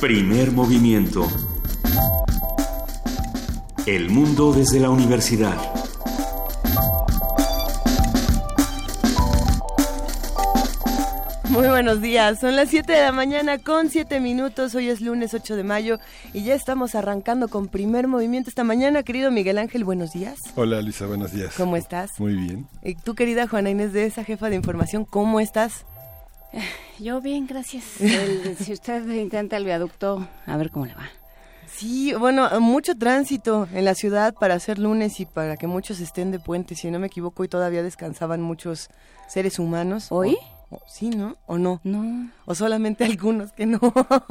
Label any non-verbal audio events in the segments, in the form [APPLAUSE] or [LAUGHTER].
Primer movimiento. El mundo desde la universidad. Muy buenos días, son las 7 de la mañana con 7 minutos, hoy es lunes 8 de mayo y ya estamos arrancando con primer movimiento esta mañana. Querido Miguel Ángel, buenos días. Hola Lisa, buenos días. ¿Cómo estás? Muy bien. Y tú, querida Juana Inés de esa jefa de información, ¿cómo estás? [SIGHS] Yo bien, gracias. si usted intenta el viaducto, a ver cómo le va. Sí, bueno, mucho tránsito en la ciudad para hacer lunes y para que muchos estén de puente. Si no me equivoco, hoy todavía descansaban muchos seres humanos. ¿Hoy? sí, ¿no? ¿O no? No. O solamente algunos que no.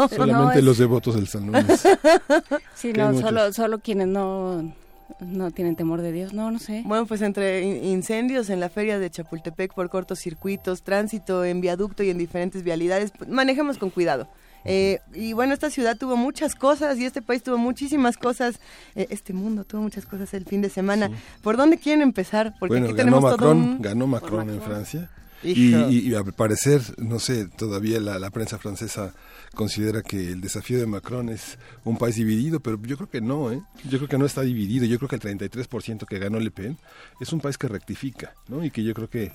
solamente los devotos del San Lunes. [LAUGHS] sí, no, solo, solo quienes no no tienen temor de Dios, no, no sé. Bueno, pues entre incendios en la feria de Chapultepec por cortocircuitos, tránsito en viaducto y en diferentes vialidades, pues, manejemos con cuidado. Eh, y bueno, esta ciudad tuvo muchas cosas y este país tuvo muchísimas cosas. Eh, este mundo tuvo muchas cosas el fin de semana. ¿Por dónde quieren empezar? Porque aquí tenemos Macron, ganó Macron en Francia. Y, al parecer, no sé, todavía la, prensa francesa considera que el desafío de Macron es un país dividido, pero yo creo que no, ¿eh? Yo creo que no está dividido. Yo creo que el 33% que ganó Le Pen es un país que rectifica, ¿no? Y que yo creo que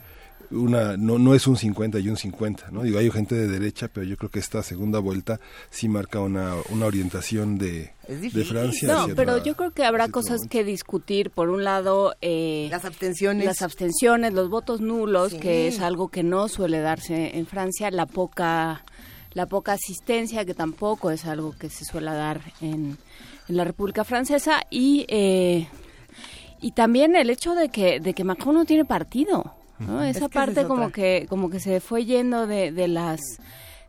una no no es un 50 y un 50, ¿no? Digo, hay gente de derecha, pero yo creo que esta segunda vuelta sí marca una, una orientación de, de Francia. No, pero yo creo que habrá cosas que discutir. Por un lado, eh, las abstenciones. Las abstenciones, los votos nulos, que es algo que no suele darse en Francia, la poca la poca asistencia, que tampoco es algo que se suele dar en, en la República Francesa, y, eh, y también el hecho de que, de que Macron no tiene partido. Esa parte como que como que se fue yendo de, de las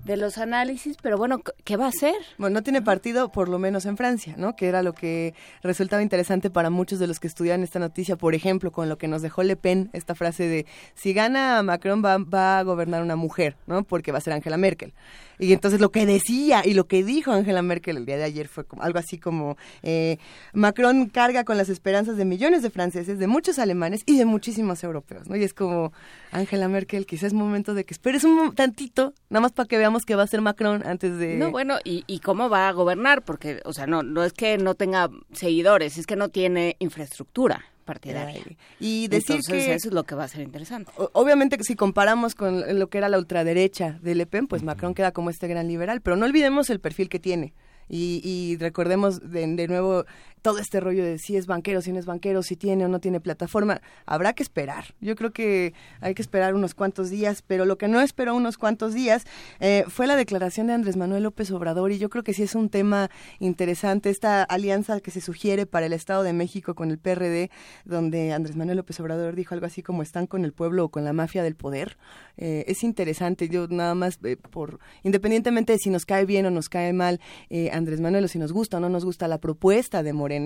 de los análisis, pero bueno, ¿qué va a hacer? Bueno, no tiene partido, por lo menos en Francia, ¿no? Que era lo que resultaba interesante para muchos de los que estudiaban esta noticia, por ejemplo, con lo que nos dejó Le Pen, esta frase de, si gana Macron va, va a gobernar una mujer, ¿no? Porque va a ser Angela Merkel. Y entonces lo que decía y lo que dijo Angela Merkel el día de ayer fue algo así como eh, Macron carga con las esperanzas de millones de franceses, de muchos alemanes y de muchísimos europeos, ¿no? Y es como Angela Merkel, quizás es momento de que esperes un tantito, nada más para que veamos que va a ser Macron antes de... No, bueno, y, y cómo va a gobernar, porque, o sea, no, no es que no tenga seguidores, es que no tiene infraestructura partidaria. Y decir que eso es lo que va a ser interesante. Obviamente que si comparamos con lo que era la ultraderecha de Le Pen, pues Macron queda como este gran liberal, pero no olvidemos el perfil que tiene. Y, y recordemos de, de, nuevo todo este rollo de si es banquero, si no es banquero, si tiene o no tiene plataforma, habrá que esperar. Yo creo que hay que esperar unos cuantos días, pero lo que no esperó unos cuantos días eh, fue la declaración de Andrés Manuel López Obrador y yo creo que sí es un tema interesante esta alianza que se sugiere para el Estado de México con el PRD, donde Andrés Manuel López Obrador dijo algo así como están con el pueblo o con la mafia del poder. Eh, es interesante, yo nada más eh, por independientemente de si nos cae bien o nos cae mal Andrés Manuel o si nos gusta o no nos gusta la propuesta de Moreno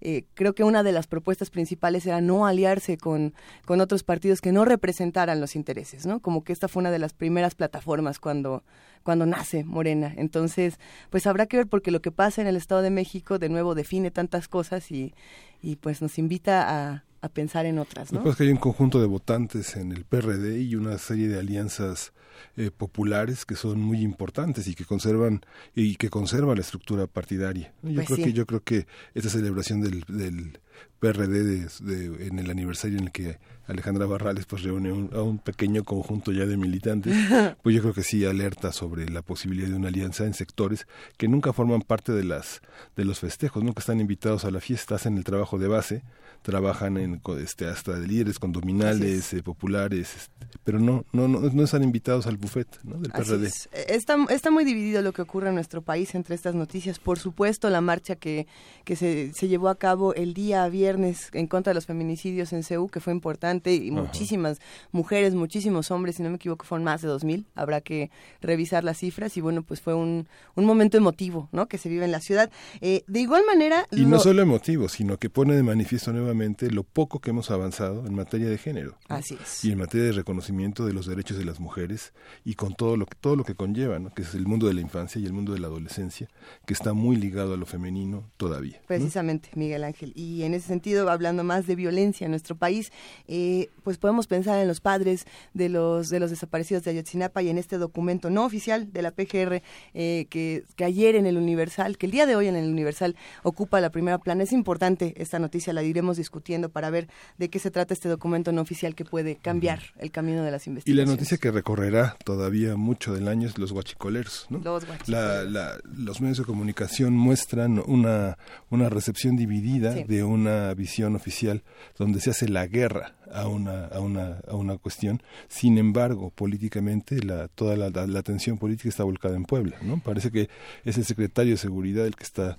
eh, creo que una de las propuestas principales era no aliarse con, con otros partidos que no representaran los intereses, ¿no? Como que esta fue una de las primeras plataformas cuando, cuando nace Morena. Entonces, pues habrá que ver porque lo que pasa en el Estado de México de nuevo define tantas cosas y, y pues nos invita a, a pensar en otras. ¿no? Lo que que hay un conjunto de votantes en el PRD y una serie de alianzas eh, populares que son muy importantes y que conservan y que conservan la estructura partidaria. Yo pues creo que yo creo que esta celebración del, del PRD de, en el aniversario en el que Alejandra Barrales pues reúne a un pequeño conjunto ya de militantes, [LAUGHS] pues yo creo que sí alerta sobre la posibilidad de una alianza en sectores que nunca forman parte de las de los festejos, nunca están invitados a la fiesta, hacen el trabajo de base, trabajan en este hasta de líderes condominales, eh, populares, este, pero no, no no no están invitados al buffet ¿no? del PRD. Está, está muy dividido lo que ocurre en nuestro país entre estas noticias. Por supuesto, la marcha que, que se, se llevó a cabo el día viernes en contra de los feminicidios en CEU, que fue importante, y muchísimas mujeres, muchísimos hombres, si no me equivoco, fueron más de 2.000. Habrá que revisar las cifras y bueno, pues fue un, un momento emotivo, ¿no? Que se vive en la ciudad. Eh, de igual manera... Y no solo emotivo, sino que pone de manifiesto nuevamente lo poco que hemos avanzado en materia de género. Así es. Y en materia de reconocimiento de los derechos de las mujeres y con todo lo que, todo lo que conlleva, ¿no? Que es el mundo de la infancia y el mundo de la adolescencia, que está muy ligado a lo femenino todavía. Precisamente, Miguel Ángel. Y en ese sentido, hablando más de violencia en nuestro país, eh, pues podemos pensar en los padres de los, de los desaparecidos de Ayotzinapa y en este documento no oficial de la PGR eh, que, que ayer en el Universal, que el día de hoy en el Universal ocupa la primera plana. Es importante esta noticia, la iremos discutiendo para ver de qué se trata este documento no oficial que puede cambiar el camino de las investigaciones. Y la noticia que recorrerá todavía mucho del año es los guachicoleros. ¿no? Los, guachicoleros. los medios de comunicación muestran una, una recepción dividida de una visión oficial donde se hace la guerra a una, a una, a una cuestión. Sin embargo, políticamente la, toda la, la, atención política está volcada en Puebla. ¿no? Parece que es el secretario de Seguridad el que está,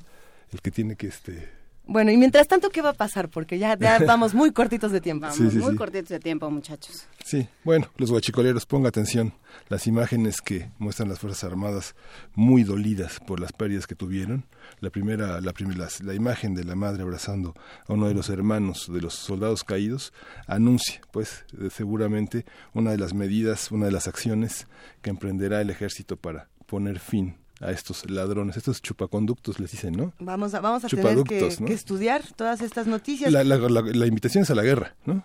el que tiene que este bueno, y mientras tanto, ¿qué va a pasar? Porque ya, [LAUGHS] vamos muy cortitos de tiempo. Vamos muy cortitos de tiempo, muchachos. Sí, bueno, los guachicoleros, ponga atención. Las imágenes que muestran las Fuerzas Armadas muy dolidas por las pérdidas que tuvieron. La primera, la, primera, la, imagen de la madre abrazando a uno de los hermanos de los soldados caídos anuncia, pues, eh, seguramente una de las medidas, una de las acciones que emprenderá el ejército para poner fin a estos ladrones, estos chupaconductos les dicen, ¿no? Vamos a, vamos a tener que, estudiar todas estas noticias. La, la invitación es a la guerra, ¿no?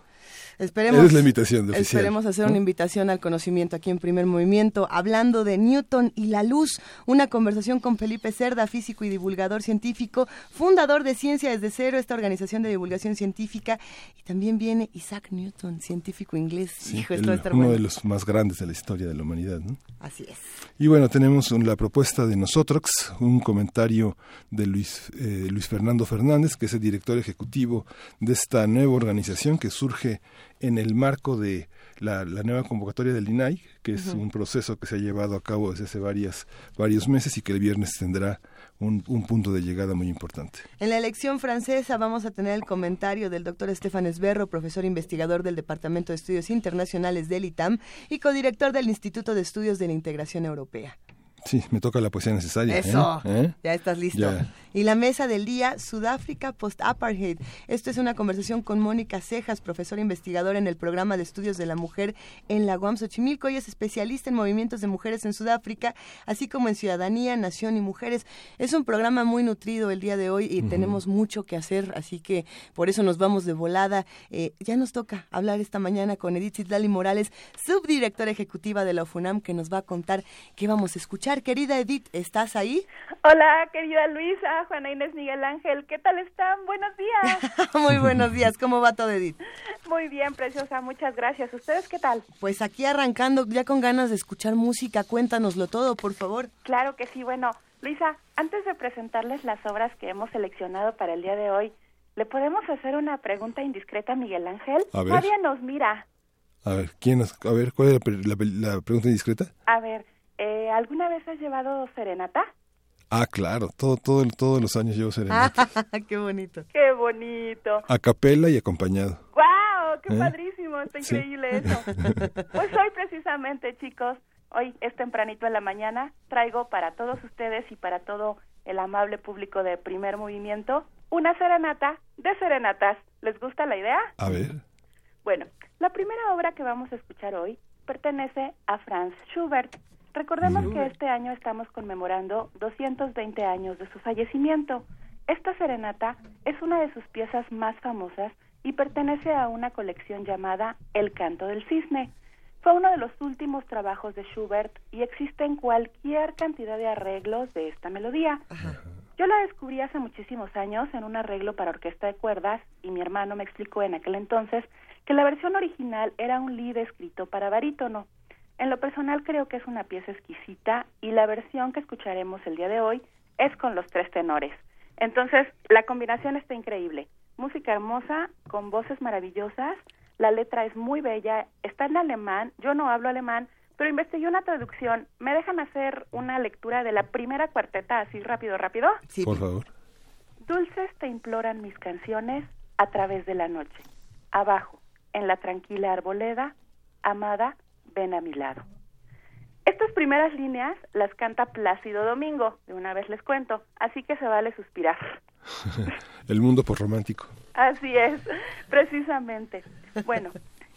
Esperemos, la invitación Esperemos hacer una invitación al conocimiento aquí en Primer Movimiento, hablando de Newton y la luz, una conversación con Felipe Cerda, físico y divulgador científico, fundador de Ciencia desde Cero, esta organización de divulgación científica, y también viene Isaac Newton, científico inglés. Hijo, uno de los más grandes de la historia de la humanidad. ¿no? Así es. Y bueno, tenemos la propuesta de nosotros, un comentario de Luis, eh, Luis Fernando Fernández, que es el director ejecutivo de esta nueva organización que surge en el marco de la, nueva convocatoria del INAI, que es un proceso que se ha llevado a cabo desde hace varias, varios meses y que el viernes tendrá un, punto de llegada muy importante. En la elección francesa vamos a tener el comentario del doctor Estefan Esberro, profesor investigador del Departamento de Estudios Internacionales del ITAM y codirector del Instituto de Estudios de la Integración Europea. Sí, me toca la poesía necesaria. ¿eh? Eso, ¿Eh? ya estás listo. Y la mesa del día, Sudáfrica Post-Apartheid. Esto es una conversación con Mónica Cejas, profesora investigadora en el programa de estudios de la mujer en la UAM Xochimilco. Ella es especialista en movimientos de mujeres en Sudáfrica, así como en ciudadanía, nación y mujeres. Es un programa muy nutrido el día de hoy y tenemos mucho que hacer, así que por eso nos vamos de volada. Eh, ya nos toca hablar esta mañana con Edith Citlali Morales, subdirectora ejecutiva de la UFUNAM, que nos va a contar qué vamos a escuchar. Querida Edith, ¿estás ahí? Hola, querida Luisa. Juana Inés Miguel Ángel. ¿Qué tal están? Buenos días. [LAUGHS] Muy buenos días. ¿Cómo va todo, Edith? Muy bien, preciosa. Muchas gracias. ¿Ustedes qué tal? Pues aquí arrancando, ya con ganas de escuchar música. Cuéntanoslo todo, por favor. Claro que sí. Bueno, Luisa, antes de presentarles las obras que hemos seleccionado para el día de hoy, ¿le podemos hacer una pregunta indiscreta a Miguel Ángel? A ver. Nadie nos mira. A ver, ¿quién A ver, ¿cuál es la, pregunta indiscreta? A ver, eh, ¿alguna vez has llevado serenata? Ah, claro, todo, todo, todos los años llevo serenata. [LAUGHS] ¡Qué bonito! ¡Qué bonito! A capela y acompañado. ¡Guau! ¡Qué ¿Eh? padrísimo! Está increíble [LAUGHS] eso. Pues hoy precisamente, chicos, hoy es tempranito en la mañana, traigo para todos ustedes y para todo el amable público de Primer Movimiento una serenata de serenatas. ¿Les gusta la idea? A ver. Bueno, la primera obra que vamos a escuchar hoy pertenece a Franz Schubert Recordemos que este año estamos conmemorando 220 años de su fallecimiento. Esta serenata es una de sus piezas más famosas y pertenece a una colección llamada El canto del cisne. Fue uno de los últimos trabajos de Schubert y existen cualquier cantidad de arreglos de esta melodía. Yo la descubrí hace muchísimos años en un arreglo para orquesta de cuerdas y mi hermano me explicó en aquel entonces que la versión original era un lead escrito para barítono. En lo personal creo que es una pieza exquisita y la versión que escucharemos el día de hoy es con los tres tenores. Entonces, la combinación está increíble. Música hermosa, con voces maravillosas, la letra es muy bella, está en alemán, yo no hablo alemán, pero investigué una traducción. ¿Me dejan hacer una lectura de la primera cuarteta así rápido, rápido? Sí. Por favor. Dulces te imploran mis canciones a través de la noche. Abajo, en la tranquila arboleda, amada, ven a mi lado. Estas primeras líneas las canta Plácido Domingo, de una vez les cuento, así que se vale suspirar. [LAUGHS] el mundo por romántico. Así es, precisamente. Bueno,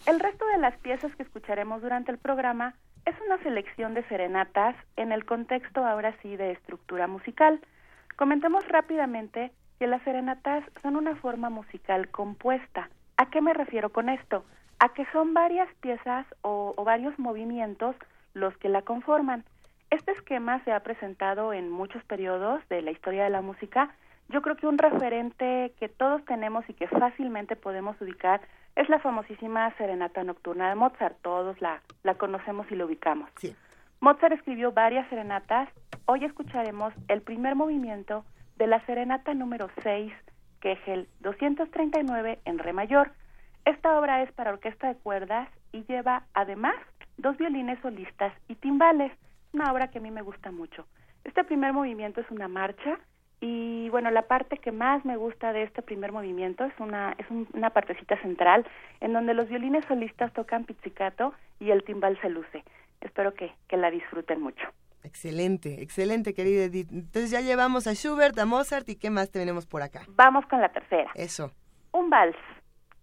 el resto de las piezas que escucharemos durante el programa es una selección de serenatas en el contexto ahora sí de estructura musical. Comentemos rápidamente que las serenatas son una forma musical compuesta. ¿A qué me refiero con esto? A que son varias piezas o, o varios movimientos los que la conforman. Este esquema se ha presentado en muchos periodos de la historia de la música. Yo creo que un referente que todos tenemos y que fácilmente podemos ubicar es la famosísima Serenata Nocturna de Mozart. Todos la, la conocemos y la ubicamos. Sí. Mozart escribió varias serenatas. Hoy escucharemos el primer movimiento de la serenata número 6, que es el 239 en re mayor. Esta obra es para orquesta de cuerdas y lleva además dos violines solistas y timbales, una obra que a mí me gusta mucho. Este primer movimiento es una marcha y bueno, la parte que más me gusta de este primer movimiento es una es una partecita central en donde los violines solistas tocan pizzicato y el timbal se luce. Espero que, que la disfruten mucho. Excelente, excelente, querida Edith. Entonces ya llevamos a Schubert, a Mozart y ¿qué más tenemos por acá? Vamos con la tercera. Eso. Un vals.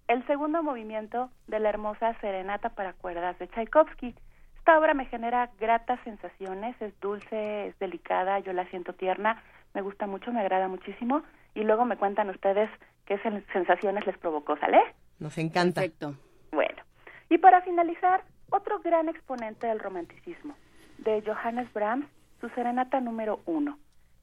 El segundo movimiento de la hermosa Serenata para cuerdas de Tchaikovsky. Esta obra me genera gratas sensaciones, es dulce, es delicada, yo la siento tierna, me gusta mucho, me agrada muchísimo y luego me cuentan ustedes qué sensaciones les provocó, ¿sale? Nos encanta. Perfecto. Bueno, y para finalizar, otro gran exponente del romanticismo, de Johannes Brahms, su serenata número uno.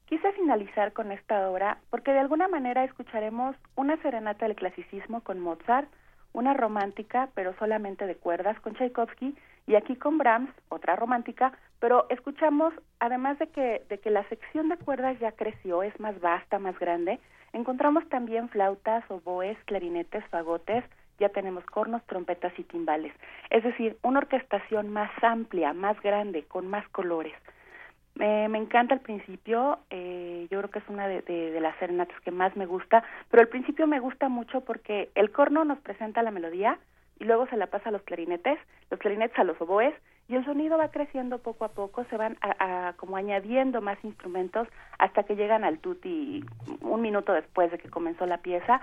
Quise finalizar con esta obra porque de alguna manera escucharemos una serenata del clasicismo con Mozart, una romántica pero solamente de cuerdas con Tchaikovsky y aquí con Brahms, otra romántica, pero escuchamos además de que de que la sección de cuerdas ya creció, es más vasta, más grande, encontramos también flautas, oboes, clarinetes, fagotes, ya tenemos cornos, trompetas y timbales. Es decir, una orquestación más amplia, más grande, con más colores. Me encanta el principio, eh, yo creo que es una de, de, las serenatas que más me gusta, pero el principio me gusta mucho porque el corno nos presenta la melodía y luego se la pasa a los clarinetes, los clarinetes a los oboes y el sonido va creciendo poco a poco, se van a, a, como añadiendo más instrumentos hasta que llegan al tutti un minuto después de que comenzó la pieza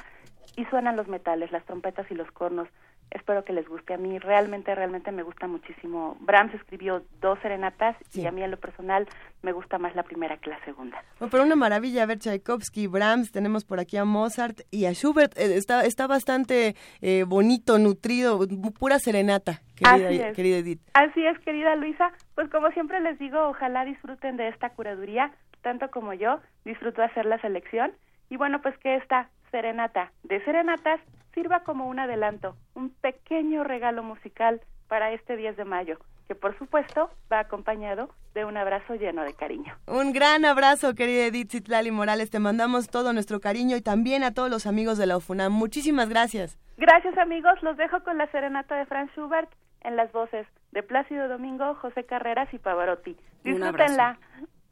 y suenan los metales, las trompetas y los cornos. Espero que les guste. A mí realmente, realmente me gusta muchísimo. Brahms escribió dos serenatas sí. y a mí en lo personal me gusta más la primera que la segunda. Oh, pero una maravilla ver Tchaikovsky, Brahms, tenemos por aquí a Mozart y a Schubert. Eh, está, está bastante eh, bonito, nutrido, pura serenata, querida, Así es. querida Edith. Así es, querida Luisa. Pues como siempre les digo, ojalá disfruten de esta curaduría, tanto como yo disfruto hacer la selección. Y bueno, pues que esta serenata de serenatas sirva como un adelanto, un pequeño regalo musical para este 10 de mayo, que por supuesto va acompañado de un abrazo lleno de cariño. Un gran abrazo, querida Edith Zitlali Morales. Te mandamos todo nuestro cariño y también a todos los amigos de la UFUNAM. Muchísimas gracias. Gracias, amigos. Los dejo con la serenata de Franz Schubert en las voces de Plácido Domingo, José Carreras y Pavarotti. Disfrútenla.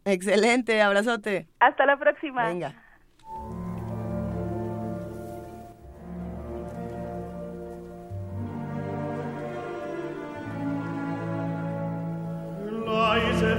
Excelente, abrazote. Hasta la próxima. Venga. Leise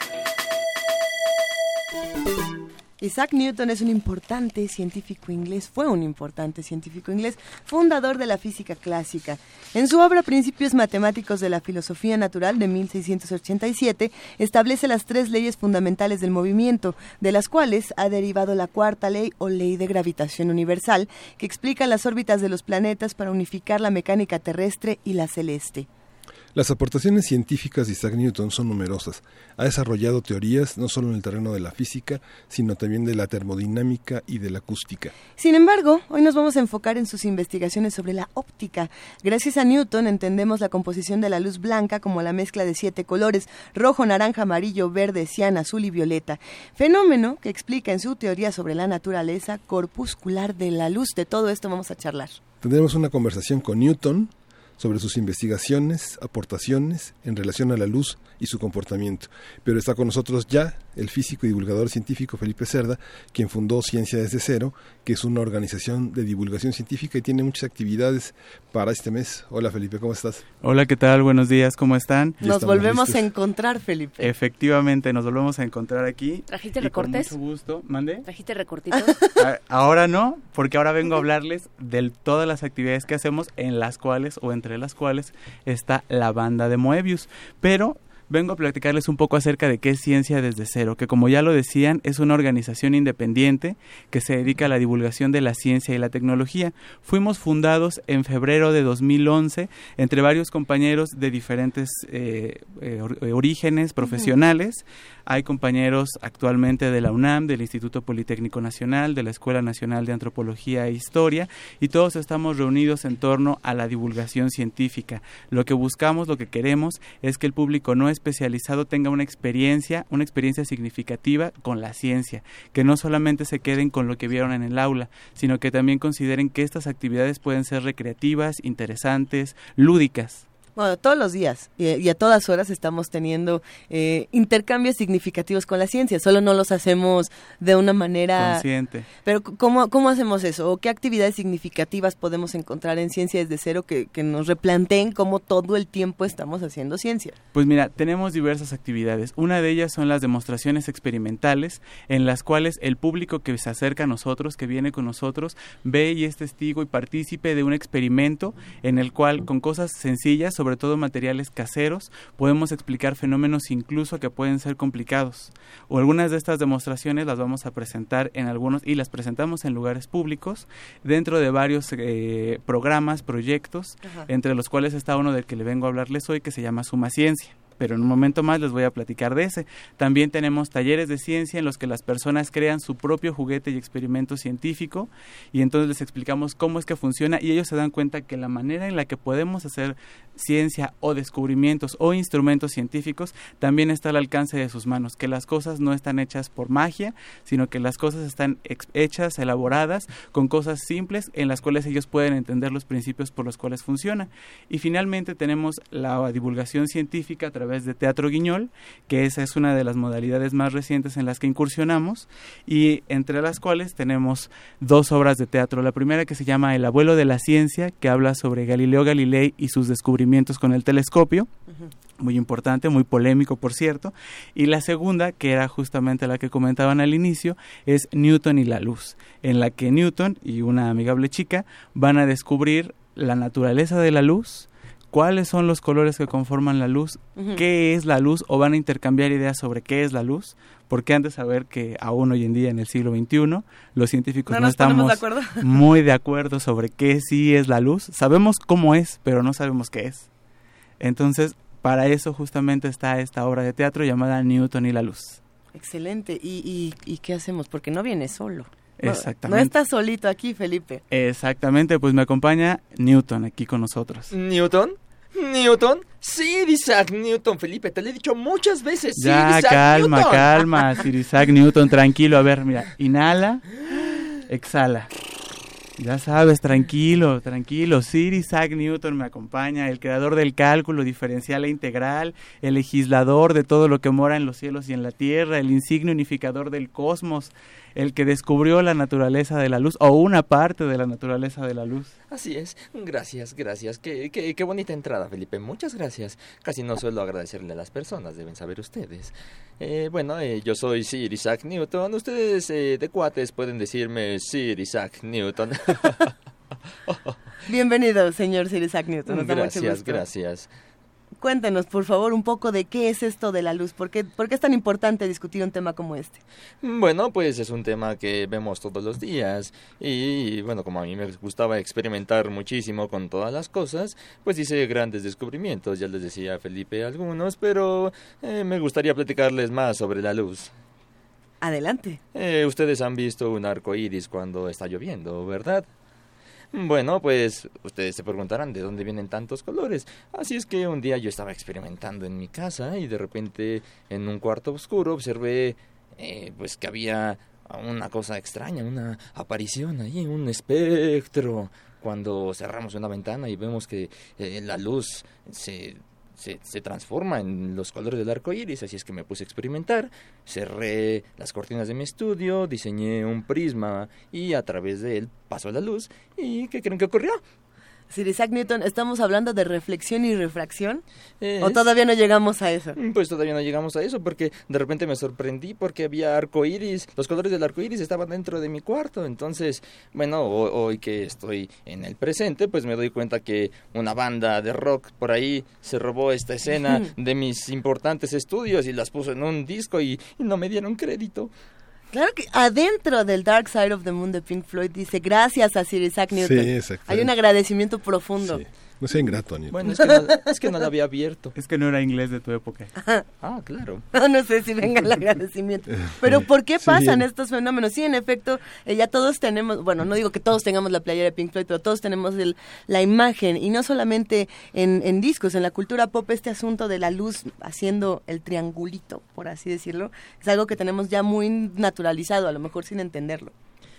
Isaac Newton es un importante científico inglés, fue un importante científico inglés, fundador de la física clásica. En su obra Principios Matemáticos de la Filosofía Natural de 1687, establece las tres leyes fundamentales del movimiento, de las cuales ha derivado la cuarta ley o ley de gravitación universal, que explica las órbitas de los planetas para unificar la mecánica terrestre y la celeste. Las aportaciones científicas de Isaac Newton son numerosas. Ha desarrollado teorías no solo en el terreno de la física, sino también de la termodinámica y de la acústica. Sin embargo, hoy nos vamos a enfocar en sus investigaciones sobre la óptica. Gracias a Newton entendemos la composición de la luz blanca como la mezcla de siete colores, rojo, naranja, amarillo, verde, cian, azul y violeta, fenómeno que explica en su teoría sobre la naturaleza corpuscular de la luz. De todo esto vamos a charlar. Tendremos una conversación con Newton, sobre sus investigaciones, aportaciones en relación a la luz y su comportamiento. Pero está con nosotros ya el físico y divulgador científico Felipe Cerda, quien fundó Ciencia desde Cero, que es una organización de divulgación científica y tiene muchas actividades para este mes. Hola Felipe, ¿cómo estás? Hola, ¿qué tal? Buenos días, ¿cómo están? Nos volvemos a encontrar, Felipe. Efectivamente, nos volvemos a encontrar aquí. ¿Trajiste recortes? Con mucho gusto. ¿Mande? ¿Trajiste recortitos? [LAUGHS] ahora no, porque ahora vengo a hablarles de todas las actividades que hacemos en las cuales o entre las cuales está la banda de Moebius. Pero vengo a platicarles un poco acerca de qué es Ciencia desde cero, que como ya lo decían, es una organización independiente que se dedica a la divulgación de la ciencia y la tecnología. Fuimos fundados en febrero de 2011 entre varios compañeros de diferentes eh, eh, orígenes profesionales. Hay compañeros actualmente de la UNAM, del Instituto Politécnico Nacional, de la Escuela Nacional de Antropología e Historia, y todos estamos reunidos en torno a la divulgación científica. Lo que buscamos, lo que queremos, es que el público no especializado tenga una experiencia, una experiencia significativa con la ciencia, que no solamente se queden con lo que vieron en el aula, sino que también consideren que estas actividades pueden ser recreativas, interesantes, lúdicas. Bueno, todos los días y, a todas horas estamos teniendo eh, intercambios significativos con la ciencia, solo no los hacemos de una manera... Consciente. Pero ¿cómo, cómo hacemos eso? ¿O qué actividades significativas podemos encontrar en Ciencia desde cero que, que nos replanteen cómo todo el tiempo estamos haciendo ciencia? Pues mira, tenemos diversas actividades. Una de ellas son las demostraciones experimentales en las cuales el público que se acerca a nosotros, que viene con nosotros, ve y es testigo y partícipe de un experimento en el cual con cosas sencillas sobre todo materiales caseros, podemos explicar fenómenos incluso que pueden ser complicados. O algunas de estas demostraciones las vamos a presentar en algunos y las presentamos en lugares públicos dentro de varios eh, programas, proyectos, entre los cuales está uno del que le vengo a hablarles hoy que se llama Suma Ciencia pero en un momento más les voy a platicar de ese. También tenemos talleres de ciencia en los que las personas crean su propio juguete y experimento científico y entonces les explicamos cómo es que funciona y ellos se dan cuenta que la manera en la que podemos hacer ciencia o descubrimientos o instrumentos científicos también está al alcance de sus manos, que las cosas no están hechas por magia, sino que las cosas están hechas, elaboradas con cosas simples en las cuales ellos pueden entender los principios por los cuales funciona. Y finalmente tenemos la divulgación científica a través través de Teatro Guiñol, que esa es una de las modalidades más recientes en las que incursionamos, y entre las cuales tenemos dos obras de teatro. La primera que se llama El abuelo de la ciencia, que habla sobre Galileo Galilei y sus descubrimientos con el telescopio. Muy importante, muy polémico por cierto, y la segunda, que era justamente la que comentaban al inicio, es Newton y la luz, en la que Newton y una amigable chica van a descubrir la naturaleza de la luz, cuáles son los colores que conforman la luz, qué es la luz, o van a intercambiar ideas sobre qué es la luz, porque han de saber que aún hoy en día en el siglo XXI los científicos no, estamos [LAUGHS] muy de acuerdo sobre qué sí es la luz. Sabemos cómo es, pero no sabemos qué es. Entonces, para eso justamente está esta obra de teatro llamada Newton y la luz. Excelente. ¿Y, y, qué hacemos? Porque no viene solo. Exactamente. No, estás solito aquí, Felipe. Exactamente, pues me acompaña Newton aquí con nosotros. ¿Newton? ¿Newton? Sí, Isaac Newton, Felipe, te lo he dicho muchas veces. Ya, calma, calma, [LAUGHS] Sir Isaac Newton, tranquilo. A ver, mira, inhala, exhala. Ya sabes, tranquilo, tranquilo. Sir Isaac Newton me acompaña, el creador del cálculo diferencial e integral, el legislador de todo lo que mora en los cielos y en la tierra, el insigne unificador del cosmos, el que descubrió la naturaleza de la luz o una parte de la naturaleza de la luz. Así es. Gracias, gracias. Qué, qué, qué bonita entrada, Felipe. Muchas gracias. Casi no suelo agradecerle a las personas, deben saber ustedes. Eh, bueno, eh, yo soy Sir Isaac Newton. Ustedes eh, de cuates pueden decirme Sir Isaac Newton. [LAUGHS] Bienvenido, señor Sir Isaac Newton. gracias, gracias. Cuéntenos, por favor, un poco de qué es esto de la luz, ¿Por qué, es tan importante discutir un tema como este. Bueno, pues es un tema que vemos todos los días y bueno, como a mí me gustaba experimentar muchísimo con todas las cosas, pues hice grandes descubrimientos, ya les decía a Felipe algunos, pero eh, me gustaría platicarles más sobre la luz. Adelante. Eh, ustedes han visto un arco iris cuando está lloviendo, ¿verdad? Bueno, pues ustedes se preguntarán de dónde vienen tantos colores. Así es que un día yo estaba experimentando en mi casa y de repente en un cuarto oscuro observé eh, pues que había una cosa extraña, una aparición ahí, un espectro. Cuando cerramos una ventana y vemos que eh, la luz se se, transforma en los colores del arco iris, así es que me puse a experimentar, cerré las cortinas de mi estudio, diseñé un prisma y a través de él pasó la luz. ¿Y qué creen que ocurrió? Sir Isaac Newton, ¿estamos hablando de reflexión y refracción? ¿O todavía no llegamos a eso? Mm, pues todavía no llegamos a eso, porque de repente me sorprendí porque había arco iris, los colores del arco iris estaban dentro de mi cuarto. Entonces, bueno, hoy que estoy en el presente, pues me doy cuenta que una banda de rock por ahí se robó esta escena [LAUGHS] de mis importantes estudios y las puso en un disco y no me dieron crédito. Claro que adentro del Dark Side of the Moon de Pink Floyd dice gracias a Sir Isaac Newton. Sí, Hay un agradecimiento profundo. Sí. No sea ingrato, Bueno, es que, no, es que no lo había abierto. Es que no era inglés de tu época. Ah, claro. [LAUGHS] No, sé si venga el agradecimiento. Pero ¿por qué pasan estos fenómenos? Sí, en efecto, eh, ya todos tenemos, bueno, no digo que todos tengamos la playera de Pink Floyd, pero todos tenemos el, la imagen. Y no solamente en, en discos, en la cultura pop, este asunto de la luz haciendo el triangulito, por así decirlo, es algo que tenemos ya muy naturalizado, a lo mejor sin entenderlo.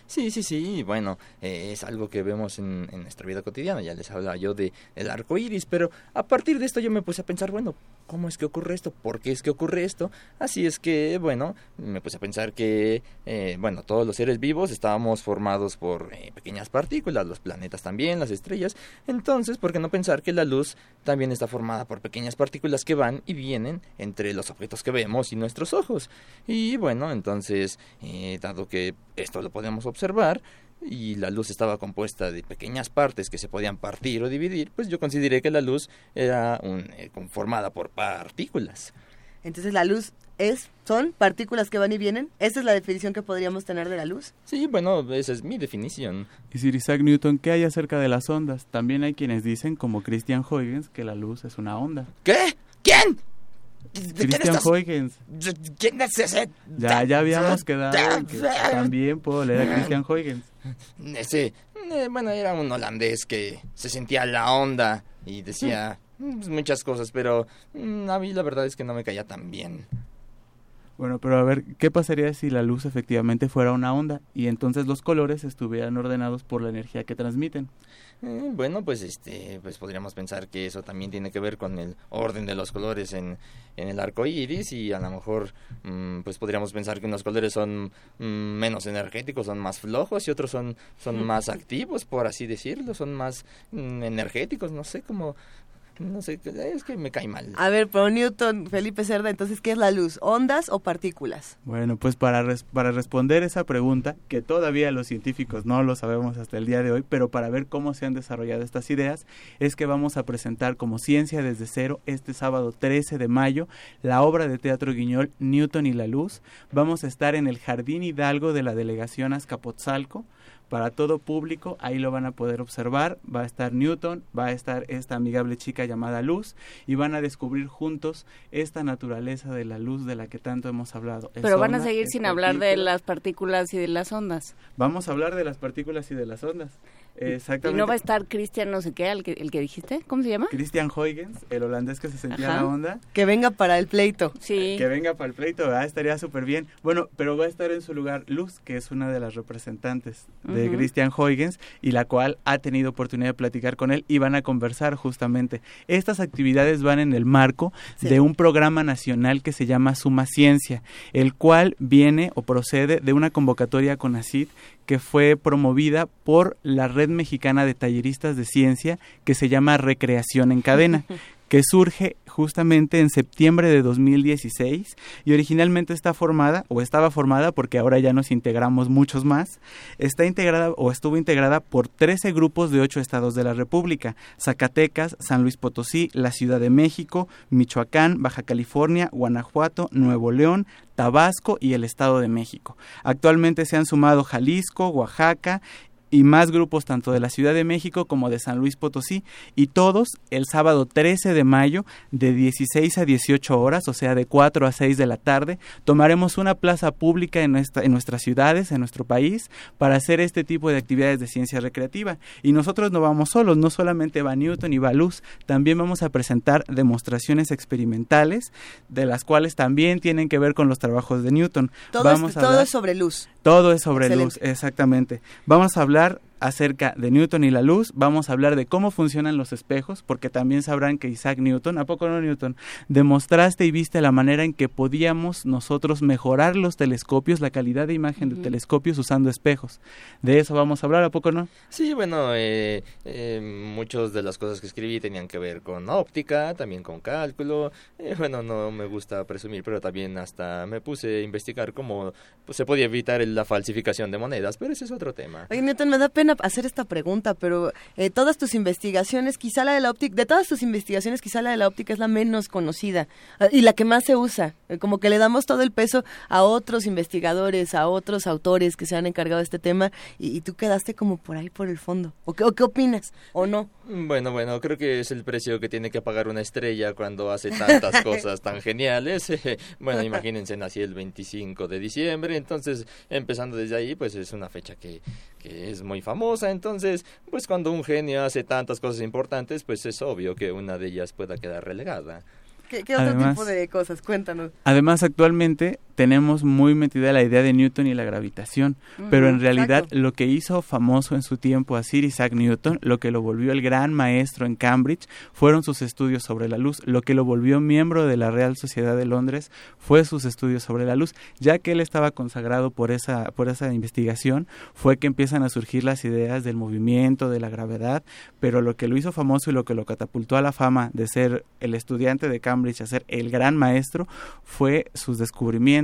Sí, sí, sí, bueno, eh, es algo que vemos en, nuestra vida cotidiana, ya les hablaba yo de el arco iris, pero a partir de esto yo me puse a pensar, bueno, ¿cómo es que ocurre esto? ¿Por qué es que ocurre esto? Así es que, bueno, me puse a pensar que, eh, bueno, todos los seres vivos estábamos formados por eh, pequeñas partículas, los planetas también, las estrellas, entonces, ¿por qué no pensar que la luz también está formada por pequeñas partículas que van y vienen entre los objetos que vemos y nuestros ojos? Y bueno, entonces, dado que esto lo podemos observar, y la luz estaba compuesta de pequeñas partes que se podían partir o dividir, pues yo consideré que la luz era un, eh, conformada por partículas. Entonces la luz es, son partículas que van y vienen. ¿Esa es la definición que podríamos tener de la luz? Sí, bueno, esa es mi definición. Y Sir Isaac Newton, ¿qué hay acerca de las ondas? También hay quienes dicen, como Christian Huygens, que la luz es una onda. ¿Qué? ¿Quién? Christian Huygens. ¿Quién es ese? Ya, ya habíamos quedado que también puedo leer a Christian Huygens. Sí, eh, bueno, era un holandés que se sentía la onda y decía pues, muchas cosas, pero mm, a mí la verdad es que no me caía tan bien. Bueno, pero a ver, ¿qué pasaría si la luz efectivamente fuera una onda y entonces los colores estuvieran ordenados por la energía que transmiten? Eh, bueno, pues este, pues podríamos pensar que eso también tiene que ver con el orden de los colores en, en el arco iris y a lo mejor mm, pues podríamos pensar que unos colores son mm, menos energéticos, son más flojos y otros son, son más activos, por así decirlo, son más mm, energéticos, no sé cómo no sé, es que me cae mal. A ver, pero Newton, Felipe Cerda, entonces, ¿qué es la luz? ¿Ondas o partículas? Bueno, pues para, para responder esa pregunta, que todavía los científicos no lo sabemos hasta el día de hoy, pero para ver cómo se han desarrollado estas ideas, es que vamos a presentar como Ciencia desde cero este sábado 13 de mayo la obra de teatro Guiñol Newton y la luz. Vamos a estar en el Jardín Hidalgo de la delegación Azcapotzalco para todo público, ahí lo van a poder observar, va a estar Newton, va a estar esta amigable chica llamada Luz y van a descubrir juntos esta naturaleza de la luz de la que tanto hemos hablado. Pero van a seguir sin hablar de las partículas y de las ondas. Vamos a hablar de las partículas y de las ondas. Exactamente. ¿Y no va a estar Christian no sé qué, el que, el que dijiste? ¿Cómo se llama? Christian Huygens, el holandés que se sentía la onda. Que venga para el pleito. Sí. Que venga para el pleito, ¿verdad? estaría súper bien. Bueno, pero va a estar en su lugar Luz, que es una de las representantes de Christian Huygens y la cual ha tenido oportunidad de platicar con él y van a conversar justamente. Estas actividades van en el marco de un programa nacional que se llama Suma Ciencia, el cual viene o procede de una convocatoria con ACID que fue promovida por la Red Mexicana de Talleristas de Ciencia que se llama Recreación en Cadena. [LAUGHS] que surge justamente en septiembre de 2016 y originalmente está formada o estaba formada porque ahora ya nos integramos muchos más, está integrada o estuvo integrada por 13 grupos de 8 estados de la República, Zacatecas, San Luis Potosí, la Ciudad de México, Michoacán, Baja California, Guanajuato, Nuevo León, Tabasco y el Estado de México. Actualmente se han sumado Jalisco, Oaxaca y más grupos tanto de la Ciudad de México como de San Luis Potosí y todos el sábado 13 de mayo de 16 a 18 horas, o sea de 4 a 6 de la tarde, tomaremos una plaza pública en, nuestra, en nuestras ciudades, en nuestro país, para hacer este tipo de actividades de ciencia recreativa. Y nosotros no vamos solos, no solamente va Newton y va Luz, también vamos a presentar demostraciones experimentales, de las cuales también tienen que ver con los trabajos de Newton. Todo, es, todo es sobre luz. Todo es sobre luz, exactamente. Vamos a hablar mejorar acerca de Newton y la luz, vamos a hablar de cómo funcionan los espejos, porque también sabrán que Isaac Newton, ¿a poco no Newton? Demostraste y viste la manera en que podíamos nosotros mejorar los telescopios, la calidad de imagen de telescopios usando espejos. De eso vamos a hablar, ¿a poco no? Sí, bueno, eh, eh, muchas de las cosas que escribí tenían que ver con óptica, también con cálculo. Eh, bueno, no me gusta presumir, pero también hasta me puse a investigar cómo pues, se podía evitar la falsificación de monedas, pero ese es otro tema. Oye, Newton, me da pena hacer esta pregunta, pero eh, todas tus investigaciones, quizá la de la óptica, de todas tus investigaciones, quizá la de la óptica es la menos conocida ah, y la que más se usa. Eh, como que le damos todo el peso a otros investigadores, a otros autores que se han encargado de este tema y, tú quedaste como por ahí por el fondo. ¿O qué, qué opinas? ¿O no? Bueno, bueno, creo que es el precio que tiene que pagar una estrella cuando hace tantas [LAUGHS] cosas tan geniales. [LAUGHS] bueno, imagínense, nací el 25 de diciembre, entonces empezando desde ahí, pues es una fecha que, que es muy famosa, entonces, pues cuando un genio hace tantas cosas importantes, pues es obvio que una de ellas pueda quedar relegada. ¿Qué, otro tipo de cosas? Cuéntanos. Además, actualmente tenemos muy metida la idea de Newton y la gravitación, pero en realidad lo que hizo famoso en su tiempo a Sir Isaac Newton, lo que lo volvió el gran maestro en Cambridge, fueron sus estudios sobre la luz, lo que lo volvió miembro de la Real Sociedad de Londres fue sus estudios sobre la luz, ya que él estaba consagrado por esa por esa investigación, fue que empiezan a surgir las ideas del movimiento, de la gravedad, pero lo que lo hizo famoso y lo que lo catapultó a la fama de ser el estudiante de Cambridge a ser el gran maestro fue sus descubrimientos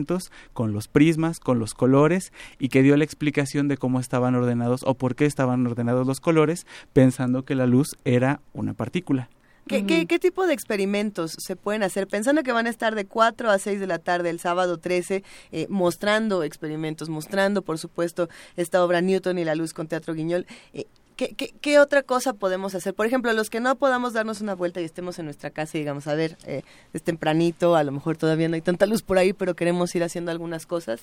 con los prismas, con los colores y que dio la explicación de cómo estaban ordenados o por qué estaban ordenados los colores pensando que la luz era una partícula. ¿Qué, ¿qué, tipo de experimentos se pueden hacer? Pensando que van a estar de 4 a 6 de la tarde el sábado 13, eh, mostrando experimentos, mostrando, por supuesto, esta obra Newton y la luz con Teatro Guiñol. Eh, ¿Qué, qué, otra cosa podemos hacer? Por ejemplo, los que no podamos darnos una vuelta y estemos en nuestra casa y digamos, a ver, eh, es tempranito, a lo mejor todavía no hay tanta luz por ahí, pero queremos ir haciendo algunas cosas.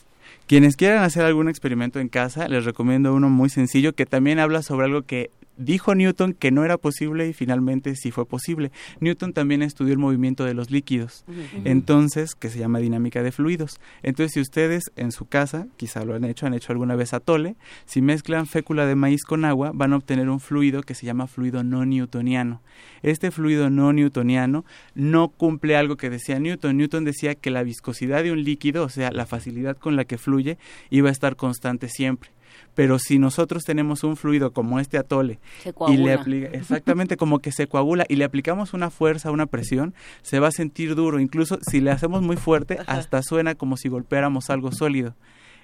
Quienes quieran hacer algún experimento en casa, les recomiendo uno muy sencillo que también habla sobre algo que dijo Newton que no era posible y finalmente sí fue posible. Newton también estudió el movimiento de los líquidos, entonces, que se llama dinámica de fluidos. Entonces, si ustedes en su casa, quizá lo han hecho, han hecho alguna vez atole, si mezclan fécula de maíz con agua, van a obtener un fluido que se llama fluido no newtoniano. Este fluido no newtoniano no cumple algo que decía Newton. Newton decía que la viscosidad de un líquido, o sea, la facilidad con la que fluye, iba a estar constante siempre pero si nosotros tenemos un fluido como este atole y le aplica [LAUGHS] exactamente como que se coagula y le aplicamos una fuerza, una presión, se va a sentir duro, incluso si le hacemos muy fuerte, hasta suena como si golpeáramos algo sólido.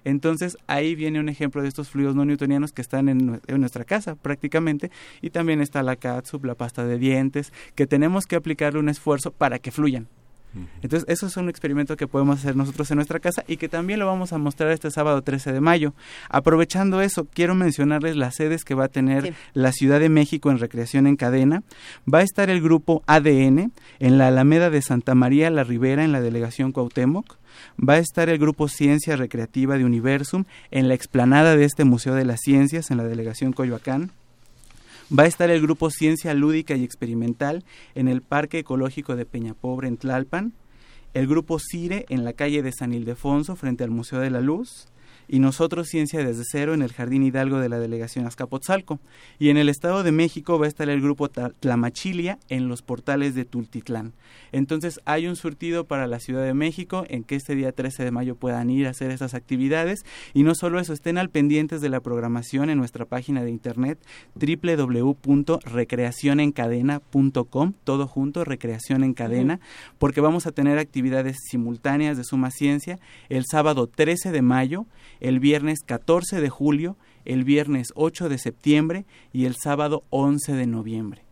Entonces ahí viene un ejemplo de estos fluidos no newtonianos que están en, nuestra casa prácticamente y también está la catsup, la pasta de dientes, que tenemos que aplicarle un esfuerzo para que fluyan. Entonces, eso es un experimento que podemos hacer nosotros en nuestra casa y que también lo vamos a mostrar este sábado 13 de mayo. Aprovechando eso, quiero mencionarles las sedes que va a tener la Ciudad de México en Recreación en Cadena. Va a estar el grupo ADN en la Alameda de Santa María la Ribera en la delegación Cuauhtémoc. Va a estar el grupo Ciencia Recreativa de Universum en la explanada de este Museo de las Ciencias en la delegación Coyoacán. Va a estar el grupo Ciencia Lúdica y Experimental en el Parque Ecológico de Peñapobre en Tlalpan, el grupo CIRE en la calle de San Ildefonso frente al Museo de la Luz, y nosotros Ciencia desde cero en el Jardín Hidalgo de la delegación Azcapotzalco. Y en el Estado de México va a estar el grupo Tlamachilia en los portales de Tultitlán. Entonces hay un surtido para la Ciudad de México en que este día 13 de mayo puedan ir a hacer esas actividades y no solo eso, estén al pendientes de la programación en nuestra página de internet www.recreacionencadena.com, todo junto, recreación en cadena, porque vamos a tener actividades simultáneas de suma ciencia el sábado 13 de mayo el viernes 14 de julio, el viernes 8 de septiembre y el sábado 11 de noviembre.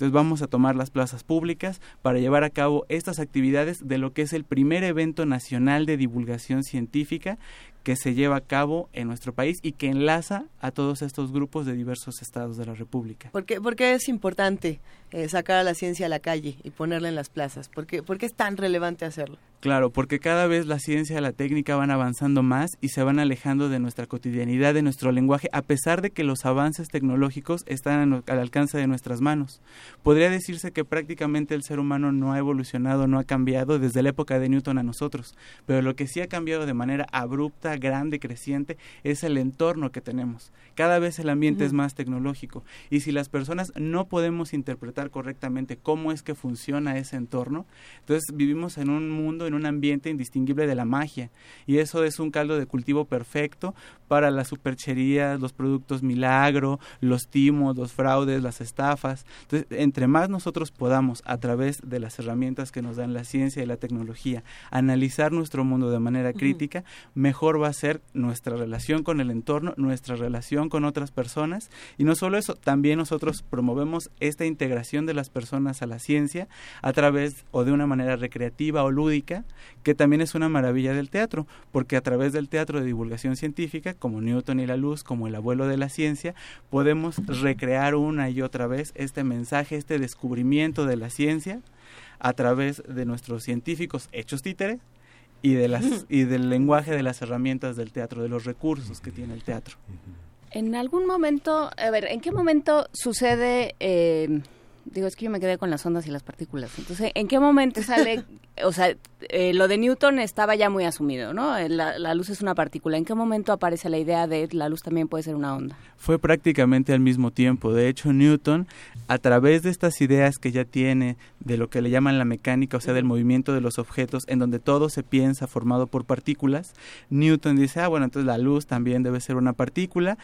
Entonces vamos a tomar las plazas públicas para llevar a cabo estas actividades de lo que es el primer evento nacional de divulgación científica que se lleva a cabo en nuestro país y que enlaza a todos estos grupos de diversos estados de la República. ¿Por qué, es importante eh, sacar a la ciencia a la calle y ponerla en las plazas? ¿Por qué, ¿Por qué es tan relevante hacerlo? Claro, porque cada vez la ciencia y la técnica van avanzando más y se van alejando de nuestra cotidianidad, de nuestro lenguaje, a pesar de que los avances tecnológicos están al alcance de nuestras manos. Podría decirse que prácticamente el ser humano no ha evolucionado, no ha cambiado desde la época de Newton a nosotros, pero lo que sí ha cambiado de manera abrupta, grande, creciente, es el entorno que tenemos. Cada vez el ambiente es más tecnológico y si las personas no podemos interpretar correctamente cómo es que funciona ese entorno, entonces vivimos en un mundo en un ambiente indistinguible de la magia. Y eso es un caldo de cultivo perfecto para las supercherías, los productos milagro, los timos, los fraudes, las estafas. Entonces, entre más nosotros podamos, a través de las herramientas que nos dan la ciencia y la tecnología, analizar nuestro mundo de manera crítica, mejor va a ser nuestra relación con el entorno, nuestra relación con otras personas. Y no solo eso, también nosotros promovemos esta integración de las personas a la ciencia a través o de una manera recreativa o lúdica que también es una maravilla del teatro, porque a través del teatro de divulgación científica, como Newton y la luz, como el abuelo de la ciencia, podemos recrear una y otra vez este mensaje, este descubrimiento de la ciencia a través de nuestros científicos hechos títeres y de las y del lenguaje de las herramientas del teatro, de los recursos que tiene el teatro. En algún momento, a ver, ¿en qué momento sucede eh, digo, es que yo me quedé con las ondas y las partículas. Entonces, ¿en qué momento sale, [LAUGHS] o sea, eh, lo de Newton estaba ya muy asumido, ¿no? Eh, la, luz es una partícula. ¿En qué momento aparece la idea de la luz también puede ser una onda? Fue prácticamente al mismo tiempo. De hecho, Newton, a través de estas ideas que ya tiene de lo que le llaman la mecánica, o sea, del movimiento de los objetos, en donde todo se piensa formado por partículas, Newton dice, ah, bueno, entonces la luz también debe ser una partícula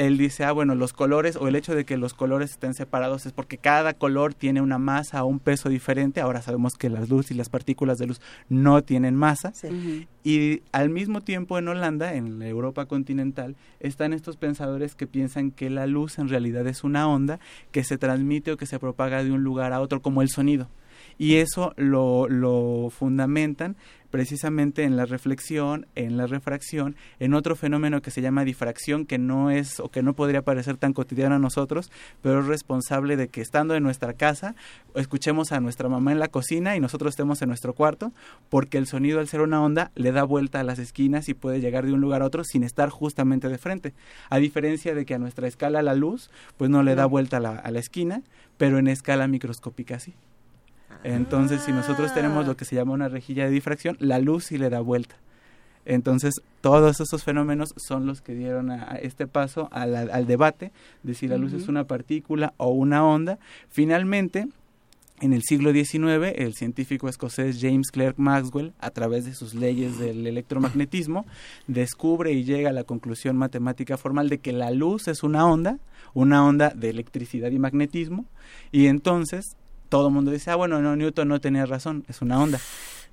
él dice, ah, bueno, los colores o el hecho de que los colores estén separados es porque cada color tiene una masa o un peso diferente. Ahora sabemos que la luz y las partículas de luz no tienen masa. Y al mismo tiempo en Holanda, en la Europa continental, están estos pensadores que piensan que la luz en realidad es una onda que se transmite o que se propaga de un lugar a otro como el sonido y eso lo, lo fundamentan precisamente en la reflexión, en la refracción, en otro fenómeno que se llama difracción, que no es o que no podría parecer tan cotidiano a nosotros, pero es responsable de que estando en nuestra casa, escuchemos a nuestra mamá en la cocina y nosotros estemos en nuestro cuarto, porque el sonido al ser una onda le da vuelta a las esquinas y puede llegar de un lugar a otro sin estar justamente de frente. A diferencia de que a nuestra escala la luz, pues no le da vuelta a la, a la esquina, pero en escala microscópica sí. Entonces, si nosotros tenemos lo que se llama una rejilla de difracción, la luz sí le da vuelta. Entonces, todos esos fenómenos son los que dieron a, este paso al, debate de si la luz es una partícula o una onda. Finalmente, en el siglo XIX, el científico escocés James Clerk Maxwell, a través de sus leyes del electromagnetismo, descubre y llega a la conclusión matemática formal de que la luz es una onda, una onda de electricidad y magnetismo, y entonces todo el mundo dice, ah, bueno, no, Newton no tenía razón, es una onda.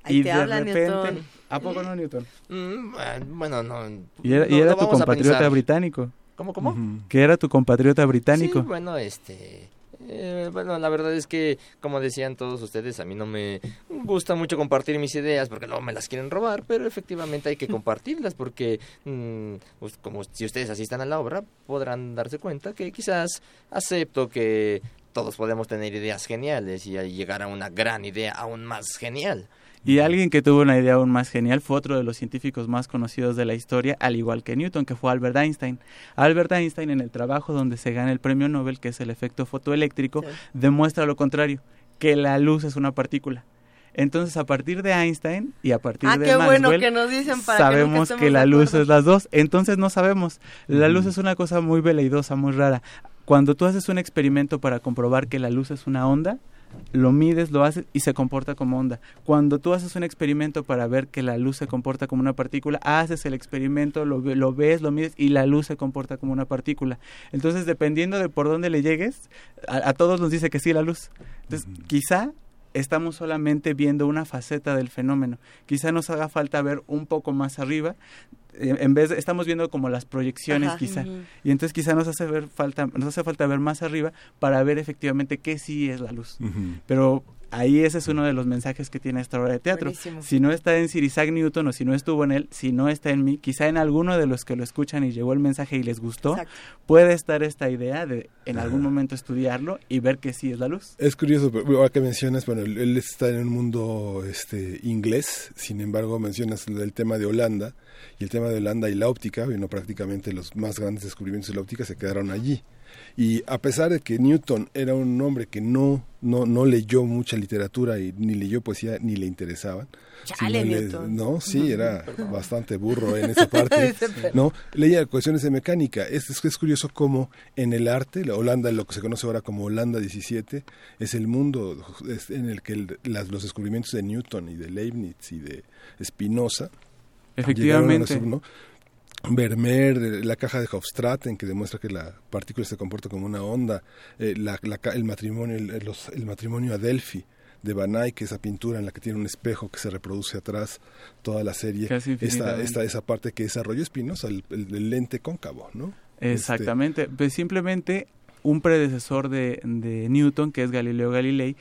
y de repente, ¿a poco no, Newton? Mm, bueno, no. Y era, tu compatriota británico. ¿Cómo, cómo? Que era tu compatriota británico. Sí, bueno, este... Eh, bueno, la verdad es que, como decían todos ustedes, a mí no me gusta mucho compartir mis ideas porque luego me las quieren robar, pero efectivamente hay que [LAUGHS] compartirlas porque, mm, pues, como si ustedes asistan a la obra, podrán darse cuenta que quizás acepto que todos podemos tener ideas geniales y llegar a una gran idea aún más genial. Y alguien que tuvo una idea aún más genial fue otro de los científicos más conocidos de la historia, al igual que Newton, que fue Albert Einstein. Albert Einstein, en el trabajo donde se gana el premio Nobel, que es el efecto fotoeléctrico, demuestra lo contrario, que la luz es una partícula. Entonces, a partir de Einstein y a partir ah, de qué Maxwell, bueno que nos dicen para sabemos que, la luz es las dos. Entonces, no sabemos. La luz es una cosa muy veleidosa, muy rara. Cuando tú haces un experimento para comprobar que la luz es una onda, lo mides, lo haces y se comporta como onda. Cuando tú haces un experimento para ver que la luz se comporta como una partícula, haces el experimento, lo, lo, ves, lo mides y la luz se comporta como una partícula. Entonces, dependiendo de por dónde le llegues, a, todos nos dice que sí la luz. Entonces, quizá estamos solamente viendo una faceta del fenómeno. Quizá nos haga falta ver un poco más arriba en vez de, estamos viendo como las proyecciones quizá. Y entonces quizá nos hace ver falta nos hace falta ver más arriba para ver efectivamente qué sí es la luz. Pero ahí ese es uno de los mensajes que tiene esta obra de teatro. Si no está en Sir Isaac Newton o si no estuvo en él si no está en mí quizá en alguno de los que lo escuchan y llegó el mensaje y les gustó puede estar esta idea de en algún momento estudiarlo y ver que sí es la luz. Es curioso ahora que mencionas bueno él está en un mundo este inglés sin embargo mencionas el tema de Holanda y el tema de Holanda y la óptica, bueno, prácticamente los más grandes descubrimientos de la óptica se quedaron allí. Y a pesar de que Newton era un hombre que no, no, no leyó mucha literatura y ni leyó poesía ni le interesaban. no, sí, era [LAUGHS] bastante burro en esa parte. [LAUGHS] no, leía cuestiones de mecánica. Es, es, curioso cómo en el arte, la Holanda, lo que se conoce ahora como Holanda 17, es el mundo en el que los descubrimientos de Newton y de Leibniz y de Spinoza Efectivamente. Vermeer, eh, la caja de Hofstraten, que demuestra que la partícula se comporta como una onda, eh, el matrimonio, el, matrimonio Adelphi de Van Eyck, esa pintura en la que tiene un espejo que se reproduce atrás, toda la serie, esta, esta, esa parte que desarrolló Spinoza, el, lente cóncavo, ¿no? Exactamente, pues simplemente un predecesor de, Newton, que es Galileo Galilei,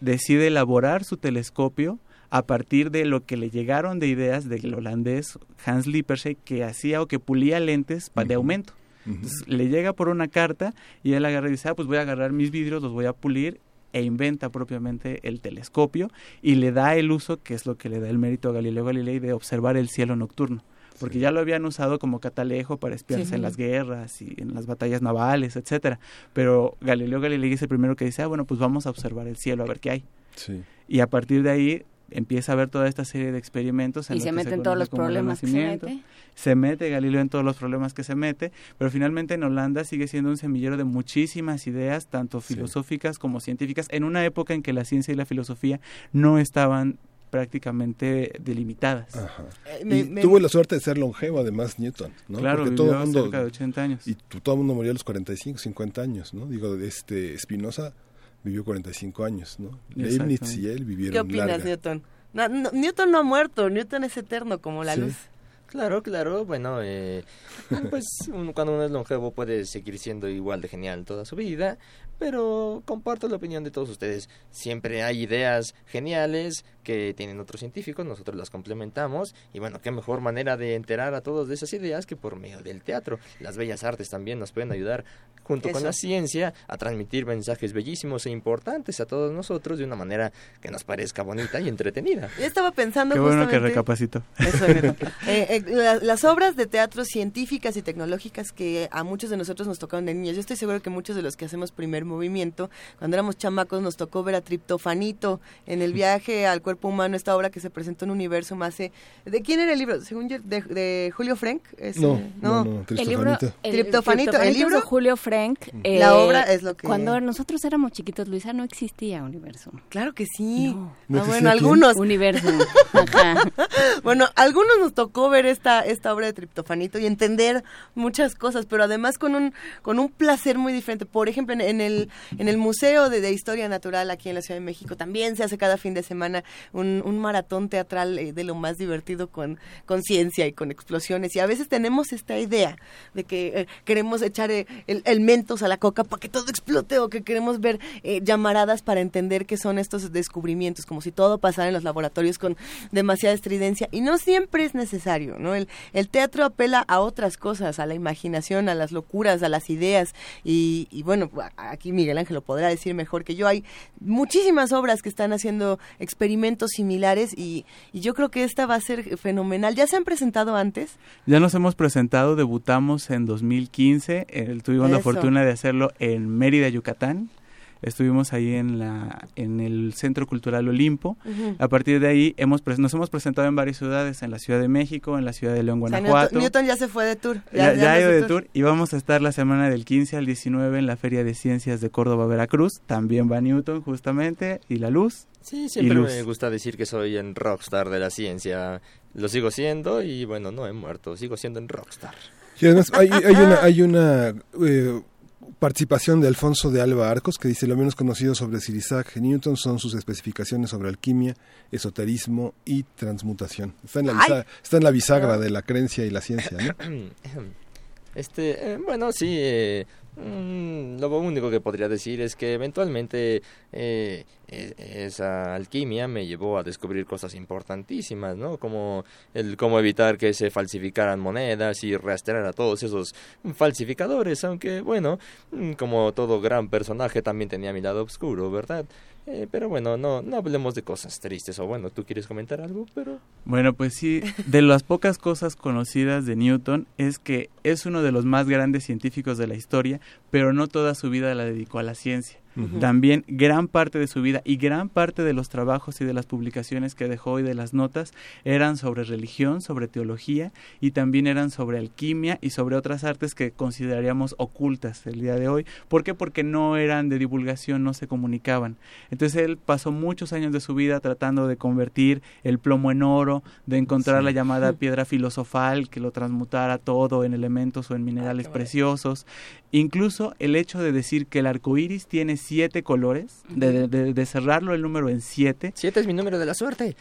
decide elaborar su telescopio a partir de lo que le llegaron de ideas del holandés Hans Lippershey que hacía o que pulía lentes de aumento. Entonces, le llega por una carta y él agarra y dice, ah, pues voy a agarrar mis vidrios, los voy a pulir e inventa propiamente el telescopio y le da el uso, que es lo que le da el mérito a Galileo Galilei, de observar el cielo nocturno. Porque ya lo habían usado como catalejo para espiarse en las guerras y en las batallas navales, etcétera. Pero Galileo Galilei es el primero que dice, ah, bueno, pues vamos a observar el cielo a ver qué hay. Y a partir de ahí empieza a ver toda esta serie de experimentos. En y se mete en todos los problemas que se mete. Se mete Galileo en todos los problemas que se mete, pero finalmente en Holanda sigue siendo un semillero de muchísimas ideas, tanto filosóficas como científicas, en una época en que la ciencia y la filosofía no estaban prácticamente delimitadas. Eh, y tuvo la suerte de ser longevo, además, Newton, ¿no? Claro, Porque todo el mundo, cerca de 80 años. Y todo el mundo murió a los 45, 50 años, ¿no? Digo, este Spinoza vivió 45 años, ¿no? Leibniz y él vivieron ¿Qué opinas, Newton? No, Newton no ha muerto, Newton es eterno como la luz. Claro, claro, bueno, eh, [LAUGHS] pues cuando uno es longevo puede seguir siendo igual de genial toda su vida, pero comparto la opinión de todos ustedes. Siempre hay ideas geniales que tienen otros científicos, nosotros las complementamos y bueno, qué mejor manera de enterar a todos de esas ideas que por medio del teatro. Las bellas artes también nos pueden ayudar junto con la ciencia a transmitir mensajes bellísimos e importantes a todos nosotros de una manera que nos parezca bonita y entretenida. Yo estaba pensando Qué bueno que recapacito. [LAUGHS] Eh, eh, las obras de teatro científicas y tecnológicas que a muchos de nosotros nos tocaron de niños. Yo estoy seguro que muchos de los que hacemos primer movimiento, cuando éramos chamacos nos tocó ver a Triptofanito en el viaje al cuerpo humano, esta obra que se presentó en Universo más... ¿De quién era el libro? Según yo, de, Julio Frank. no, no, no, el libro, Triptofanito, el, libro... De Julio Frank. Eh, la obra es lo que... Cuando nosotros éramos chiquitos, Luisa, no existía Universo. Claro que sí. Ah, bueno, algunos... Universo. [LAUGHS] bueno, algunos nos tocó ver esta, esta obra de Triptofanito y entender muchas cosas, pero además con un, con un placer muy diferente. Por ejemplo, en, el, en el Museo de, Historia Natural aquí en la Ciudad de México también se hace cada fin de semana un, maratón teatral eh, de lo más divertido con, con ciencia y con explosiones. Y a veces tenemos esta idea de que eh, queremos echar eh, el, el, a la coca para que todo explote o que queremos ver llamaradas para entender qué son estos descubrimientos, como si todo pasara en los laboratorios con demasiada estridencia. Y no siempre es necesario, ¿no? El, el teatro apela a otras cosas, a la imaginación, a las locuras, a las ideas. Y, y bueno, aquí Miguel Ángel lo podrá decir mejor que yo. Hay muchísimas obras que están haciendo experimentos similares y, y yo creo que esta va a ser fenomenal. ¿Ya se han presentado antes? Ya nos hemos presentado, debutamos en 2015, eh, tuvimos la fortuna de hacerlo en Mérida, Yucatán estuvimos ahí en la en el Centro Cultural Olimpo. A partir de ahí hemos nos hemos presentado en varias ciudades, en la Ciudad de México, en la Ciudad de León, Guanajuato. Newton, ya se fue de tour. Ya, ya, ha ido de tour. y vamos a estar la semana del 15 al 19 en la Feria de Ciencias de Córdoba, Veracruz. También va Newton justamente y La Luz. Sí, siempre me gusta decir que soy en rockstar de la ciencia. Lo sigo siendo y bueno, no he muerto, sigo siendo en rockstar. Y además hay, hay una, hay una eh, participación de Alfonso de Alba Arcos, que dice lo menos conocido sobre Sir Isaac Newton son sus especificaciones sobre alquimia, esoterismo y transmutación. Está en la, está en la bisagra de la creencia y la ciencia, ¿no? [COUGHS] Este, eh, bueno, sí, eh, Mm, lo único que podría decir es que eventualmente eh, e, esa alquimia me llevó a descubrir cosas importantísimas, ¿no? Como el cómo evitar que se falsificaran monedas y rastrear a todos esos falsificadores, aunque bueno, mm, como todo gran personaje también tenía mi lado oscuro, ¿verdad? Eh, pero bueno, no, no hablemos de cosas tristes. O bueno, tú quieres comentar algo, pero... Bueno, pues sí, de las pocas cosas conocidas de Newton es que es uno de los más grandes científicos de la historia, pero no toda su vida la dedicó a la ciencia. También gran parte de su vida y gran parte de los trabajos y de las publicaciones que dejó y de las notas eran sobre religión, sobre teología y también eran sobre alquimia y sobre otras artes que consideraríamos ocultas el día de hoy. ¿Por qué? Porque no eran de divulgación, no se comunicaban. Entonces él pasó muchos años de su vida tratando de convertir el plomo en oro, de encontrar la llamada [LAUGHS] piedra filosofal que lo transmutara todo en elementos o en minerales preciosos. Incluso el hecho de decir que el arco iris tiene siete colores, de, de, cerrarlo el número en siete. Siete es mi número de la suerte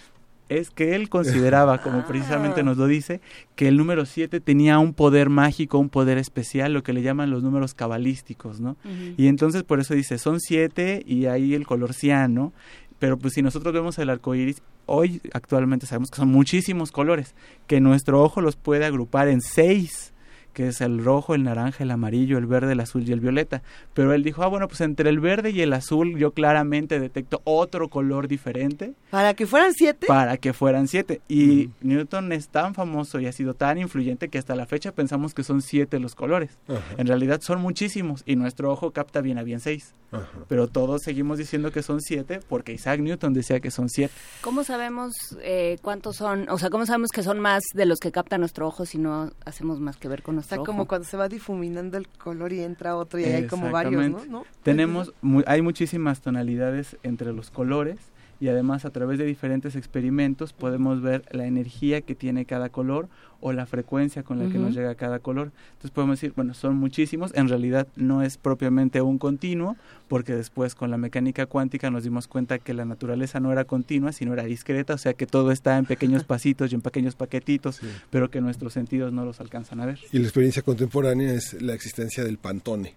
es que él consideraba, como [LAUGHS] ah. precisamente nos lo dice, que el número siete tenía un poder mágico, un poder especial, lo que le llaman los números cabalísticos, ¿no? Y entonces por eso dice, son siete y ahí el color ciano, pero pues si nosotros vemos el arco iris, hoy actualmente sabemos que son muchísimos colores, que nuestro ojo los puede agrupar en seis que es el rojo, el naranja, el amarillo, el verde, el azul y el violeta. Pero él dijo, ah, bueno, pues entre el verde y el azul yo claramente detecto otro color diferente. ¿Para que fueran siete? Para que fueran siete. Y Newton es tan famoso y ha sido tan influyente que hasta la fecha pensamos que son siete los colores. En realidad son muchísimos y nuestro ojo capta bien a bien seis. Pero todos seguimos diciendo que son siete porque Isaac Newton decía que son siete. ¿Cómo sabemos eh, cuántos son? O sea, ¿cómo sabemos que son más de los que capta nuestro ojo si no hacemos más que ver con Está como cuando se va difuminando el color y entra otro y hay como varios, ¿no? Tenemos, hay muchísimas tonalidades entre los colores y además a través de diferentes experimentos podemos ver la energía que tiene cada color o la frecuencia con la que nos llega cada color. Entonces podemos decir, bueno, son muchísimos, en realidad no es propiamente un continuo, porque después con la mecánica cuántica nos dimos cuenta que la naturaleza no era continua, sino era discreta, o sea que todo está en pequeños [LAUGHS] pasitos y en pequeños paquetitos, pero que nuestros sentidos no los alcanzan a ver. Y la experiencia contemporánea es la existencia del pantone,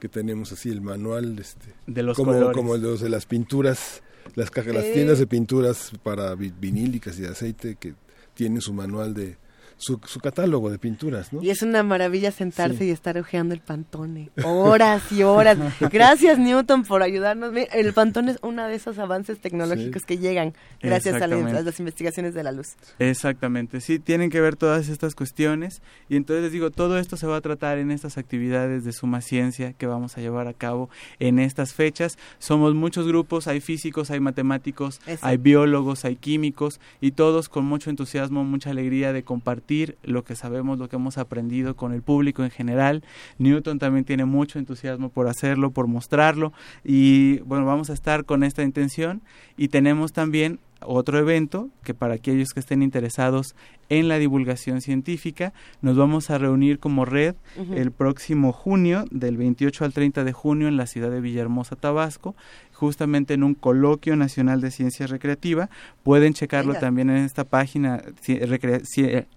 que tenemos así el manual este, de los como, colores. como los de las pinturas, las cajas, las tiendas de pinturas para vinílicas y de aceite que tienen su manual de su, su, catálogo de pinturas, ¿no? Y es una maravilla sentarse y estar hojeando el Pantone. Horas y horas. [LAUGHS] Gracias, Newton, por ayudarnos. El Pantone es uno de esos avances tecnológicos que llegan gracias a las, a las, investigaciones de la luz. Exactamente, sí, tienen que ver todas estas cuestiones. Y entonces les digo, todo esto se va a tratar en estas actividades de Suma Ciencia que vamos a llevar a cabo en estas fechas. Somos muchos grupos, hay físicos, hay matemáticos, Exacto. hay biólogos, hay químicos, y todos con mucho entusiasmo, mucha alegría de compartir lo que sabemos, lo que hemos aprendido con el público en general. Newton también tiene mucho entusiasmo por hacerlo, por mostrarlo y bueno, vamos a estar con esta intención y tenemos también otro evento que para aquellos que estén interesados en la divulgación científica nos vamos a reunir como red uh -huh. el próximo junio del 28 al 30 de junio en la ciudad de Villahermosa, Tabasco, justamente en un coloquio nacional de ciencia recreativa. Pueden checarlo Venga. también en esta página recre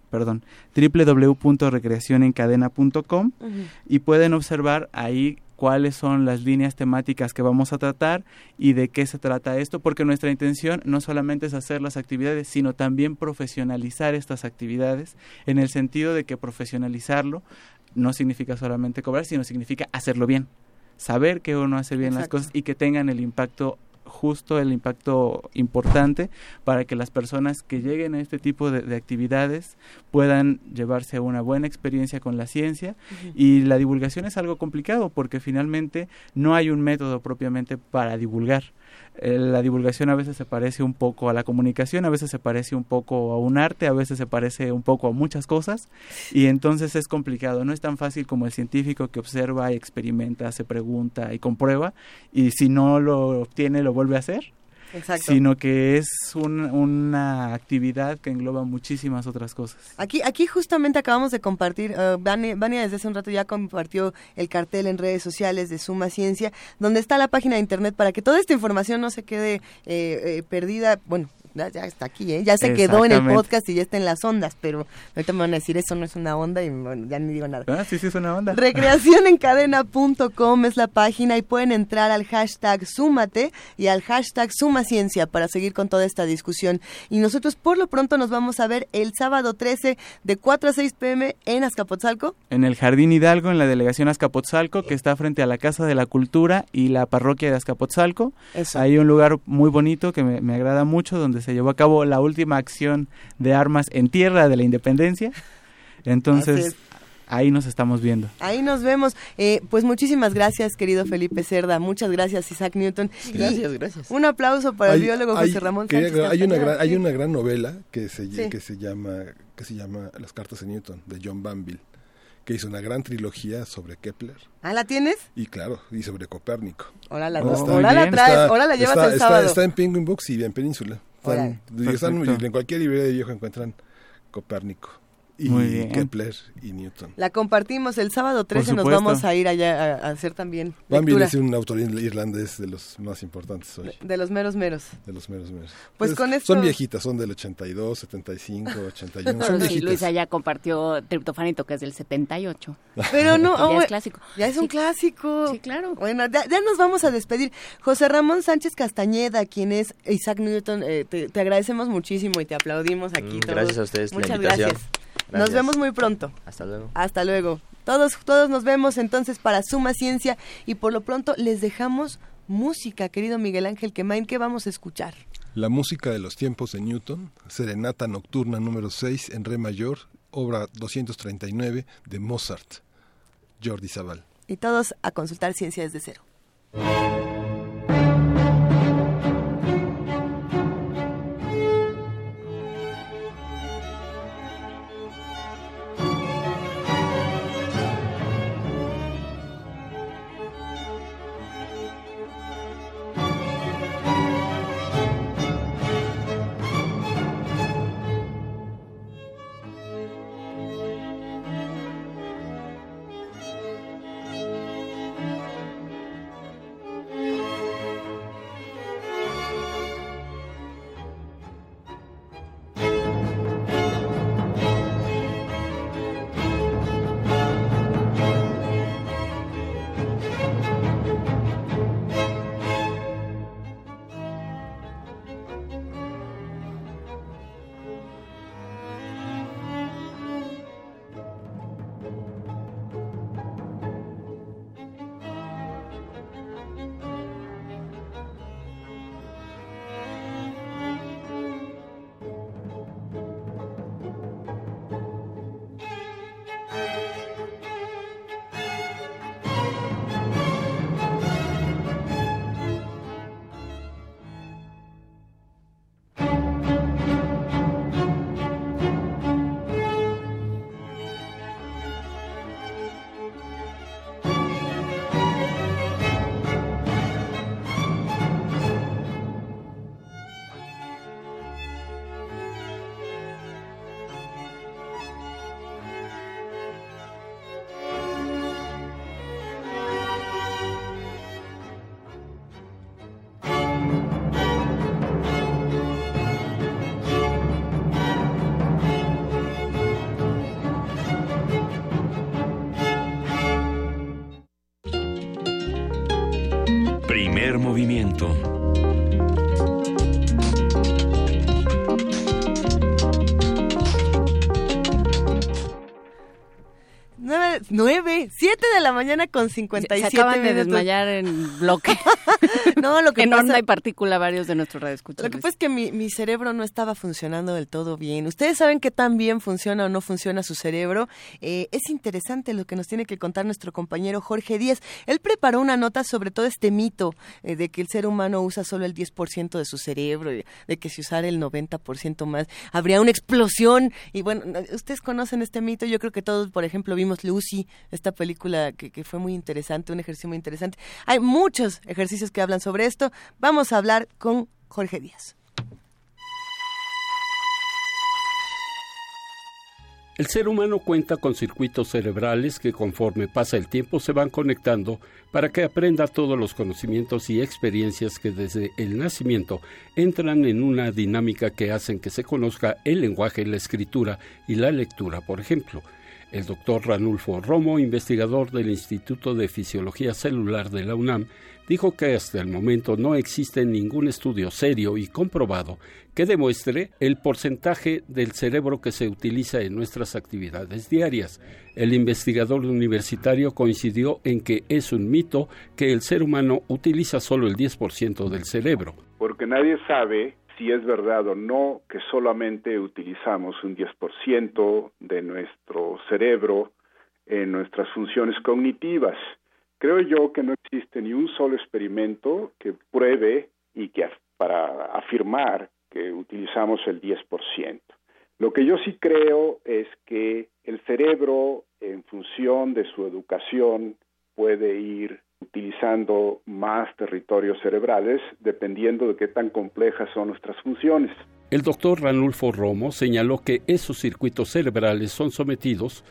perdón, www.recreacionencadena.com uh -huh. y pueden observar ahí cuáles son las líneas temáticas que vamos a tratar y de qué se trata esto, porque nuestra intención no solamente es hacer las actividades, sino también profesionalizar estas actividades, en el sentido de que profesionalizarlo no significa solamente cobrar, sino significa hacerlo bien, saber que uno hace bien Exacto. las cosas y que tengan el impacto justo el impacto importante para que las personas que lleguen a este tipo de, de actividades puedan llevarse una buena experiencia con la ciencia uh -huh. y la divulgación es algo complicado porque finalmente no hay un método propiamente para divulgar la divulgación a veces se parece un poco a la comunicación, a veces se parece un poco a un arte, a veces se parece un poco a muchas cosas y entonces es complicado, no es tan fácil como el científico que observa experimenta, se pregunta y comprueba y si no lo obtiene lo vuelve a hacer. Exacto. sino que es un, una actividad que engloba muchísimas otras cosas. Aquí, aquí justamente acabamos de compartir, uh, Vania, Vania, desde hace un rato ya compartió el cartel en redes sociales de Suma Ciencia, donde está la página de internet para que toda esta información no se quede eh, eh, perdida, bueno, ya, está aquí, ¿eh? ya se quedó en el podcast y ya está en las ondas, pero ahorita me van a decir eso no es una onda y bueno, ya ni digo nada. Ah, sí, sí es una onda. Recreacionencadena.com es la página y pueden entrar al hashtag Súmate y al hashtag Suma Ciencia para seguir con toda esta discusión. Y nosotros por lo pronto nos vamos a ver el sábado 13 de 4 a 6 pm en Azcapotzalco. En el Jardín Hidalgo, en la delegación Azcapotzalco, que está frente a la Casa de la Cultura y la parroquia de Azcapotzalco. Eso. Hay un lugar muy bonito que me, me agrada mucho donde se llevó a cabo la última acción de armas en tierra de la independencia. Entonces, ahí nos estamos viendo. Ahí nos vemos. Eh, pues muchísimas gracias, querido Felipe Cerda. Muchas gracias, Isaac Newton. Gracias, y gracias. Un aplauso para hay, el biólogo hay, José Ramón quería, Sánchez. Hay una, gran, hay una gran novela que se, sí. que se llama que se llama Las cartas de Newton de John Banville que hizo una gran trilogía sobre Kepler. ¿Ah, la tienes? Y claro, y sobre Copérnico. Ahora la, oh, ahora la traes, está, ahora la llevas está, el está, sábado. Está, en Penguin Books y en Península. Están, están, en cualquier librería de viejo encuentran Copérnico y Kepler y Newton. La compartimos el sábado 13, nos vamos a ir allá a, hacer también. Van es un autor irlandés de los más importantes hoy. De, de, los meros meros. De los meros meros. Pues Entonces, con esto... Son viejitas, son del 82, 75, 81. son sí, Luisa ya compartió Triptofanito, que es del 78. Pero no, [LAUGHS] ya oh, es clásico. Ya es un sí. clásico. Sí, claro. Bueno, ya, ya, nos vamos a despedir. José Ramón Sánchez Castañeda, quien es Isaac Newton, eh, te, te, agradecemos muchísimo y te aplaudimos aquí. Mm, todos. Gracias a ustedes. Muchas gracias. Nos vemos muy pronto. Hasta luego. Hasta luego. Todos, todos nos vemos entonces para Suma Ciencia y por lo pronto les dejamos música, querido Miguel Ángel Quemain. ¿Qué vamos a escuchar? La música de los tiempos de Newton, Serenata Nocturna número 6 en Re mayor, obra 239 de Mozart, Jordi Zaval. Y todos a consultar Ciencia desde cero. Movimiento. Mañana con 57 Se acaban de desmayar en bloque. [LAUGHS] no, lo que en pasa... onda y partícula varios de nuestros radioescuchas. Lo que pasa es que mi, mi, cerebro no estaba funcionando del todo bien. Ustedes saben qué tan bien funciona o no funciona su cerebro. Eh, es interesante lo que nos tiene que contar nuestro compañero Jorge Díaz. Él preparó una nota sobre todo este mito eh, de que el ser humano usa solo el 10% de su cerebro, de que si usara el 90% más habría una explosión. Y bueno, ustedes conocen este mito. Yo creo que todos, por ejemplo, vimos Lucy, esta película que, que fue muy interesante, un ejercicio muy interesante. Hay muchos ejercicios que hablan sobre esto. Vamos a hablar con Jorge Díaz. El ser humano cuenta con circuitos cerebrales que conforme pasa el tiempo se van conectando para que aprenda todos los conocimientos y experiencias que desde el nacimiento entran en una dinámica que hacen que se conozca el lenguaje, la escritura y la lectura, por ejemplo. El doctor Ranulfo Romo, investigador del Instituto de Fisiología Celular de la UNAM, dijo que hasta el momento no existe ningún estudio serio y comprobado que demuestre el porcentaje del cerebro que se utiliza en nuestras actividades diarias. El investigador universitario coincidió en que es un mito que el ser humano utiliza solo el 10% del cerebro. Porque nadie sabe si es verdad o no que solamente utilizamos un 10% de nuestro cerebro en nuestras funciones cognitivas. Creo yo que no existe ni un solo experimento que pruebe y que para afirmar que utilizamos el 10%. Lo que yo sí creo es que el cerebro, en función de su educación, puede ir utilizando más territorios cerebrales dependiendo de qué tan complejas son nuestras funciones. El doctor Ranulfo Romo señaló que esos circuitos cerebrales son sometidos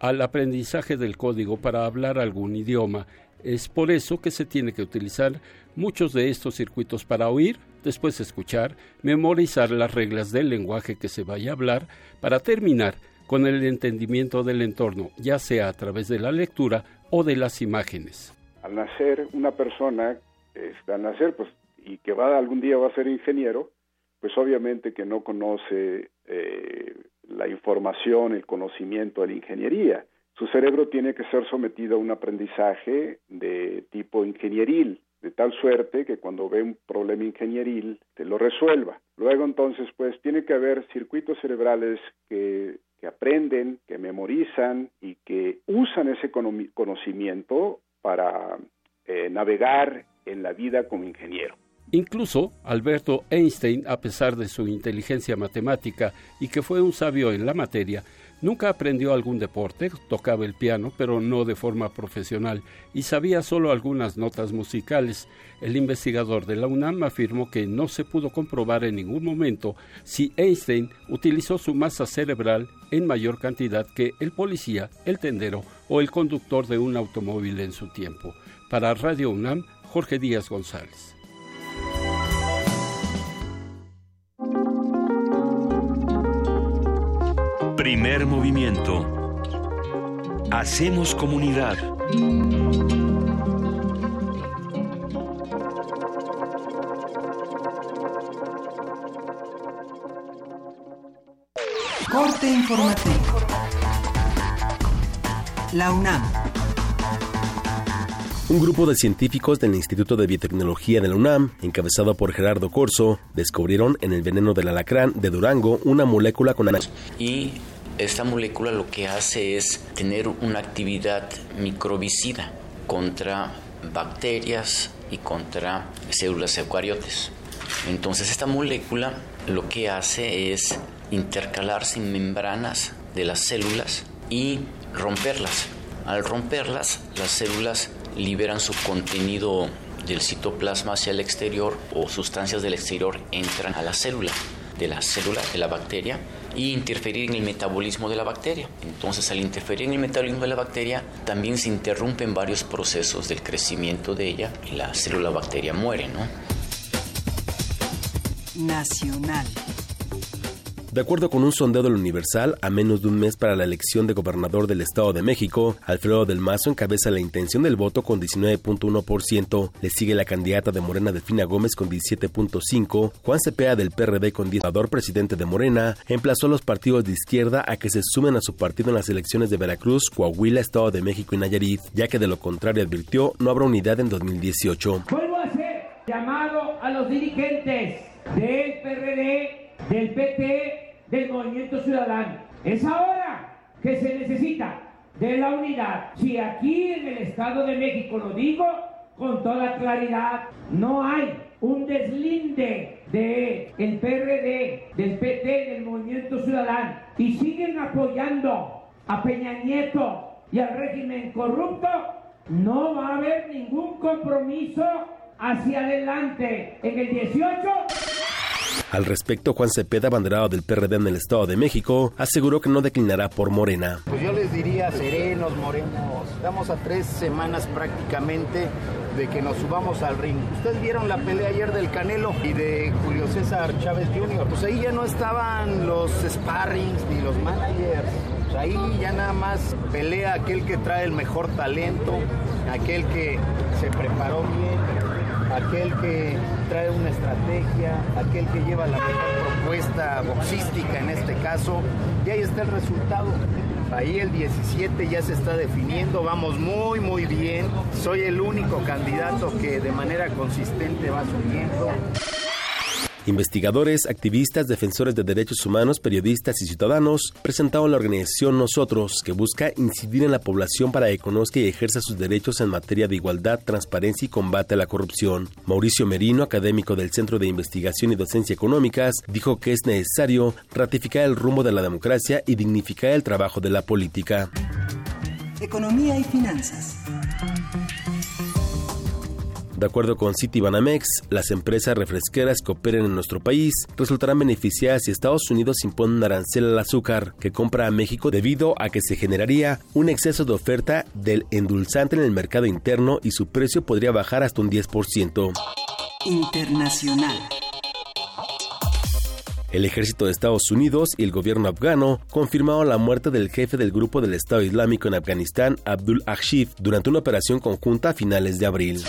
al aprendizaje del código para hablar algún idioma. Es por eso que se tiene que utilizar muchos de estos circuitos para oír, después escuchar, memorizar las reglas del lenguaje que se vaya a hablar, para terminar con el entendimiento del entorno, ya sea a través de la lectura o de las imágenes. Al nacer, una persona, este, al nacer, pues, y que va algún día va a ser ingeniero, pues obviamente que no conoce eh, la información, el conocimiento de la ingeniería. Su cerebro tiene que ser sometido a un aprendizaje de tipo ingenieril, de tal suerte que cuando ve un problema ingenieril te lo resuelva. Luego entonces pues tiene que haber circuitos cerebrales que, que aprenden, que memorizan y que usan ese conocimiento para eh, navegar en la vida como ingeniero. Incluso Alberto Einstein, a pesar de su inteligencia matemática y que fue un sabio en la materia, nunca aprendió algún deporte, tocaba el piano, pero no de forma profesional, y sabía solo algunas notas musicales. El investigador de la UNAM afirmó que no se pudo comprobar en ningún momento si Einstein utilizó su masa cerebral en mayor cantidad que el policía, el tendero o el conductor de un automóvil en su tiempo. Para Radio UNAM, Jorge Díaz González. Primer movimiento. Hacemos comunidad. Corte informativo. La UNAM. Un grupo de científicos del Instituto de Biotecnología de la UNAM, encabezado por Gerardo Corso, descubrieron en el veneno del alacrán de Durango una molécula con y esta molécula lo que hace es tener una actividad microbicida contra bacterias y contra células eucariotes. Entonces esta molécula lo que hace es intercalarse en membranas de las células y romperlas. Al romperlas, las células liberan su contenido del citoplasma hacia el exterior o sustancias del exterior entran a la célula de la célula de la bacteria y interferir en el metabolismo de la bacteria. Entonces, al interferir en el metabolismo de la bacteria, también se interrumpen varios procesos del crecimiento de ella y la célula bacteria muere, ¿no? Nacional. De acuerdo con un sondeo del Universal, a menos de un mes para la elección de gobernador del Estado de México, Alfredo del Mazo encabeza la intención del voto con 19.1%, le sigue la candidata de Morena Delfina Gómez con 17.5%, Juan Cepeda del PRD con 10%, presidente de Morena, emplazó a los partidos de izquierda a que se sumen a su partido en las elecciones de Veracruz, Coahuila, Estado de México y Nayarit, ya que de lo contrario advirtió no habrá unidad en 2018. Vuelvo a hacer llamado a los dirigentes del PRD, del PT, del Movimiento Ciudadano. Es ahora que se necesita de la unidad. Si aquí en el Estado de México lo digo con toda claridad, no hay un deslinde de PRD, del PT, del Movimiento Ciudadano y siguen apoyando a Peña Nieto y al régimen corrupto, no va a haber ningún compromiso hacia adelante. En el 18 al respecto, Juan Cepeda, abanderado del PRD en el Estado de México, aseguró que no declinará por Morena. Pues yo les diría serenos, morenos. Estamos a tres semanas prácticamente de que nos subamos al ring. Ustedes vieron la pelea ayer del Canelo y de Julio César Chávez Jr. Pues ahí ya no estaban los sparrings ni los managers. Pues ahí ya nada más pelea aquel que trae el mejor talento, aquel que se preparó bien, aquel que trae una estrategia, aquel que lleva la mejor propuesta boxística en este caso, y ahí está el resultado. Ahí el 17 ya se está definiendo, vamos muy muy bien. Soy el único candidato que de manera consistente va subiendo. Investigadores, activistas, defensores de derechos humanos, periodistas y ciudadanos presentaron la organización Nosotros, que busca incidir en la población para que conozca y ejerza sus derechos en materia de igualdad, transparencia y combate a la corrupción. Mauricio Merino, académico del Centro de Investigación y Docencia Económicas, dijo que es necesario ratificar el rumbo de la democracia y dignificar el trabajo de la política. Economía y finanzas. De acuerdo con Citibanamex, las empresas refresqueras que operen en nuestro país resultarán beneficiadas si Estados Unidos impone un arancel al azúcar que compra a México debido a que se generaría un exceso de oferta del endulzante en el mercado interno y su precio podría bajar hasta un 10%. Internacional. El ejército de Estados Unidos y el gobierno afgano confirmaron la muerte del jefe del grupo del Estado Islámico en Afganistán, Abdul Ashif, durante una operación conjunta a finales de abril.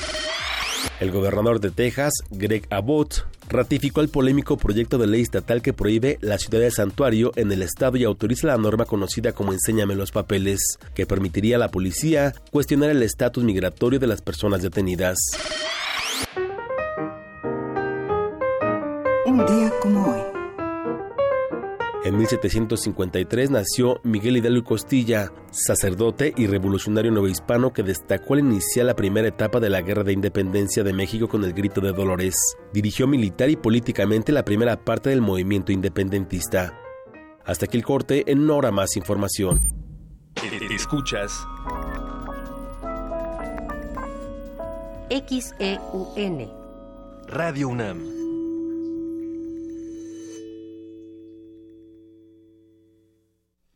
El gobernador de Texas, Greg Abbott, ratificó el polémico proyecto de ley estatal que prohíbe la ciudad de santuario en el estado y autoriza la norma conocida como Enséñame los papeles, que permitiría a la policía cuestionar el estatus migratorio de las personas detenidas. Un día como hoy. En 1753 nació Miguel Hidalgo Costilla, sacerdote y revolucionario novohispano que destacó al iniciar la primera etapa de la Guerra de Independencia de México con el Grito de Dolores. Dirigió militar y políticamente la primera parte del movimiento independentista. Hasta aquí el corte, en una hora más información. Escuchas XEUN Radio UNAM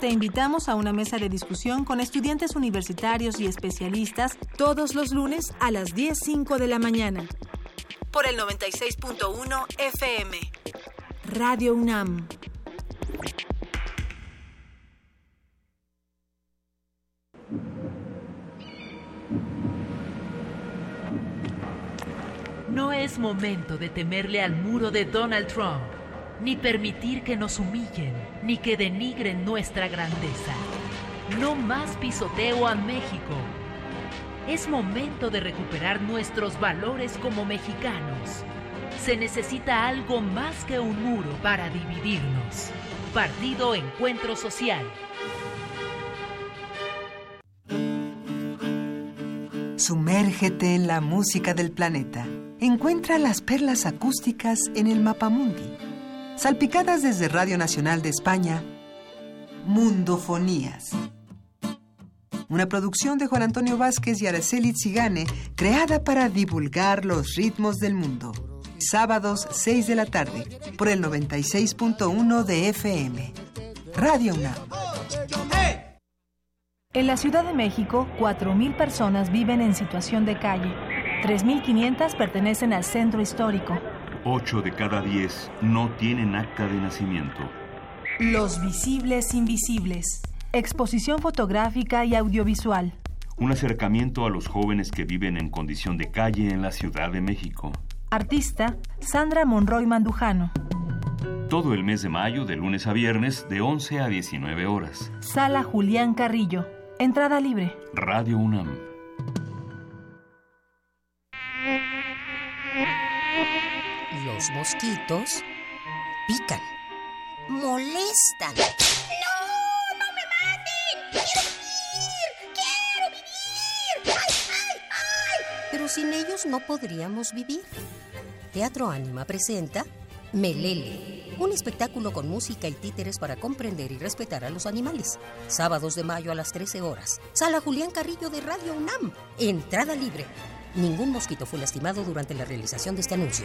Te invitamos a una mesa de discusión con estudiantes universitarios y especialistas todos los lunes a las 10.05 de la mañana. Por el 96.1 FM. Radio UNAM. No es momento de temerle al muro de Donald Trump, ni permitir que nos humillen, ni que denigren nuestra grandeza. No más pisoteo a México. Es momento de recuperar nuestros valores como mexicanos. Se necesita algo más que un muro para dividirnos. Partido Encuentro Social. Sumérgete en la música del planeta. Encuentra las perlas acústicas en el Mapamundi. Salpicadas desde Radio Nacional de España, Mundofonías. Una producción de Juan Antonio Vázquez y Araceli Zigane, creada para divulgar los ritmos del mundo. Sábados 6 de la tarde, por el 96.1 de FM. Radio UNAM. En la Ciudad de México, 4.000 personas viven en situación de calle. 3.500 pertenecen al centro histórico. 8 de cada 10 no tienen acta de nacimiento. Los visibles invisibles. Exposición fotográfica y audiovisual. Un acercamiento a los jóvenes que viven en condición de calle en la Ciudad de México. Artista Sandra Monroy Mandujano. Todo el mes de mayo, de lunes a viernes, de 11 a 19 horas. Sala Julián Carrillo. Entrada libre. Radio UNAM. Los mosquitos pican, molestan. ¡No! ¡No me maten! ¡Quiero vivir! ¡Quiero vivir! ¡Ay, ay, ay! Pero sin ellos no podríamos vivir. Teatro Ánima presenta Melele, un espectáculo con música y títeres para comprender y respetar a los animales. Sábados de mayo a las 13 horas. Sala Julián Carrillo de Radio UNAM. Entrada libre. Ningún mosquito fue lastimado durante la realización de este anuncio.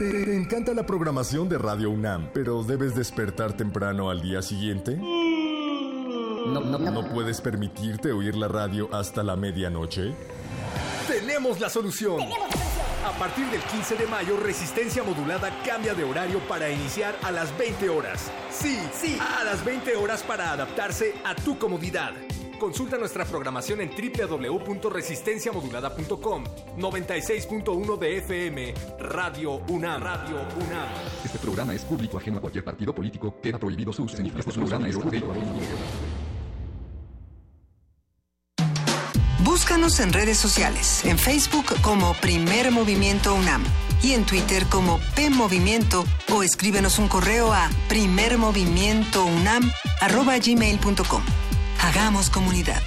¿Te encanta la programación de Radio UNAM, pero debes despertar temprano al día siguiente? No, no, no. ¿No puedes permitirte oír la radio hasta la medianoche? Tenemos la solución. A partir del 15 de mayo, Resistencia Modulada cambia de horario para iniciar a las 20 horas. Sí, sí, a las 20 horas para adaptarse a tu comodidad. Consulta nuestra programación en www.resistenciamodulada.com 96.1 de FM Radio UNAM. Radio UNAM. Este programa es público ajeno a cualquier partido político. Queda prohibido su uso. Este programa es Búscanos en redes sociales, en Facebook como Primer Movimiento UNAM y en Twitter como P Movimiento o escríbenos un correo a primermovimientounam@gmail.com. Hagamos comunidad.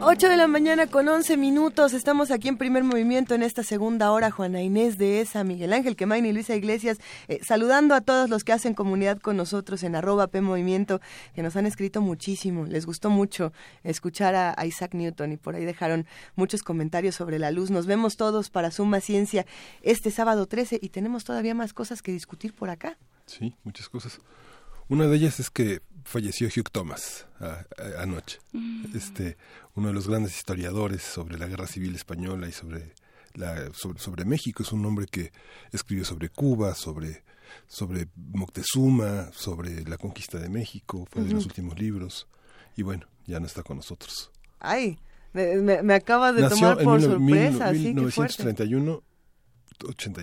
8 de la mañana con 11 minutos. Estamos aquí en primer movimiento en esta segunda hora. Juana Inés de esa, Miguel Ángel Quemain y Luisa Iglesias, eh, saludando a todos los que hacen comunidad con nosotros en arroba P Movimiento, que nos han escrito muchísimo. Les gustó mucho escuchar a, a Isaac Newton y por ahí dejaron muchos comentarios sobre la luz. Nos vemos todos para Suma Ciencia este sábado 13 y tenemos todavía más cosas que discutir por acá. Sí, muchas cosas. Una de ellas es que falleció Hugh Thomas a, a, anoche, mm. este, uno de los grandes historiadores sobre la guerra civil española y sobre, la, sobre, sobre México. Es un hombre que escribió sobre Cuba, sobre, sobre Moctezuma, sobre la conquista de México, fue de los últimos libros y bueno, ya no está con nosotros. Ay, me, me acabas de Nació tomar por en sorpresa, sí, 1931, 80,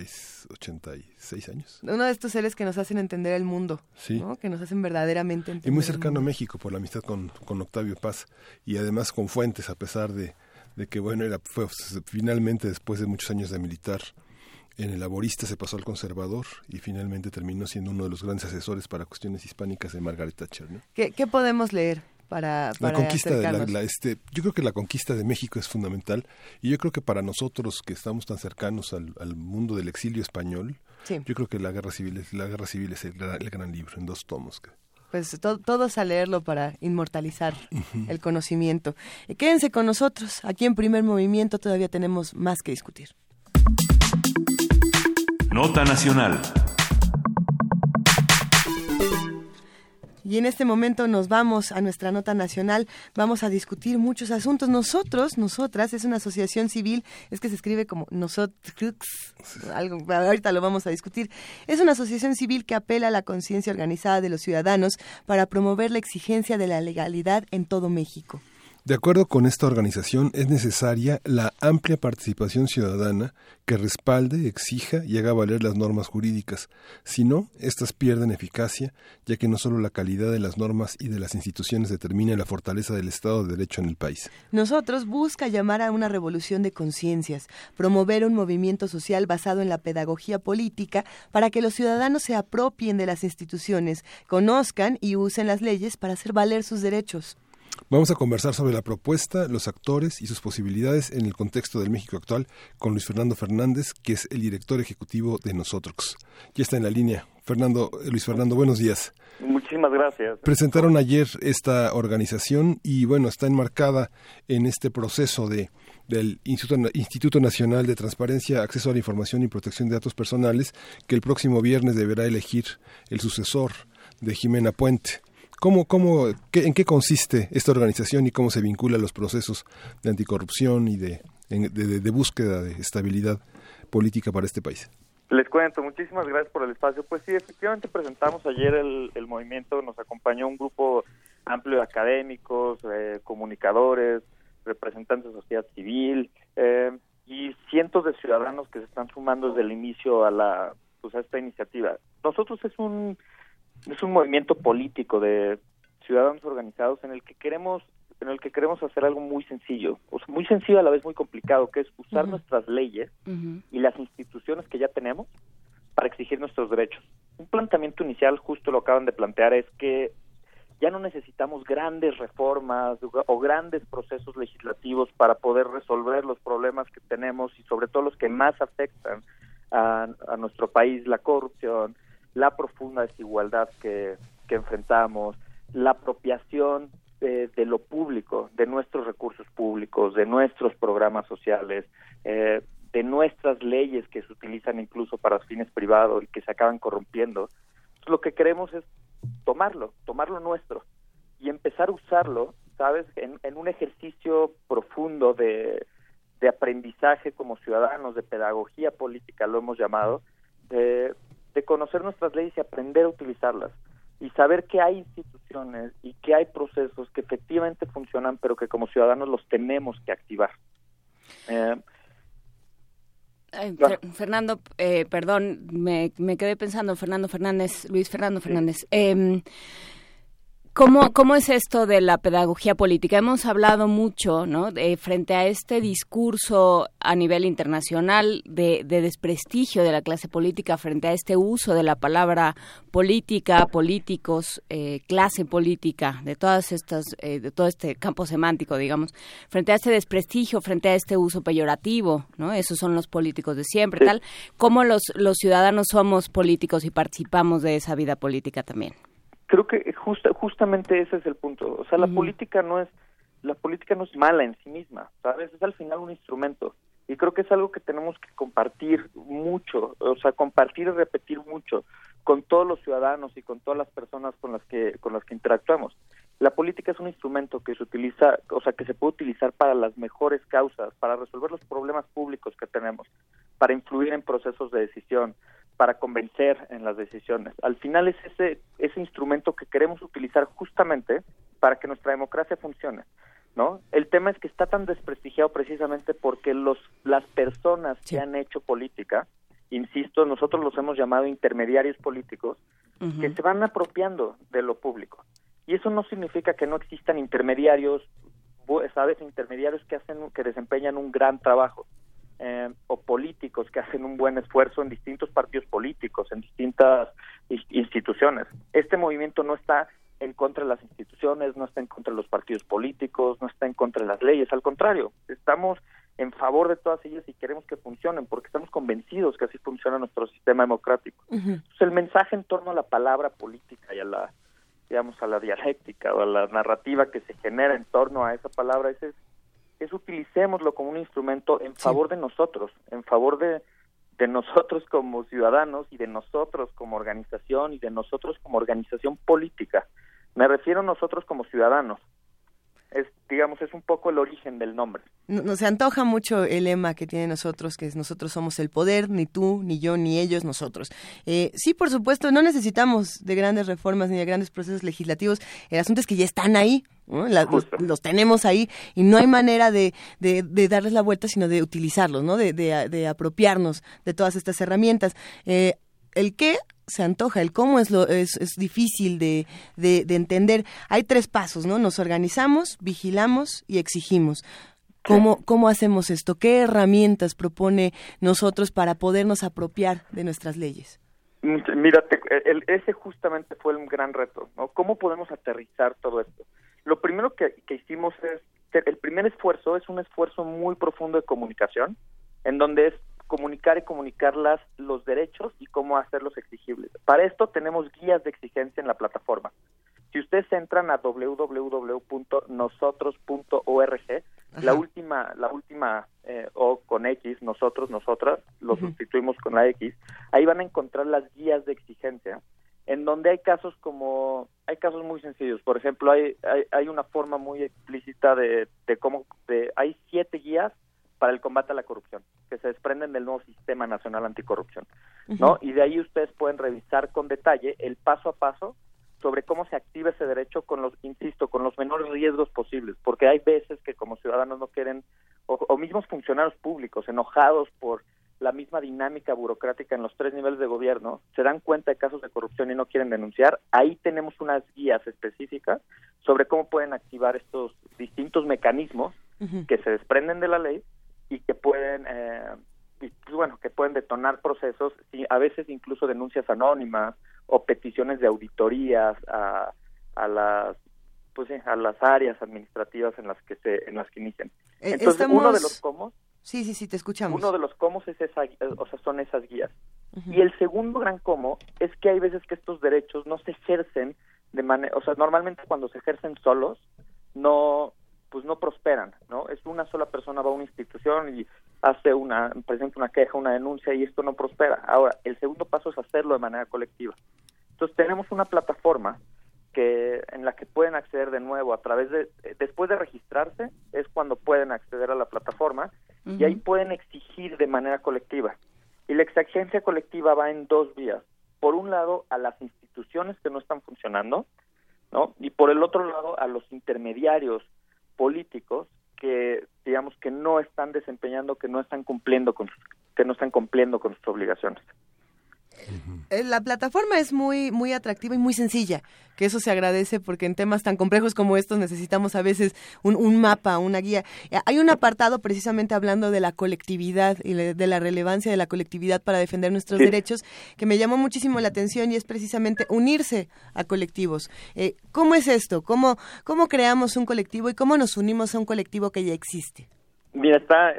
86 años. Uno de estos seres que nos hacen entender el mundo, sí. ¿no? que nos hacen verdaderamente entender. Y muy cercano a México por la amistad con, con Octavio Paz y además con Fuentes, a pesar de, de que bueno, era, fue finalmente después de muchos años de militar, en el laborista se pasó al conservador y finalmente terminó siendo uno de los grandes asesores para cuestiones hispánicas de Margaret Thatcher. ¿no? ¿Qué, ¿Qué, podemos leer para, para la conquista de la, este, yo creo que la conquista de México es fundamental y yo creo que para nosotros que estamos tan cercanos al, al mundo del exilio español, sí. yo creo que la guerra civil es la guerra civil es el, el gran libro en dos tomos. Que, pues to todos a leerlo para inmortalizar uh -huh. el conocimiento. Y quédense con nosotros. Aquí en Primer Movimiento todavía tenemos más que discutir. Nota Nacional. Y en este momento nos vamos a nuestra nota nacional, vamos a discutir muchos asuntos. Nosotros, nosotras, es una asociación civil, es que se escribe como nosotros, algo, ahorita lo vamos a discutir. Es una asociación civil que apela a la conciencia organizada de los ciudadanos para promover la exigencia de la legalidad en todo México. De acuerdo con esta organización, es necesaria la amplia participación ciudadana que respalde, exija y haga valer las normas jurídicas. Si no, éstas pierden eficacia, ya que no solo la calidad de las normas y de las instituciones determina la fortaleza del Estado de Derecho en el país. Nosotros busca llamar a una revolución de conciencias, promover un movimiento social basado en la pedagogía política para que los ciudadanos se apropien de las instituciones, conozcan y usen las leyes para hacer valer sus derechos. Vamos a conversar sobre la propuesta, los actores y sus posibilidades en el contexto del México actual con Luis Fernando Fernández, que es el director ejecutivo de Nosotros. Ya está en la línea. Fernando, Luis Fernando, buenos días. Muchísimas gracias. Presentaron ayer esta organización y bueno, está enmarcada en este proceso de del Instituto, Instituto Nacional de Transparencia, Acceso a la Información y Protección de Datos Personales, que el próximo viernes deberá elegir el sucesor de Jimena Puente. ¿Cómo, cómo, ¿En qué consiste esta organización y cómo se vincula a los procesos de anticorrupción y de, búsqueda de estabilidad política para este país? Les cuento, muchísimas gracias por el espacio. Pues sí, efectivamente presentamos ayer el, el movimiento, nos acompañó un grupo amplio de académicos, eh, comunicadores, representantes de sociedad civil eh, y cientos de ciudadanos que se están sumando desde el inicio a la pues a esta iniciativa. Nosotros es un es un movimiento político de ciudadanos organizados en el que queremos en el que queremos hacer algo muy sencillo, o sea, muy sencillo a la vez muy complicado, que es usar uh -huh. nuestras leyes uh -huh. y las instituciones que ya tenemos para exigir nuestros derechos. Un planteamiento inicial, justo lo acaban de plantear, es que ya no necesitamos grandes reformas o grandes procesos legislativos para poder resolver los problemas que tenemos y sobre todo los que más afectan a, a nuestro país, la corrupción, la profunda desigualdad que, enfrentamos, la apropiación de, de, lo público, de nuestros recursos públicos, de nuestros programas sociales, eh, de nuestras leyes que se utilizan incluso para fines privados y que se acaban corrompiendo. Entonces, lo que queremos es tomarlo, tomarlo nuestro y empezar a usarlo, ¿sabes?, en, en un ejercicio profundo de, de aprendizaje como ciudadanos, de pedagogía política, lo hemos llamado, eh, de conocer nuestras leyes y aprender a utilizarlas y saber que hay instituciones y que hay procesos que efectivamente funcionan, pero que como ciudadanos los tenemos que activar. Eh, Fernando, eh, perdón, me, me, quedé pensando, Fernando Fernández, Luis Fernando Fernández. Sí. Eh, ¿Cómo, ¿Cómo es esto de la pedagogía política? Hemos hablado mucho, ¿no? De, frente a este discurso a nivel internacional de, de, desprestigio de la clase política, frente a este uso de la palabra política, políticos, eh, clase política, de todas estas, eh, de todo este campo semántico, digamos, frente a este desprestigio, frente a este uso peyorativo, ¿no? Esos son los políticos de siempre, tal. ¿Cómo los, los ciudadanos somos políticos y participamos de esa vida política también? Creo que justa, justamente ese es el punto. O sea, la uh -huh. política no es la política no es mala en sí misma, ¿sabes? Es al final un instrumento. Y creo que es algo que tenemos que compartir mucho, o sea, compartir y repetir mucho con todos los ciudadanos y con todas las personas con las que con las que interactuamos. La política es un instrumento que se utiliza, o sea, que se puede utilizar para las mejores causas, para resolver los problemas públicos que tenemos, para influir en procesos de decisión, para convencer en las decisiones. Al final es ese ese instrumento que queremos utilizar justamente para que nuestra democracia funcione, ¿no? El tema es que está tan desprestigiado precisamente porque los las personas sí. que han hecho política, insisto, nosotros los hemos llamado intermediarios políticos, uh -huh. que se van apropiando de lo público. Y eso no significa que no existan intermediarios sabes intermediarios que hacen que desempeñan un gran trabajo eh, o políticos que hacen un buen esfuerzo en distintos partidos políticos en distintas instituciones este movimiento no está en contra de las instituciones, no está en contra de los partidos políticos, no está en contra de las leyes, al contrario, estamos en favor de todas ellas y queremos que funcionen porque estamos convencidos que así funciona nuestro sistema democrático. Entonces, el mensaje en torno a la palabra política y a la digamos a la dialéctica o a la narrativa que se genera en torno a esa palabra es, es, utilicémoslo como un instrumento en favor de nosotros, en favor de, de nosotros como ciudadanos y de nosotros como organización y de nosotros como organización política. Me refiero a nosotros como ciudadanos. Es, digamos, es un poco el origen del nombre. Nos se antoja mucho el lema que tiene nosotros, que es nosotros somos el poder, ni tú, ni yo, ni ellos, nosotros. Eh, sí, por supuesto, no necesitamos de grandes reformas ni de grandes procesos legislativos. El asunto es que ya están ahí, los, tenemos ahí y no hay manera de, de, darles la vuelta, sino de utilizarlos, ¿no? De, de, apropiarnos de todas estas herramientas. Eh, el qué se antoja, el cómo es, lo, es, es difícil de, de, entender. Hay tres pasos, ¿no? Nos organizamos, vigilamos y exigimos. ¿Cómo, ¿Cómo hacemos esto? ¿Qué herramientas propone nosotros para podernos apropiar de nuestras leyes? Mira, ese justamente fue el gran reto, ¿no? ¿Cómo podemos aterrizar todo esto? Lo primero que, que hicimos es, el primer esfuerzo es un esfuerzo muy profundo de comunicación, en donde es comunicar y comunicarlas los derechos y cómo hacerlos exigibles. Para esto tenemos guías de exigencia en la plataforma. Si ustedes entran a www.nosotros.org, la última, la última eh, O con X, nosotros, nosotras, lo sustituimos con la X, ahí van a encontrar las guías de exigencia, en donde hay casos como, hay casos muy sencillos. Por ejemplo, hay, hay, hay una forma muy explícita de, de cómo, de, hay siete guías para el combate a la corrupción, que se desprenden del nuevo Sistema Nacional Anticorrupción, ¿no? Y de ahí ustedes pueden revisar con detalle el paso a paso sobre cómo se activa ese derecho con los, insisto, con los menores riesgos posibles, porque hay veces que como ciudadanos no quieren, o, mismos funcionarios públicos, enojados por la misma dinámica burocrática en los tres niveles de gobierno, se dan cuenta de casos de corrupción y no quieren denunciar, ahí tenemos unas guías específicas sobre cómo pueden activar estos distintos mecanismos que se desprenden de la ley y que pueden eh, pues, bueno que pueden detonar procesos y a veces incluso denuncias anónimas o peticiones de auditorías a, a las pues a las áreas administrativas en las que se en las que inician. Eh, entonces uno de los cómo sí sí sí te escuchamos uno de los cómo es esa o sea son esas guías y el segundo gran cómo es que hay veces que estos derechos no se ejercen de manera o sea normalmente cuando se ejercen solos no pues no prosperan, ¿no? Es una sola persona va a una institución y hace una, presenta una queja, una denuncia y esto no prospera. Ahora, el segundo paso es hacerlo de manera colectiva. Entonces tenemos una plataforma que en la que pueden acceder de nuevo a través de después de registrarse es cuando pueden acceder a la plataforma y ahí pueden exigir de manera colectiva. Y la exigencia colectiva va en dos vías. Por un lado, a las instituciones que no están funcionando, ¿no? Y por el otro lado, a los intermediarios políticos que digamos que no están desempeñando, que no están cumpliendo con que no están cumpliendo con sus obligaciones. Eh, la plataforma es muy muy atractiva y muy sencilla, que eso se agradece porque en temas tan complejos como estos necesitamos a veces un, mapa, una guía. Eh, hay un apartado precisamente hablando de la colectividad y de la relevancia de la colectividad para defender nuestros derechos que me llamó muchísimo la atención y es precisamente unirse a colectivos. Eh, ¿Cómo es esto? ¿Cómo, ¿Cómo creamos un colectivo y cómo nos unimos a un colectivo que ya existe? Mira, está,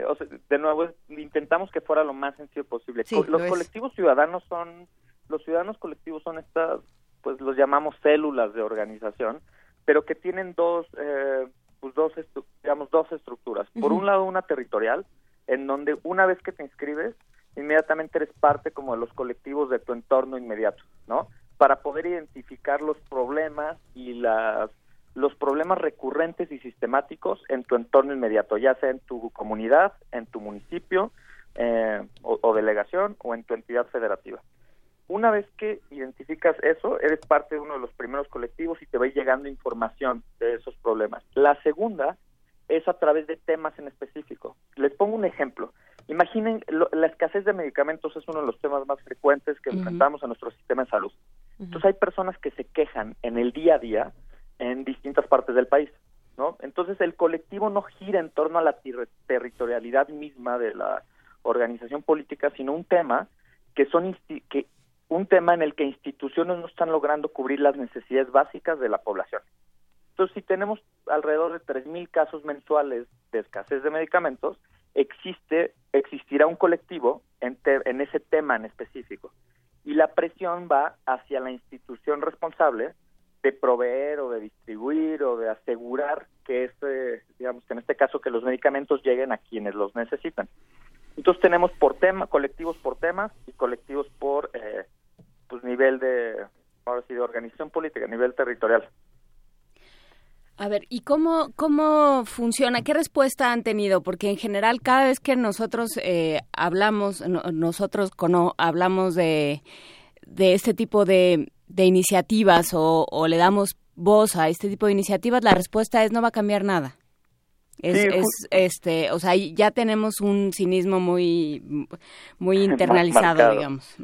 de nuevo, intentamos que fuera lo más sencillo posible. los colectivos ciudadanos son, los ciudadanos colectivos son estas, pues los llamamos células de organización, pero que tienen dos, eh, pues dos, digamos, dos estructuras. Por un lado, una territorial, en donde una vez que te inscribes, inmediatamente eres parte como de los colectivos de tu entorno inmediato, ¿no? Para poder identificar los problemas y las los problemas recurrentes y sistemáticos en tu entorno inmediato, ya sea en tu comunidad, en tu municipio eh, o, delegación o en tu entidad federativa. Una vez que identificas eso, eres parte de uno de los primeros colectivos y te va llegando información de esos problemas. La segunda es a través de temas en específico. Les pongo un ejemplo. Imaginen, la escasez de medicamentos es uno de los temas más frecuentes que enfrentamos en nuestro sistema de salud. Entonces hay personas que se quejan en el día a día en distintas partes del país. ¿no? Entonces el colectivo no gira en torno a la territorialidad misma de la organización política, sino un tema que son que un tema en el que instituciones no están logrando cubrir las necesidades básicas de la población. Entonces, si tenemos alrededor de 3.000 casos mensuales de escasez de medicamentos, existe existirá un colectivo en, en ese tema en específico. Y la presión va hacia la institución responsable de proveer o de distribuir o de asegurar que este, digamos que en este caso que los medicamentos lleguen a quienes los necesitan. Entonces tenemos por tema, colectivos por temas y colectivos por eh, pues nivel de, ahora sí, de organización política, nivel territorial. A ver, ¿y cómo, cómo funciona? ¿Qué respuesta han tenido? Porque en general cada vez que nosotros eh, hablamos, nosotros cuando hablamos de, de este tipo de, de iniciativas o, o, le damos voz a este tipo de iniciativas, la respuesta es no va a cambiar nada. Es, es este, o sea, ya tenemos un cinismo muy, muy [LAUGHS] internalizado, digamos.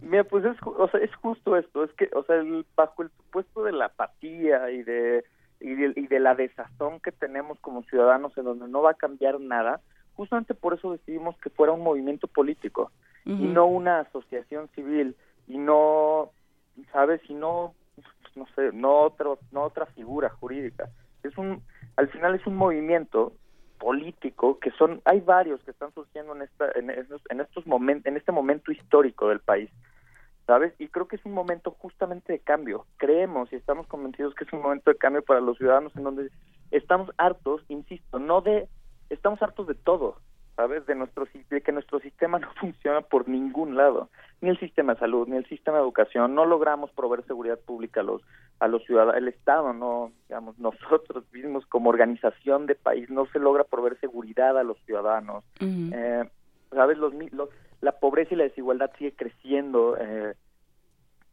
Mira, pues es, o sea, es justo esto, es que, o sea, el, bajo el supuesto de la apatía y de, y de, y de la desazón que tenemos como ciudadanos en donde no va a cambiar nada, justamente por eso decidimos que fuera un movimiento político y no una asociación civil y no, ¿sabes? Y no, no sé, no, otro, no otra figura jurídica. Es un, al final es un movimiento político que son hay varios que están surgiendo en esta en estos, en estos momentos en este momento histórico del país sabes y creo que es un momento justamente de cambio creemos y estamos convencidos que es un momento de cambio para los ciudadanos en donde estamos hartos insisto no de estamos hartos de todo ¿sabes? De, nuestro, de que nuestro sistema [LAUGHS] no funciona por ningún lado, ni el sistema de salud, ni el sistema de educación, no logramos proveer seguridad pública a los, a los ciudadanos, el Estado, no, digamos, [LAUGHS] nosotros mismos como organización de país no se logra proveer seguridad a los ciudadanos, eh, ¿sabes? Los, los, la pobreza y la desigualdad sigue creciendo, eh,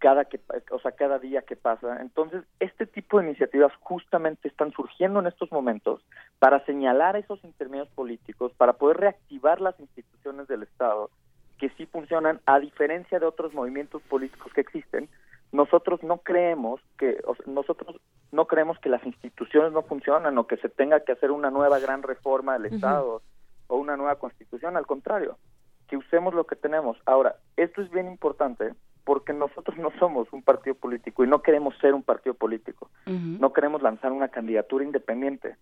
cada que o sea cada día que pasa. Entonces este tipo de iniciativas justamente están surgiendo en estos momentos para señalar a esos intermedios políticos para poder reactivar las instituciones del estado que sí funcionan a diferencia de otros movimientos políticos que existen. Nosotros no creemos que nosotros no creemos que las instituciones no funcionan o que se tenga que hacer una nueva gran reforma del estado o una nueva constitución. Al contrario que usemos lo que tenemos. Ahora esto es bien importante porque nosotros no somos un partido político y no queremos ser un partido político. No queremos lanzar una candidatura independiente.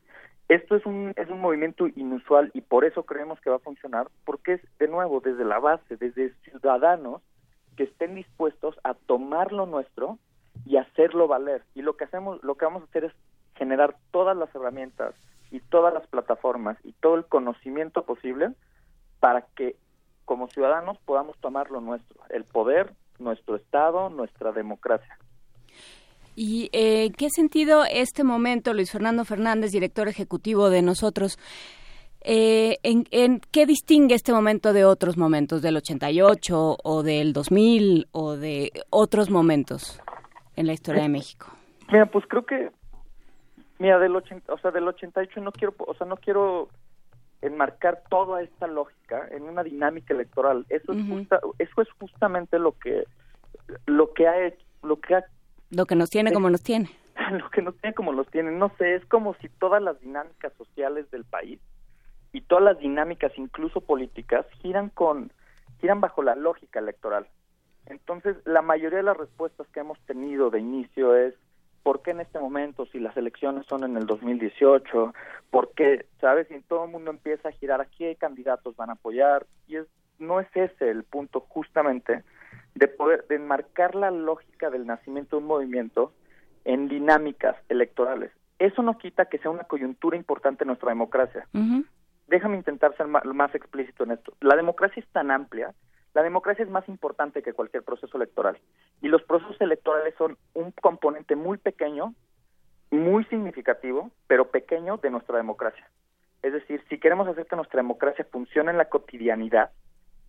Esto es un es un movimiento inusual y por eso creemos que va a funcionar porque es de nuevo desde la base, desde ciudadanos que estén dispuestos a tomar lo nuestro y hacerlo valer. Y lo que hacemos, lo que vamos a hacer es generar todas las herramientas y todas las plataformas y todo el conocimiento posible para que como ciudadanos podamos tomar lo nuestro, el poder nuestro Estado, nuestra democracia. ¿Y eh, qué sentido este momento, Luis Fernando Fernández, director ejecutivo de nosotros, eh, en, qué distingue este momento de otros momentos, del 88 o del 2000 o de otros momentos en la historia de México? Mira, pues creo que, mira, del, 80, o sea, del 88 no quiero, o sea, no quiero enmarcar toda esta lógica en una dinámica electoral. Eso es eso es justamente lo que lo que ha hecho, lo que ha lo que nos tiene como nos tiene. [LAUGHS] lo que nos tiene como nos tiene, no sé, es como si todas las dinámicas sociales del país y todas las dinámicas incluso políticas giran con giran bajo la lógica electoral. Entonces, la mayoría de las respuestas que hemos tenido de inicio es ¿por qué en este momento si las elecciones son en el 2018? ¿Por qué, sabes? Y todo el mundo empieza a girar a qué candidatos van a apoyar y es no es ese el punto justamente de poder de enmarcar la lógica del nacimiento de un movimiento en dinámicas electorales. Eso no quita que sea una coyuntura importante en nuestra democracia. Déjame intentar ser más explícito en esto. La democracia es tan amplia la democracia es más importante que cualquier proceso electoral y los procesos electorales son un componente muy pequeño, muy significativo, pero pequeño de nuestra democracia. Es decir, si queremos hacer que nuestra democracia funcione en la cotidianidad,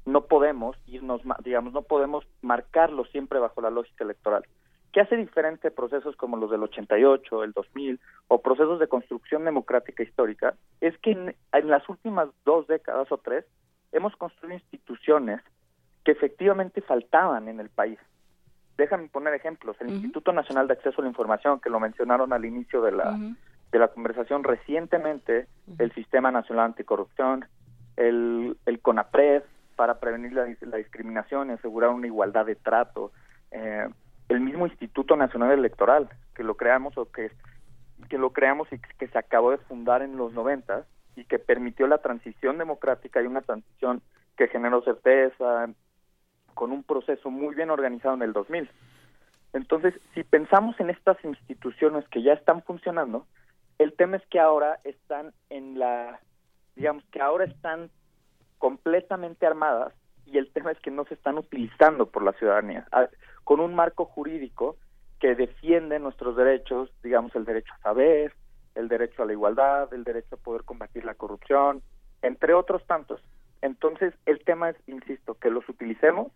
no podemos irnos, digamos, no podemos marcarlo siempre bajo la lógica electoral. ¿Qué hace diferente procesos como los del 88, el 2000 o procesos de construcción democrática histórica? Es que en, en las últimas dos décadas o tres hemos construido instituciones que efectivamente faltaban en el país. Déjame poner ejemplos. El Instituto Nacional de Acceso a la Información, que lo mencionaron al inicio de la, de la conversación recientemente el Sistema Nacional Anticorrupción, el, el CONAPRED para prevenir la, discriminación y asegurar una igualdad de trato, eh, el mismo Instituto Nacional Electoral, que lo creamos o que, que lo creamos y que se acabó de fundar en los 90 y que permitió la transición democrática y una transición que generó certeza con un proceso muy bien organizado en el 2000. Entonces, si pensamos en estas instituciones que ya están funcionando, el tema es que ahora están en la, digamos que ahora están completamente armadas y el tema es que no se están utilizando por la ciudadanía, ah, con un marco jurídico que defiende nuestros derechos, digamos el derecho a saber, el derecho a la igualdad, el derecho a poder combatir la corrupción, entre otros tantos. Entonces, el tema es, insisto, que los utilicemos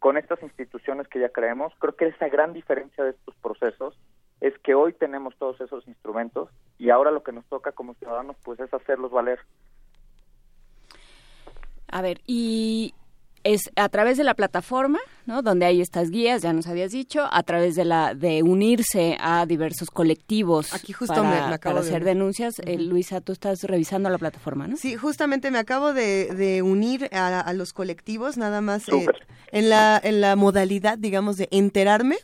con estas instituciones que ya creemos. Creo que esa gran diferencia de estos procesos es que hoy tenemos todos esos instrumentos y ahora lo que nos toca como ciudadanos pues es hacerlos valer. A ver, y es a través de la plataforma, ¿no? Donde hay estas guías, ya nos habías dicho, a través de la de unirse a diversos colectivos Aquí justo para, me, acabo hacer denuncias. Eh, Luisa, tú estás revisando la plataforma, ¿no? Sí, justamente me acabo de, unir a, los colectivos, nada más eh, en la en la modalidad, digamos, de enterarme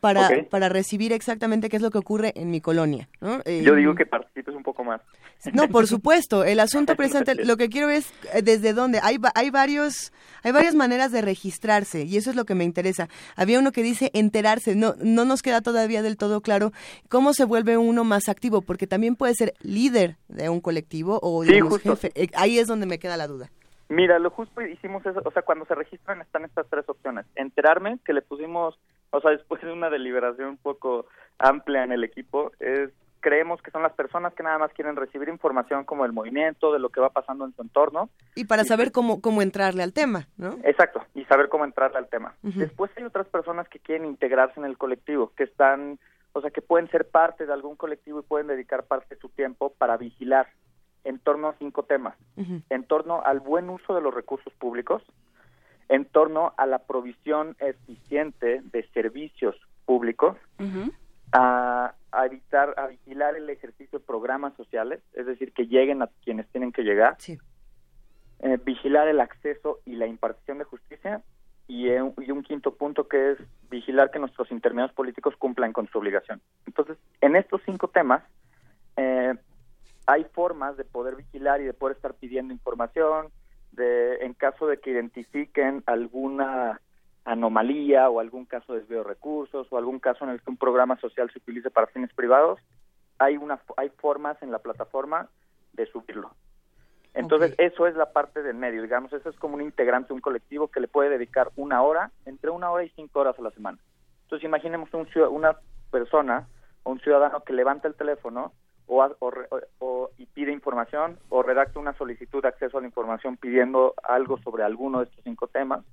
para, para recibir exactamente qué es lo que ocurre en mi colonia. ¿no? Yo digo que participes un poco más. [LAUGHS] No, por supuesto. El asunto [LAUGHS] presente, lo que quiero es eh, desde dónde. Hay, hay, varios, hay varias maneras de registrarse y eso es lo que me interesa. Había uno que dice enterarse. No, no nos queda todavía del todo claro cómo se vuelve uno más activo, porque también puede ser líder de un colectivo o digamos, jefe. Eh, ahí es donde me queda la duda. Mira, lo justo hicimos eso, o sea, cuando se registran están estas tres opciones. Enterarme, que le pusimos o sea, después de una deliberación un poco amplia en el equipo, es creemos que son las personas que nada más quieren recibir información como el movimiento, de lo que va pasando en su entorno. Y para saber cómo, cómo entrarle al tema, ¿no? Exacto, y saber cómo entrarle al tema. Después hay otras personas que quieren integrarse en el colectivo, que están, o sea, que pueden ser parte de algún colectivo y pueden dedicar parte de su tiempo para vigilar en torno a cinco temas. En torno al buen uso de los recursos públicos, en torno a la provisión eficiente de servicios públicos, a, evitar, a vigilar el ejercicio de programas sociales, es decir, que lleguen a quienes tienen que llegar, eh, vigilar el acceso y la impartición de justicia, y, eh, y, un quinto punto que es vigilar que nuestros intermediarios políticos cumplan con su obligación. Entonces, en estos cinco temas, eh, hay formas de poder vigilar y de poder estar pidiendo información, en caso de que identifiquen alguna anomalía o algún caso de desvío de recursos o algún caso en el que un programa social se utilice para fines privados, hay una hay formas en la plataforma de subirlo. Entonces, eso es la parte del medio, digamos, eso es como un integrante, un colectivo que le puede dedicar una hora, entre una hora y cinco horas a la semana. Entonces, imaginemos un, una persona o un ciudadano que levanta el teléfono o, y pide información o redacta una solicitud de acceso a la información pidiendo algo sobre alguno de estos cinco temas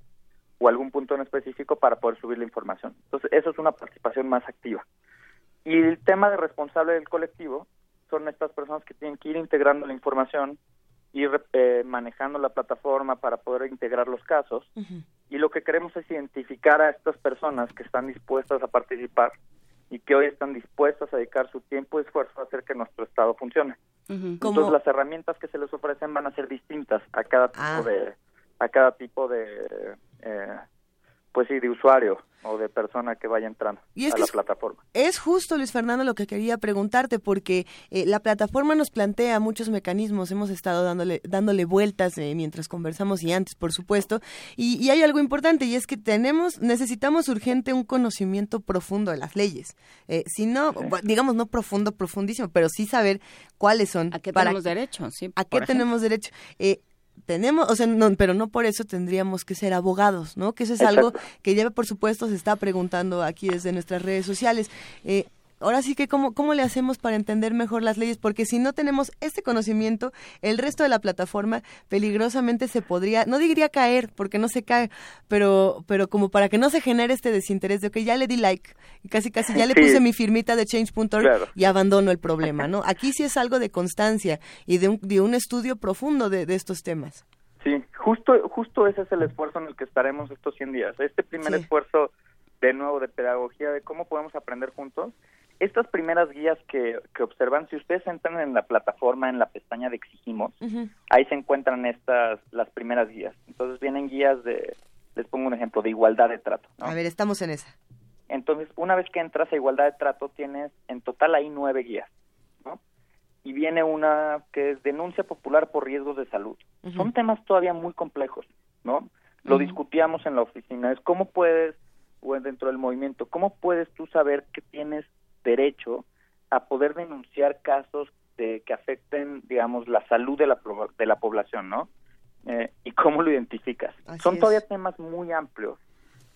o algún punto en específico para poder subir la información. Entonces, eso es una participación más activa. Y el tema de responsable del colectivo son estas personas que tienen que ir integrando la información, ir eh, manejando la plataforma para poder integrar los casos. Y lo que queremos es identificar a estas personas que están dispuestas a participar y que hoy están dispuestas a dedicar su tiempo y esfuerzo a hacer que nuestro Estado funcione. Entonces las herramientas que se les ofrecen van a ser distintas a cada tipo ah. de a cada tipo de eh, pues sí de usuario o de persona que vaya entrando a la plataforma. Es justo, Luis Fernando, lo que quería preguntarte, porque eh, la plataforma nos plantea muchos mecanismos, hemos estado dándole, dándole vueltas eh, mientras conversamos y antes, por supuesto, y, hay algo importante, y es que tenemos, necesitamos urgente un conocimiento profundo de las leyes. Eh, si no, digamos, no profundo, profundísimo, pero sí saber cuáles son. ¿A qué tenemos derecho? Sí, ¿A qué tenemos derecho? Tenemos, o sea, no, pero no por eso tendríamos que ser abogados, ¿no? Que eso es algo que ya por supuesto se está preguntando aquí desde nuestras redes sociales. Eh, ahora sí que cómo, cómo le hacemos para entender mejor las leyes, porque si no tenemos este conocimiento, el resto de la plataforma peligrosamente se podría, no diría caer, porque no se cae, pero, pero como para que no se genere este desinterés de que ya le di like, y casi casi ya le puse mi firmita de change.org y abandono el problema, ¿no? Aquí sí es algo de constancia y de un, de un estudio profundo de, estos temas. Sí, justo, justo ese es el esfuerzo en el que estaremos estos 100 días. Este primer esfuerzo de nuevo de pedagogía de cómo podemos aprender juntos estas primeras guías que, que observan, si ustedes entran en la plataforma, en la pestaña de Exigimos, ahí se encuentran estas, las primeras guías. Entonces vienen guías de, les pongo un ejemplo, de igualdad de trato. ¿no? A ver, estamos en esa. Entonces, una vez que entras a igualdad de trato, tienes en total ahí nueve guías, ¿no? Y viene una que es denuncia popular por riesgos de salud. Son temas todavía muy complejos, ¿no? Lo discutíamos en la oficina, es cómo puedes, o dentro del movimiento, cómo puedes tú saber que tienes derecho a poder denunciar casos de, que afecten, digamos, la salud de la, de la población, ¿no? Eh, y cómo lo identificas. Así Son es. todavía temas muy amplios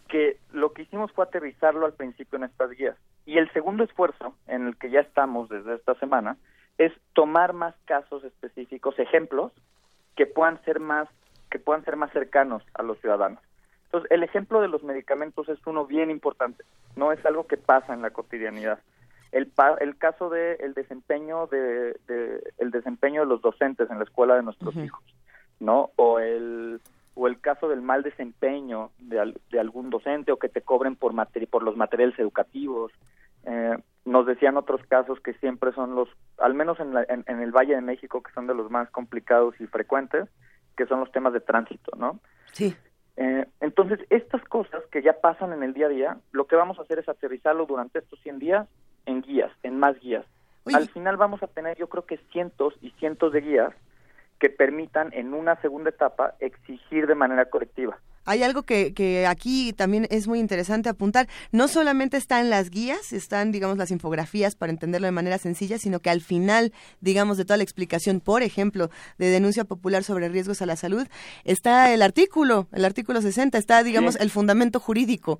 que lo que hicimos fue aterrizarlo al principio en estas guías. Y el segundo esfuerzo, en el que ya estamos desde esta semana, es tomar más casos específicos, ejemplos, que puedan ser más, que puedan ser más cercanos a los ciudadanos. Entonces, el ejemplo de los medicamentos es uno bien importante, no es algo que pasa en la cotidianidad. El, pa- el caso de el desempeño de, de- el desempeño de los docentes en la escuela de nuestros hijos, ¿no? O el o el caso del mal desempeño de, al- de algún docente o que te cobren por materi- por los materiales educativos. Eh, nos decían otros casos que siempre son los, al menos en, la- en- en el Valle de México, que son de los más complicados y frecuentes, que son los temas de tránsito, ¿no? Sí. Eh, entonces, estas cosas que ya pasan en el día a día, lo que vamos a hacer es aterrizarlo durante estos 100 días en guías, en más guías. Al final vamos a tener, yo creo que cientos y cientos de guías que permitan en una segunda etapa exigir de manera colectiva. Hay algo que, que aquí también es muy interesante apuntar. No solamente están las guías, están, digamos, las infografías para entenderlo de manera sencilla, sino que al final, digamos, de toda la explicación, por ejemplo, de denuncia popular sobre riesgos a la salud, está el artículo, el artículo 60, está, digamos, Sí. el fundamento jurídico.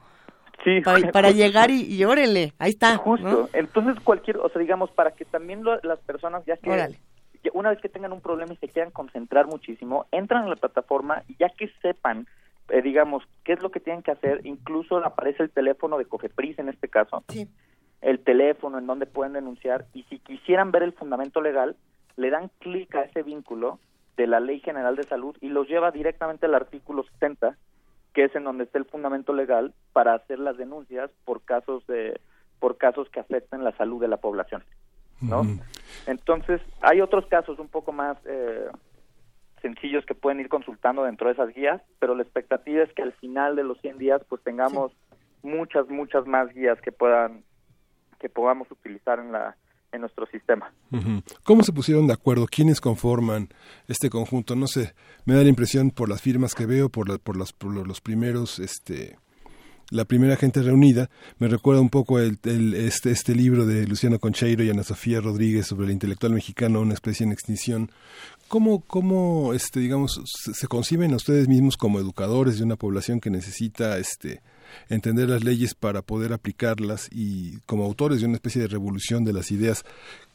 Sí, [LAUGHS] Para, llegar y, y órale, ahí está. Justo. ¿no? Entonces, cualquier, o sea, digamos, para que también lo- las personas, ya que Órale. una vez que tengan un problema y se quieran concentrar muchísimo, entran a la plataforma y ya que sepan, eh, digamos, qué es lo que tienen que hacer, incluso aparece el teléfono de Cofepris en este caso, el teléfono en donde pueden denunciar y si quisieran ver el fundamento legal, le dan clic a ese vínculo de la Ley General de Salud y los lleva directamente al artículo 70, que es en donde está el fundamento legal para hacer las denuncias por casos de por casos que afecten la salud de la población, ¿no? Entonces, hay otros casos un poco más eh, sencillos que pueden ir consultando dentro de esas guías, pero la expectativa es que al final de los 100 días pues tengamos muchas, muchas más guías que puedan que podamos utilizar en la en nuestro sistema. ¿Cómo se pusieron de acuerdo? ¿Quiénes conforman este conjunto? No sé, me da la impresión por las firmas que veo, por, por, las, por los, primeros, este, la primera gente reunida, me recuerda un poco el, este, este libro de Luciano Concheiro y Ana Sofía Rodríguez sobre el intelectual mexicano, una especie en extinción. ¿Cómo, cómo este, digamos, se, se conciben ustedes mismos como educadores de una población que necesita este, entender las leyes para poder aplicarlas y como autores de una especie de revolución de las ideas?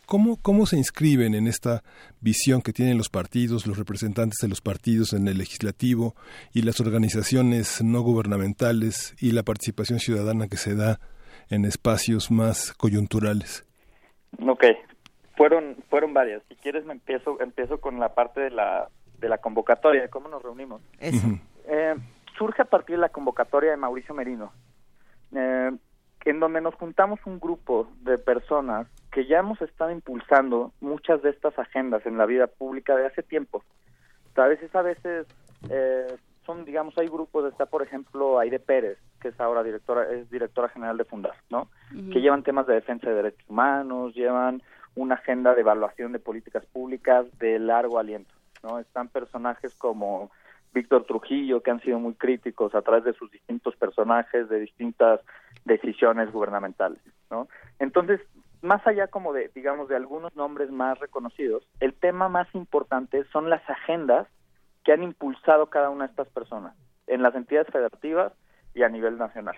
¿Cómo, ¿Cómo se inscriben en esta visión que tienen los partidos, los representantes de los partidos en el legislativo y las organizaciones no gubernamentales y la participación ciudadana que se da en espacios más coyunturales? Ok, fueron fueron varias. Si quieres me empiezo empiezo con la parte de la de la convocatoria, de cómo nos reunimos. Eh, surge a partir de la convocatoria de Mauricio Merino, eh, en donde nos juntamos un grupo de personas que ya hemos estado impulsando muchas de estas agendas en la vida pública de hace tiempo. A veces, a veces eh, son, digamos, hay grupos, está por ejemplo Aide Pérez, que es ahora directora, es directora general de Fundar, ¿no? Que llevan temas de defensa de derechos humanos, llevan una agenda de evaluación de políticas públicas de largo aliento, ¿no? Están personajes como Víctor Trujillo, que han sido muy críticos a través de sus distintos personajes, de distintas decisiones gubernamentales, ¿no? Entonces, más allá como de, digamos, de algunos nombres más reconocidos, el tema más importante son las agendas que han impulsado cada una de estas personas en las entidades federativas y a nivel nacional.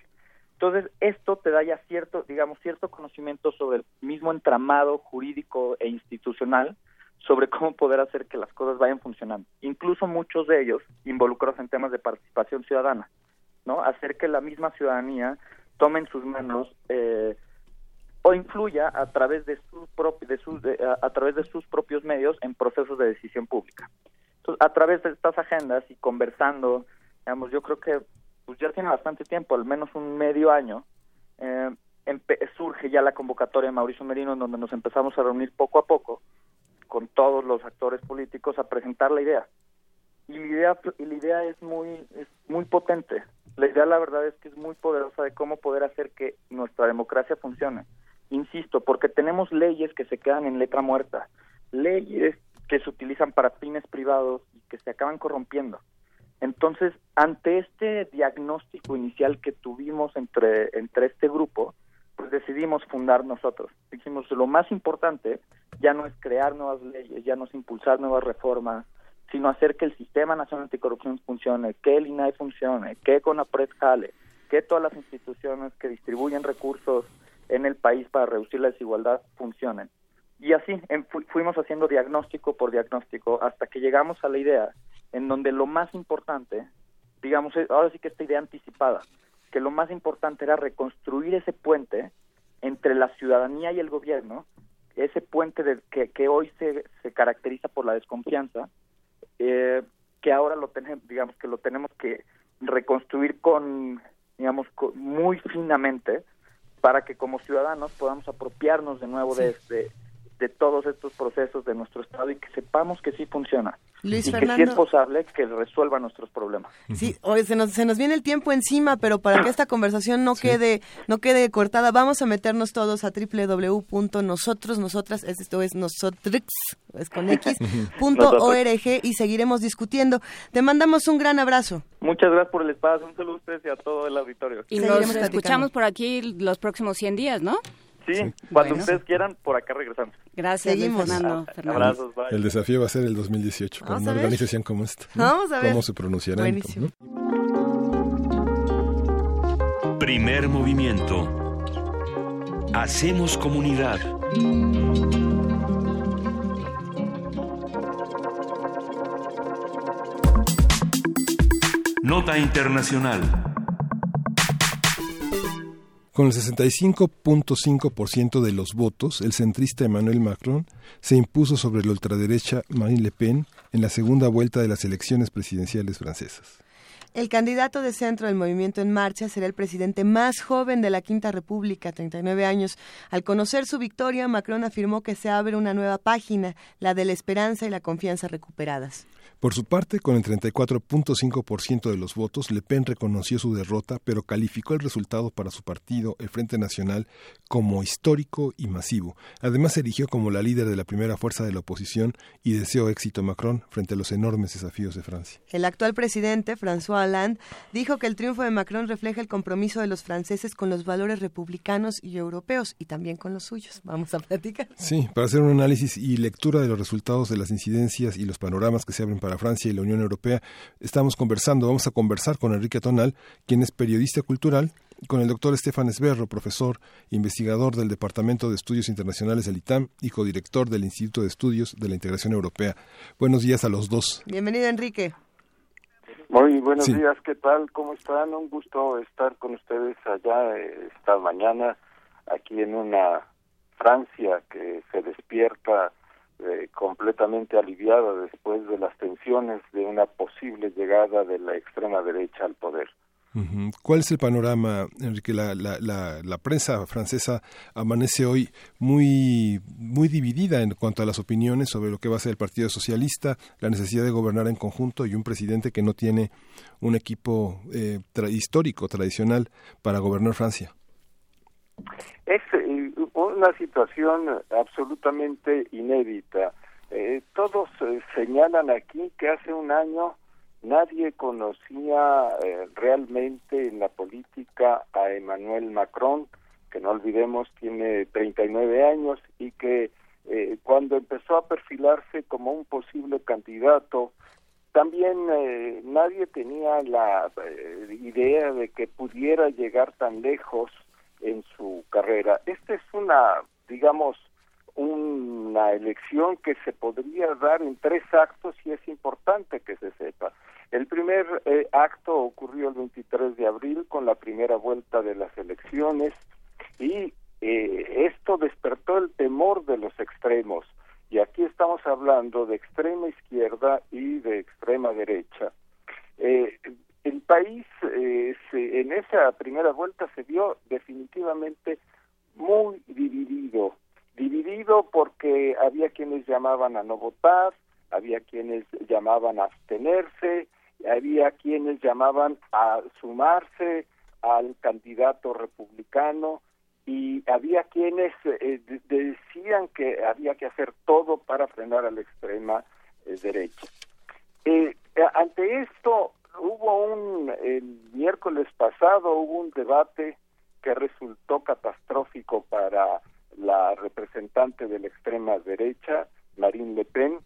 Entonces, esto te da ya cierto, digamos, cierto conocimiento sobre el mismo entramado jurídico e institucional sobre cómo poder hacer que las cosas vayan funcionando. Incluso muchos de ellos involucrados en temas de participación ciudadana, ¿no? Hacer que la misma ciudadanía tome en sus manos eh, o influya a través de sus de de- a través de sus propios medios en procesos de decisión pública. Entonces, a través de estas agendas y conversando, digamos, yo creo que pues ya tiene bastante tiempo, al menos un medio año, eh, surge ya la convocatoria de Mauricio Merino en donde nos empezamos a reunir poco a poco con todos los actores políticos a presentar la idea. Y la idea, y la idea es muy es muy potente. La idea la verdad es que es muy poderosa de cómo poder hacer que nuestra democracia funcione. Insisto, porque tenemos leyes que se quedan en letra muerta, leyes que se utilizan para fines privados y que se acaban corrompiendo. Entonces, ante este diagnóstico inicial que tuvimos entre, entre este grupo, pues decidimos fundar nosotros. Dijimos, lo más importante ya no es crear nuevas leyes, ya no es impulsar nuevas reformas, sino hacer que el Sistema Nacional Anticorrupción funcione, que el INAI funcione, que CONAPRED jale, que todas las instituciones que distribuyen recursos en el país para reducir la desigualdad funcionen. Y así fuimos haciendo diagnóstico por diagnóstico hasta que llegamos a la idea en donde lo más importante, digamos, ahora sí que esta idea anticipada, que lo más importante era reconstruir ese puente entre la ciudadanía y el gobierno, ese puente de, que, que hoy se, se caracteriza por la desconfianza, eh, que ahora lo tenemos, digamos que lo tenemos que reconstruir con, digamos, muy finamente para que como ciudadanos podamos apropiarnos de nuevo de, este de todos estos procesos de nuestro Estado y que sepamos que sí funciona. Luis y Fernando. que sí es posible que resuelva nuestros problemas. Sí, hoy se nos, se nos viene el tiempo encima, pero para que esta conversación no quede no quede cortada, vamos a meternos todos a www.nosotros, nosotras, esto es nosotrix, es con [LAUGHS] x, punto org y seguiremos discutiendo. Te mandamos un gran abrazo. Muchas gracias por el espacio, un saludo a ustedes y a todo el auditorio. Y nos escuchamos por aquí los próximos 100 días, ¿no? Sí, cuando bueno. ustedes quieran, por acá regresamos. Gracias, Seguimos. Fernando. Fernando. Abrazos, bye. El desafío va a ser el 2018, con una organización como esta. ¿no? Vamos a ver. ¿Cómo se pronunciarán? Buenísimo. ¿no? Primer movimiento. Hacemos comunidad. Nota Internacional. Con el 65.5% de los votos, el centrista Emmanuel Macron se impuso sobre la ultraderecha Marine Le Pen en la segunda vuelta de las elecciones presidenciales francesas. El candidato de centro del movimiento en marcha será el presidente más joven de la Quinta República, 39 años. Al conocer su victoria, Macron afirmó que se abre una nueva página, la de la esperanza y la confianza recuperadas. Por su parte, con el 34.5% de los votos, Le Pen reconoció su derrota, pero calificó el resultado para su partido, el Frente Nacional, como histórico y masivo. Además, se erigió como la líder de la primera fuerza de la oposición y deseó éxito a Macron frente a los enormes desafíos de Francia. El actual presidente, François Hollande, dijo que el triunfo de Macron refleja el compromiso de los franceses con los valores republicanos y europeos y también con los suyos. Vamos a platicar. Sí, para hacer un análisis y lectura de los resultados de las incidencias y los panoramas que se abren para Francia y la Unión Europea. Estamos conversando, vamos a conversar con Enrique Tonal, quien es periodista cultural, y con el doctor Estefan Esberro, profesor, investigador del Departamento de Estudios Internacionales del ITAM y codirector del Instituto de Estudios de la Integración Europea. Buenos días a los dos. Bienvenido, Enrique. Muy buenos Sí. días, ¿qué tal? ¿Cómo están? Un gusto estar con ustedes allá eh, esta mañana, aquí en una Francia que se despierta eh, completamente aliviada después de las tensiones de una posible llegada de la extrema derecha al poder. ¿Cuál es el panorama, Enrique? La, la, la, la prensa francesa amanece hoy muy, muy dividida en cuanto a las opiniones sobre lo que va a ser el Partido Socialista, la necesidad de gobernar en conjunto y un presidente que no tiene un equipo eh, tra- histórico, tradicional, para gobernar Francia. Es eh, una situación absolutamente inédita. Eh, todos eh, señalan aquí que hace un año nadie conocía eh, realmente en la política a Emmanuel Macron, que no olvidemos tiene 39 años y que cuando empezó a perfilarse como un posible candidato, también nadie tenía la idea de que pudiera llegar tan lejos en su carrera. Esta es una, digamos, una elección que se podría dar en tres actos y es importante que se sepa. El primer eh, acto ocurrió el 23 de abril con la primera vuelta de las elecciones y eh, esto despertó el temor de los extremos. Y aquí estamos hablando de extrema izquierda y de extrema derecha. Eh, el país eh, se- en esa primera vuelta se vio definitivamente muy dividido, dividido porque había quienes llamaban a no votar, había quienes llamaban a abstenerse, había quienes llamaban a sumarse al candidato republicano y había quienes eh, decían que había que hacer todo para frenar a la extrema eh, derecha. Eh, ante esto hubo un el miércoles pasado hubo un debate que resultó catastrófico para la representante de la extrema derecha Marine Le Pen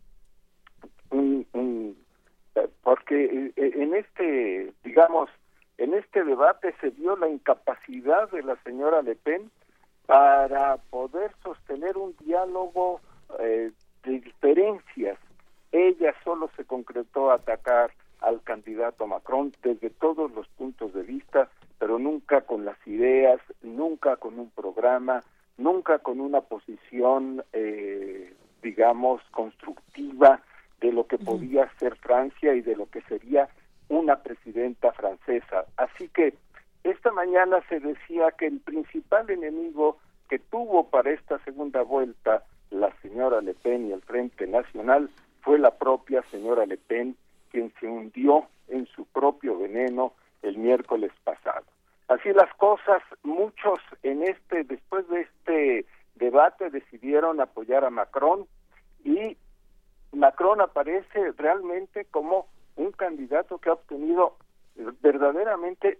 porque en este digamos en este debate se vio la incapacidad de la señora Le Pen para poder sostener un diálogo eh, de diferencias. Ella solo se concretó a atacar al candidato Macron desde todos los puntos de vista, pero nunca con las ideas, nunca con un programa, nunca con una posición, eh, digamos, constructiva de lo que podía ser Francia y de lo que sería una presidenta francesa. Así que esta mañana se decía que el principal enemigo que tuvo para esta segunda vuelta la señora Le Pen y el Frente Nacional fue la propia señora Le Pen, quien se hundió en su propio veneno el miércoles pasado. Así las cosas, muchos en este, después de este debate, decidieron apoyar a Macron y Macron aparece realmente como un candidato que ha obtenido verdaderamente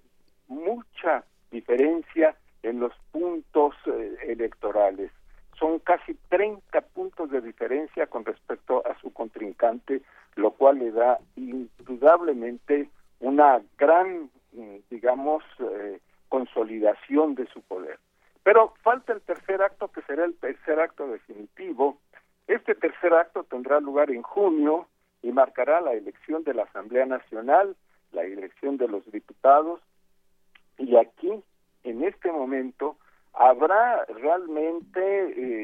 mucha diferencia en los puntos eh, electorales. Son casi 30 puntos de diferencia con respecto a su contrincante, lo cual le da indudablemente una gran, mm, digamos, eh, consolidación de su poder. Pero falta el tercer acto, que será el tercer acto definitivo. Este tercer acto tendrá lugar en junio y marcará la elección de la Asamblea Nacional, la elección de los diputados, y aquí, en este momento, habrá realmente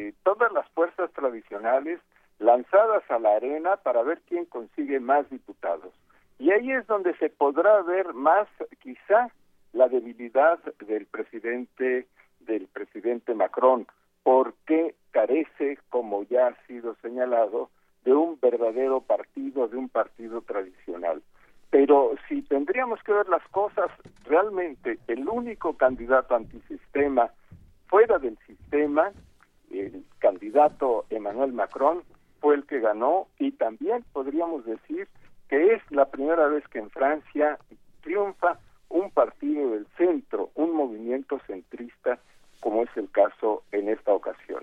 eh, todas las fuerzas tradicionales lanzadas a la arena para ver quién consigue más diputados. Y ahí es donde se podrá ver más, quizá, la debilidad del presidente del presidente Macron, porque carece, como ya ha sido señalado, de un verdadero partido, de un partido tradicional. Pero si tendríamos que ver las cosas, realmente el único candidato antisistema fuera del sistema, el candidato Emmanuel Macron, fue el que ganó y también podríamos decir que es la primera vez que en Francia triunfa un partido del centro, un movimiento centrista, como es el caso en esta ocasión.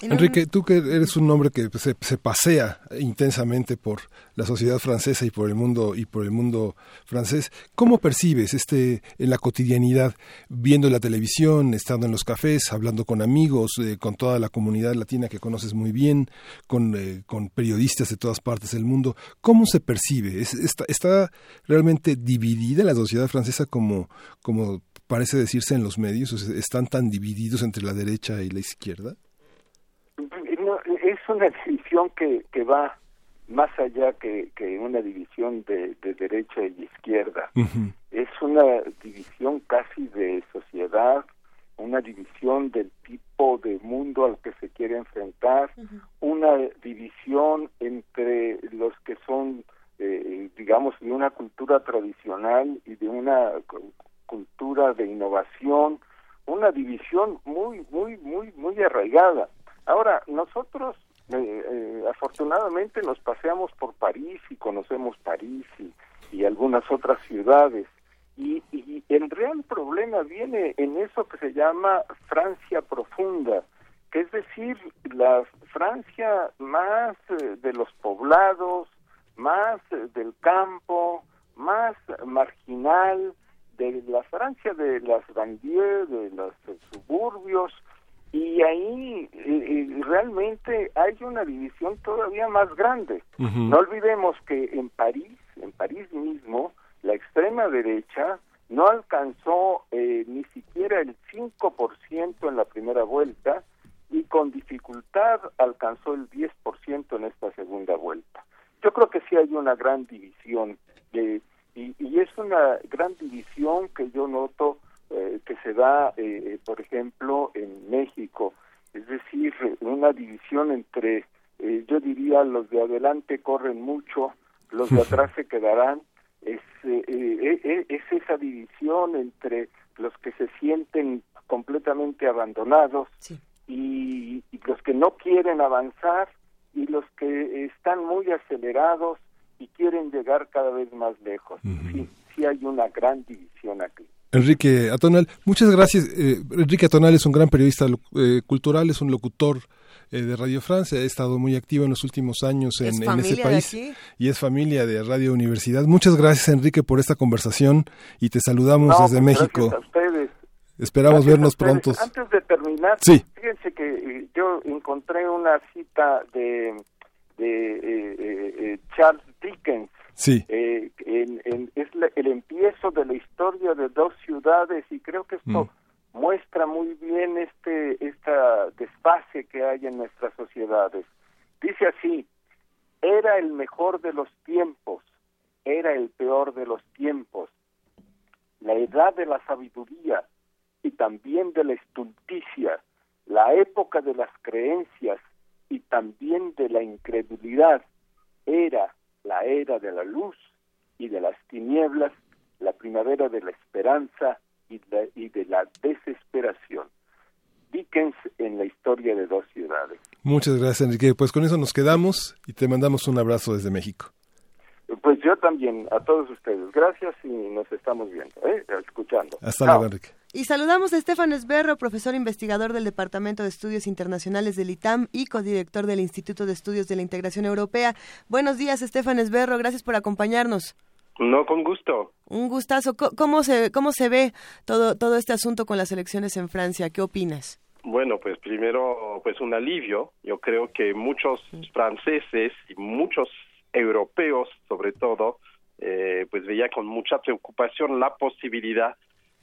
Enrique, tú que eres un hombre que se, se, pasea intensamente por la sociedad francesa y por el mundo y por el mundo francés, ¿cómo percibes este en la cotidianidad, viendo la televisión, estando en los cafés, hablando con amigos, eh, con toda la comunidad latina que conoces muy bien, con, eh, con periodistas de todas partes del mundo? ¿Cómo se percibe? ¿Es, está, ¿Está realmente dividida la sociedad francesa como, como parece decirse en los medios? ¿Están tan divididos entre la derecha y la izquierda? Es una [LAUGHS] división que, que va más allá que, que una división de, derecha y izquierda. Es una división casi de sociedad, una división del tipo de mundo al que se quiere enfrentar, una división entre los que son, eh, digamos, de una cultura tradicional y de una cultura de innovación, una división muy, muy, muy, muy arraigada. Ahora, nosotros eh, eh, afortunadamente nos paseamos por París y conocemos París y, algunas otras ciudades. Y, el real problema viene en eso que se llama Francia profunda, que es decir, la Francia más eh, de los poblados, más del campo, más marginal, de la Francia de las banlieues, de los suburbios, y ahí realmente hay una división todavía más grande. No olvidemos que en París, en París mismo, la extrema derecha no alcanzó eh, ni siquiera el 5% en la primera vuelta y con dificultad alcanzó el 10% en esta segunda vuelta. Yo creo que sí hay una gran división y, y, es una gran división que yo noto eh, que se da, por ejemplo, en México, es decir, una división entre, yo diría, los de adelante corren mucho, los de [LAUGHS] atrás se quedarán, es, es esa división entre los que se sienten completamente abandonados y, los que no quieren avanzar y los que están muy acelerados y quieren llegar cada vez más lejos. Sí, sí hay una gran división aquí. Enrique Atonal, muchas gracias. Eh, Enrique Atonal es un gran periodista eh, cultural, es un locutor eh, de Radio Francia, ha estado muy activo en los últimos años en, ese país y es familia de Radio Universidad. Muchas gracias Enrique por esta conversación y te saludamos desde pues México. A ustedes. Esperamos vernos pronto. Antes de terminar, fíjense que eh, yo encontré una cita de, de Charles Dickens Sí. Eh, es el empiezo de la historia de dos ciudades y creo que esto mm. muestra muy bien este esta desfase que hay en nuestras sociedades. Dice así, era el mejor de los tiempos, era el peor de los tiempos, la edad de la sabiduría y también de la estulticia, la época de las creencias y también de la incredulidad, era la era de la luz y de las tinieblas, la primavera de la esperanza y de, y de la desesperación. Dickens en la historia de dos ciudades. Muchas gracias, Enrique. Pues con eso nos quedamos y te mandamos un abrazo desde México. Pues yo también, a todos ustedes. Gracias y nos estamos viendo, ¿eh? escuchando. Hasta luego, Enrique. Y saludamos a Estefan Esberro, profesor investigador del Departamento de Estudios Internacionales del ITAM y codirector del Instituto de Estudios de la Integración Europea. Buenos días, Estefan Esberro. Gracias por acompañarnos. No, con gusto. Un gustazo. ¿Cómo se, cómo se ve todo, todo este asunto con las elecciones en Francia? ¿Qué opinas? Bueno, pues primero, pues un alivio. Yo creo que muchos franceses y muchos europeos sobre todo, eh, pues veía con mucha preocupación la posibilidad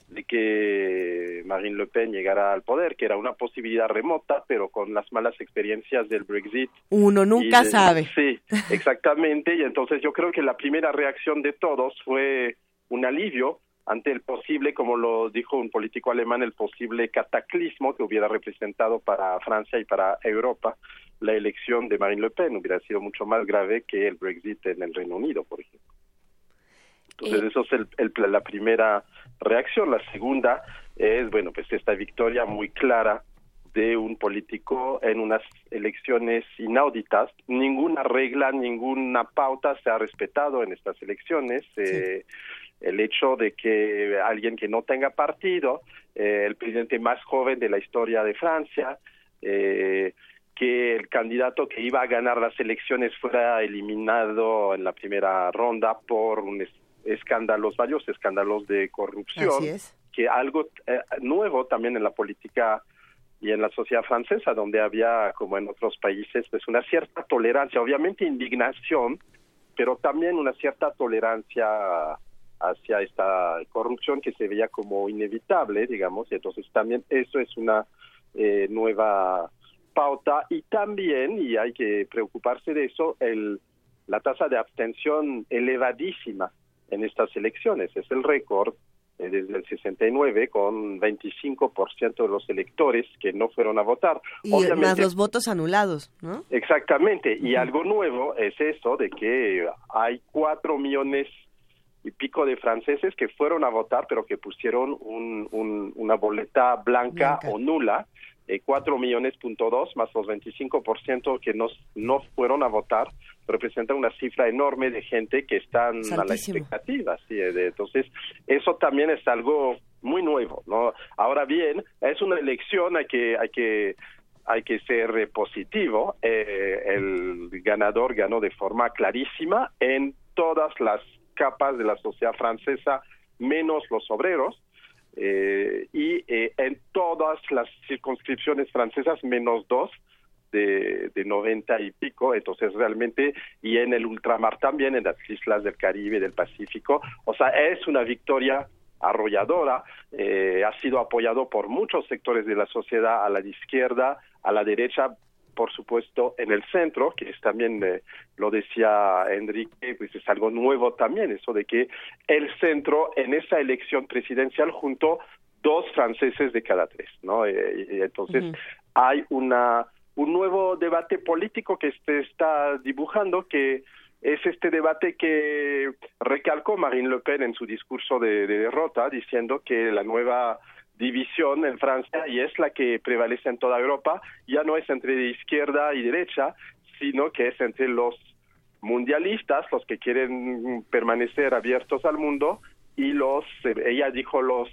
de que Marine Le Pen llegara al poder, que era una posibilidad remota, pero con las malas experiencias del Brexit. Uno nunca sabe. [LAUGHS] Sí, exactamente. y entonces yo creo que la primera reacción de todos fue un alivio ante el posible, como lo dijo un político alemán, el posible cataclismo que hubiera representado para Francia y para Europa la elección de Marine Le Pen hubiera sido mucho más grave que el Brexit en el Reino Unido, por ejemplo. Entonces, eso es el, la primera reacción. La segunda es, bueno, pues esta victoria muy clara de un político en unas elecciones inauditas. Ninguna regla, ninguna pauta se ha respetado en estas elecciones. Eh, el hecho de que alguien que no tenga partido, eh, el presidente más joven de la historia de Francia, eh, que el candidato que iba a ganar las elecciones fuera eliminado en la primera ronda por un escándalos, varios escándalos de corrupción, que algo eh, nuevo también en la política y en la sociedad francesa, donde había, como en otros países, pues una cierta tolerancia, obviamente indignación, pero también una cierta tolerancia hacia esta corrupción que se veía como inevitable, digamos, y entonces también eso es una eh, nueva pauta. Y también, y hay que preocuparse de eso, el, la tasa de abstención elevadísima en estas elecciones. Es el récord eh, desde el 69 con 25% de los electores que no fueron a votar. Y más los votos anulados, ¿no? Exactamente. Y algo nuevo es eso de que hay cuatro millones y pico de franceses que fueron a votar, pero que pusieron un, una boleta blanca, blanca. o nula eh, 4 millones punto dos más los 25% que nos, no fueron a votar representa una cifra enorme de gente que están a la expectativa ¿sí? entonces eso también es algo muy nuevo no ahora bien es una elección hay que hay que hay que ser eh, positivo eh, el ganador ganó de forma clarísima en todas las capas de la sociedad francesa menos los obreros eh, y eh, en todas las circunscripciones francesas menos dos de, de 90 y pico, entonces realmente, y en el ultramar también, en las islas del Caribe, del Pacífico, o sea, es una victoria arrolladora, eh, ha sido apoyado por muchos sectores de la sociedad, a la izquierda, a la derecha, por supuesto, en el centro, que es también, eh, lo decía Enrique, pues es algo nuevo también, eso de que el centro en esa elección presidencial juntó dos franceses de cada tres, ¿no? Eh, y entonces hay una un nuevo debate político que se está dibujando que es este debate que recalcó Marine Le Pen en su discurso de, derrota, diciendo que la nueva división en Francia, y es la que prevalece en toda Europa, ya no es entre izquierda y derecha, sino que es entre los mundialistas, los que quieren permanecer abiertos al mundo, y los, ella dijo los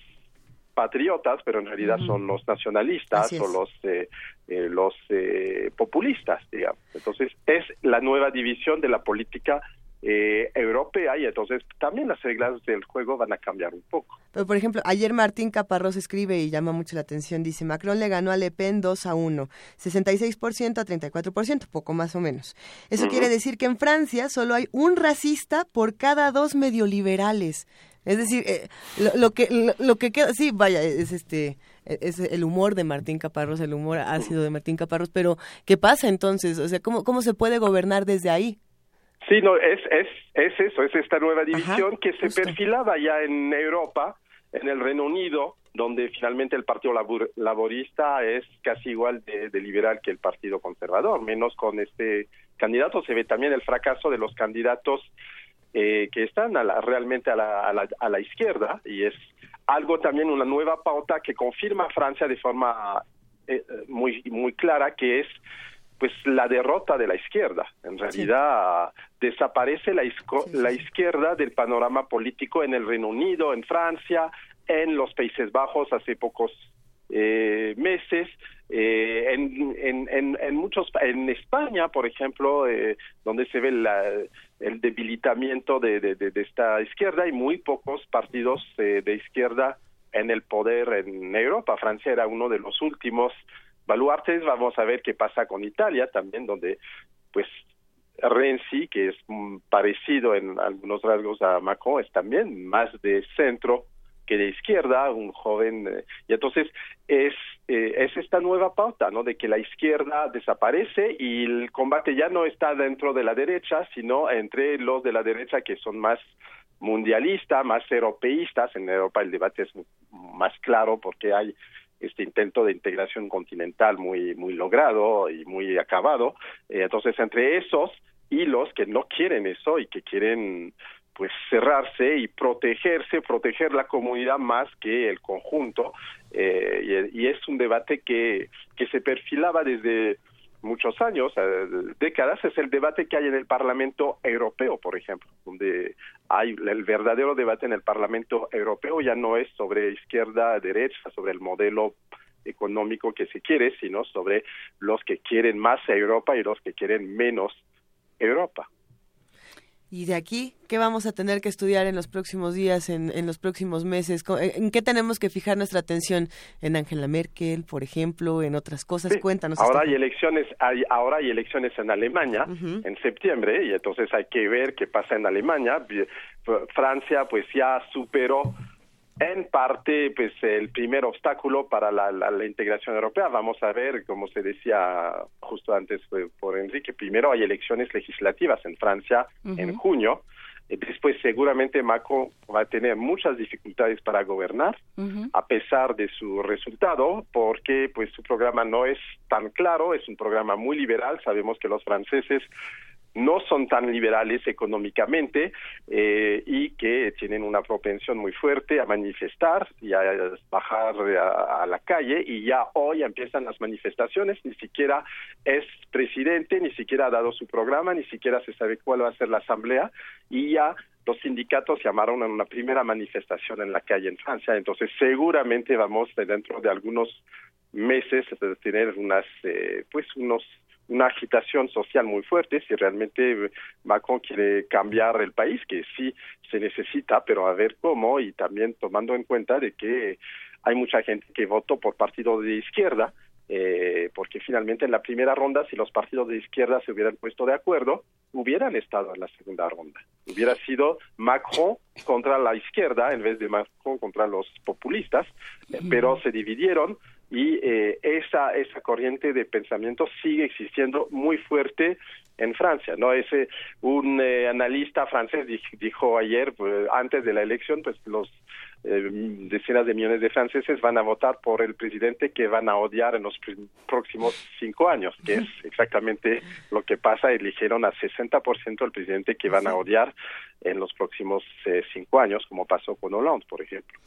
patriotas, pero en realidad son los nacionalistas o los eh, eh, los eh, populistas, digamos. Entonces es la nueva división de la política europea y entonces también las reglas del juego van a cambiar un poco. Pero, por ejemplo, ayer Martín Caparrós escribe y llama mucho la atención, dice, Macron le ganó a Le Pen 2 a 1, 66% a 34%, poco más o menos. Eso quiere decir que en Francia solo hay un racista por cada dos medioliberales. Es decir, eh, lo, que lo, que queda, sí, vaya, es este es el humor de Martín Caparrós, el humor ácido de Martín Caparrós, pero ¿qué pasa entonces? O sea, ¿cómo, cómo se puede gobernar desde ahí? Sí, no, es, es, es eso, es esta nueva división que se perfilaba ya en Europa, en el Reino Unido, donde finalmente el Partido Laborista es casi igual de, de, liberal que el Partido Conservador, menos con este candidato. Se ve también el fracaso de los candidatos eh, que están a la, realmente a la, a, la, a la izquierda y es algo también una nueva pauta que confirma Francia de forma eh, muy muy clara que es pues la derrota de la izquierda. En realidad desaparece la, la izquierda del panorama político en el Reino Unido, en Francia, en los Países Bajos hace pocos eh, meses. Eh, en, en, en, en, muchos, en España, por ejemplo, eh, donde se ve la, el debilitamiento de, de, de, esta izquierda, y muy pocos partidos eh, de izquierda en el poder en Europa. Francia era uno de los últimos baluartes. Vamos a ver qué pasa con Italia también, donde pues Renzi, que es parecido en algunos rasgos a Macron, es también más de centro que de izquierda, un joven, eh, y entonces es, eh, es esta nueva pauta, ¿no? De que la izquierda desaparece y el combate ya no está dentro de la derecha, sino entre los de la derecha que son más mundialistas, más europeístas. En Europa el debate es más claro porque hay este intento de integración continental muy muy logrado y muy acabado. Eh, entonces entre esos y los que no quieren eso y que quieren pues cerrarse y protegerse, proteger la comunidad más que el conjunto. Eh, y, es un debate que, que se perfilaba desde muchos años, eh, décadas, es el debate que hay en el Parlamento Europeo, por ejemplo, donde hay el verdadero debate en el Parlamento Europeo ya no es sobre izquierda, derecha, sobre el modelo económico que se quiere, sino sobre los que quieren más Europa y los que quieren menos Europa. Y de aquí, ¿qué vamos a tener que estudiar en los próximos días, en, en los próximos meses? ¿En qué tenemos que fijar nuestra atención? ¿En Angela Merkel, por ejemplo, en otras cosas? Cuéntanos. Ahora hay elecciones, hay, ahora hay elecciones en Alemania en septiembre y entonces hay que ver qué pasa en Alemania. Francia pues ya superó en parte pues el primer obstáculo para la, la, integración europea. Vamos a ver, como se decía justo antes por Enrique, primero hay elecciones legislativas en Francia en junio. Eh, después seguramente Macron va a tener muchas dificultades para gobernar, a pesar de su resultado, porque pues su programa no es tan claro, es un programa muy liberal. Sabemos que los franceses no son tan liberales económicamente eh, y que tienen una propensión muy fuerte a manifestar y a bajar a, la calle y ya hoy empiezan las manifestaciones, ni siquiera es presidente, ni siquiera ha dado su programa, ni siquiera se sabe cuál va a ser la asamblea y ya los sindicatos llamaron a una primera manifestación en la calle en Francia, entonces seguramente vamos dentro de algunos meses a tener unas eh, pues unos una agitación social muy fuerte si realmente Macron quiere cambiar el país, que sí se necesita, pero a ver cómo y también tomando en cuenta de que hay mucha gente que votó por partido de izquierda, eh, porque finalmente en la primera ronda, si los partidos de izquierda se hubieran puesto de acuerdo, hubieran estado en la segunda ronda. Hubiera sido Macron contra la izquierda en vez de Macron contra los populistas, pero se dividieron y eh, esa esa corriente de pensamiento sigue existiendo muy fuerte en Francia no ese un eh, analista francés dijo, ayer pues, antes de la elección pues los eh, decenas de millones de franceses van a votar por el presidente que van a odiar en los próximos cinco años, que es exactamente lo que pasa. Eligieron a 60% el presidente que van a odiar en los próximos eh, cinco años, como pasó con Hollande, por ejemplo.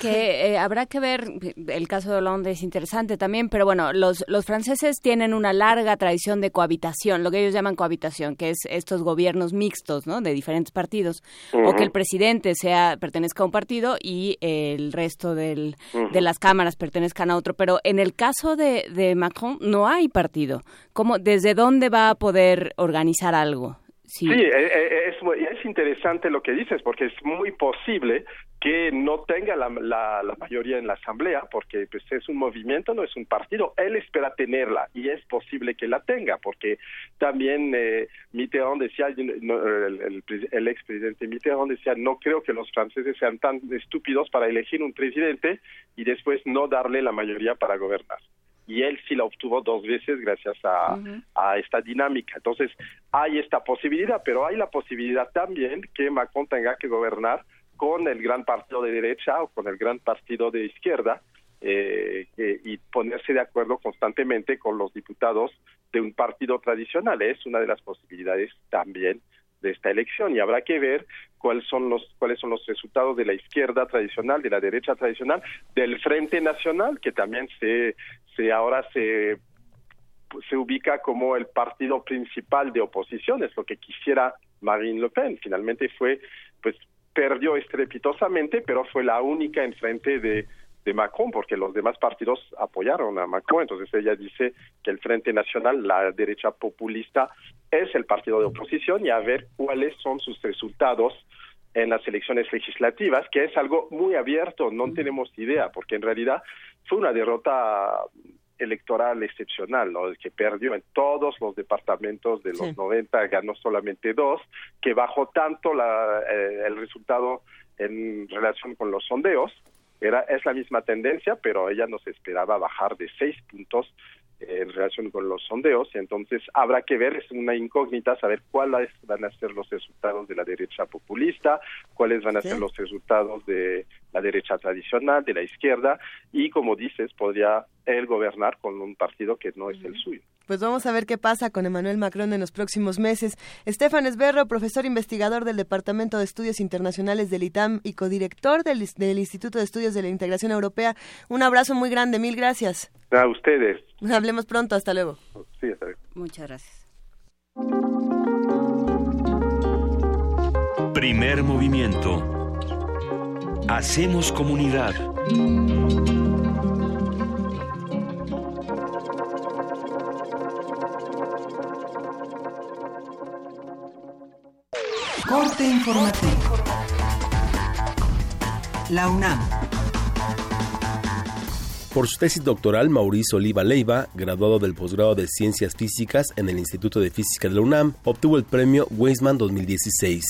Que eh, habrá que ver, el caso de Hollande es interesante también, pero bueno, los, los franceses tienen una larga tradición de cohabitación, lo que ellos llaman cohabitación, que es estos gobiernos mixtos, ¿no? De diferentes partidos, o que el presidente sea pertenezca a un partido y el resto del, de las cámaras pertenezcan a otro. Pero en el caso de, de Macron no hay partido. ¿Cómo, ¿Desde dónde va a poder organizar algo? Sí, eh, eh, es, es, interesante lo que dices, porque es muy posible que no tenga la, la, mayoría en la asamblea, porque pues, es un movimiento, no es un partido. Él espera tenerla y es posible que la tenga, porque también eh, Mitterrand decía, el, el, expresidente Mitterrand decía, no creo que los franceses sean tan estúpidos para elegir un presidente y después no darle la mayoría para gobernar y él sí la obtuvo dos veces gracias a, a, esta dinámica. Entonces, hay esta posibilidad, pero hay la posibilidad también que Macron tenga que gobernar con el gran partido de derecha o con el gran partido de izquierda eh, y ponerse de acuerdo constantemente con los diputados de un partido tradicional. Es una de las posibilidades también de esta elección y habrá que ver cuáles son los cuáles son los resultados de la izquierda tradicional, de la derecha tradicional, del Frente Nacional que también se se ahora se se ubica como el partido principal de oposición, es lo que quisiera Marine Le Pen. Finalmente fue pues perdió estrepitosamente, pero fue la única en frente de de Macron, porque los demás partidos apoyaron a Macron. Entonces ella dice que el Frente Nacional, la derecha populista, es el partido de oposición y a ver cuáles son sus resultados en las elecciones legislativas, que es algo muy abierto, no tenemos idea, porque en realidad fue una derrota electoral excepcional, ¿no? que perdió en todos los departamentos de los 90, ganó solamente dos, que bajó tanto la, eh, el resultado en relación con los sondeos, era, es la misma tendencia, pero ella nos esperaba bajar de seis puntos en relación con los sondeos, entonces habrá que ver, es una incógnita saber cuáles van a ser los resultados de la derecha populista, cuáles van a ser los resultados de la derecha tradicional, de la izquierda, y como dices, podría él gobernar con un partido que no es el suyo. Pues vamos a ver qué pasa con Emmanuel Macron en los próximos meses. Estefan Esberro, profesor investigador del Departamento de Estudios Internacionales del ITAM y codirector del, del Instituto de Estudios de la Integración Europea. Un abrazo muy grande, mil gracias. A ustedes. Hablemos pronto, hasta luego. Sí, hasta luego. Muchas gracias. Primer movimiento. Hacemos comunidad. Corte informativo. La UNAM. Por su tesis doctoral, Mauricio Oliva Leiva, graduado del posgrado de Ciencias Físicas en el Instituto de Física de la UNAM, obtuvo el premio Weizmann 2016.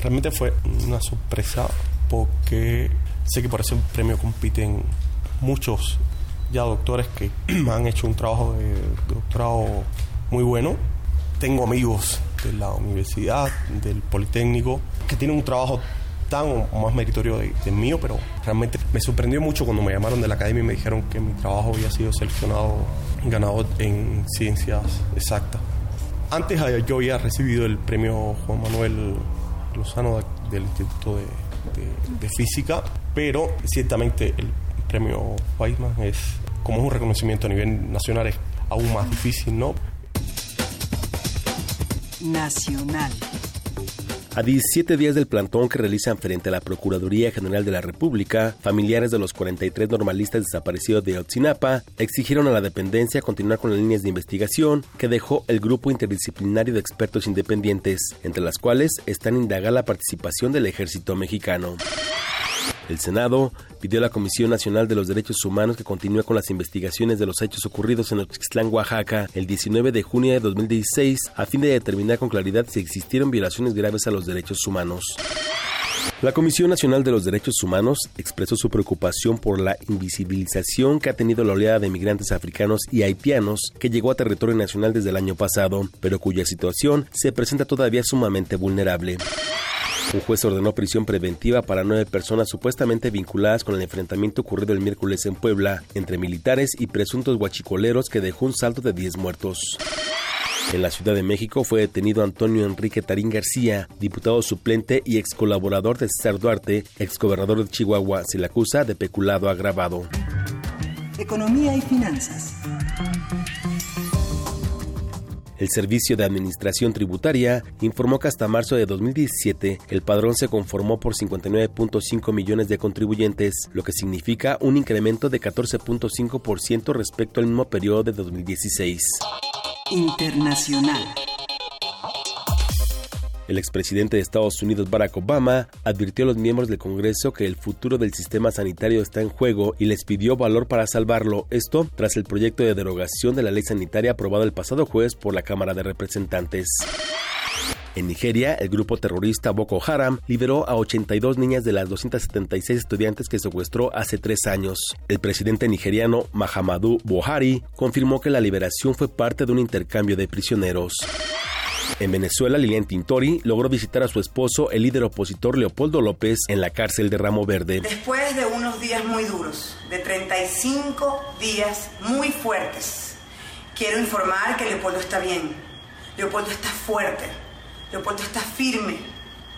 Realmente fue una sorpresa porque sé que por ese premio compiten muchos ya doctores que [CLEARS THROAT] han hecho un trabajo de doctorado muy bueno. Tengo amigos de la universidad, del Politécnico, que tiene un trabajo tan o más meritorio de, mío, pero realmente me sorprendió mucho cuando me llamaron de la academia y me dijeron que mi trabajo había sido seleccionado, ganado en ciencias exactas. Antes yo había recibido el premio Juan Manuel Lozano del Instituto de, de Física, pero ciertamente el premio Weizmann es, como es un reconocimiento a nivel nacional, es aún más difícil, ¿no? Nacional. A 17 días del plantón que realizan frente a la Procuraduría General de la República, familiares de los 43 normalistas desaparecidos de Otzinapa exigieron a la dependencia continuar con las líneas de investigación que dejó el grupo interdisciplinario de expertos independientes, entre las cuales están indagar la participación del ejército mexicano. El Senado pidió a la Comisión Nacional de los Derechos Humanos que continúe con las investigaciones de los hechos ocurridos en Oxixtlán, Oaxaca, el 19 de junio de 2016, a fin de determinar con claridad si existieron violaciones graves a los derechos humanos. La Comisión Nacional de los Derechos Humanos expresó su preocupación por la invisibilización que ha tenido la oleada de migrantes africanos y haitianos que llegó a territorio nacional desde el año pasado, pero cuya situación se presenta todavía sumamente vulnerable. Un juez ordenó prisión preventiva para nueve personas supuestamente vinculadas con el enfrentamiento ocurrido el miércoles en Puebla entre militares y presuntos guachicoleros que dejó un salto de 10 muertos. En la Ciudad de México fue detenido Antonio Enrique Tarín García, diputado suplente y ex colaborador de César Duarte, ex gobernador de Chihuahua. Se le acusa de peculado agravado. Economía y finanzas. El Servicio de Administración Tributaria informó que hasta marzo de 2017 el padrón se conformó por 59.5 millones de contribuyentes, lo que significa un incremento de 14.5% respecto al mismo periodo de 2016. Internacional. El expresidente de Estados Unidos Barack Obama advirtió a los miembros del Congreso que el futuro del sistema sanitario está en juego y les pidió valor para salvarlo. Esto tras el proyecto de derogación de la ley sanitaria aprobado el pasado jueves por la Cámara de Representantes. En Nigeria, el grupo terrorista Boko Haram liberó a 82 niñas de las 276 estudiantes que secuestró hace tres años. El presidente nigeriano Mahamadou Buhari confirmó que la liberación fue parte de un intercambio de prisioneros. En Venezuela, Lilian Tintori logró visitar a su esposo, el líder opositor Leopoldo López, en la cárcel de Ramo Verde. Después de unos días muy duros, de 35 días muy fuertes, quiero informar que Leopoldo está bien. Leopoldo está fuerte. Leopoldo está firme.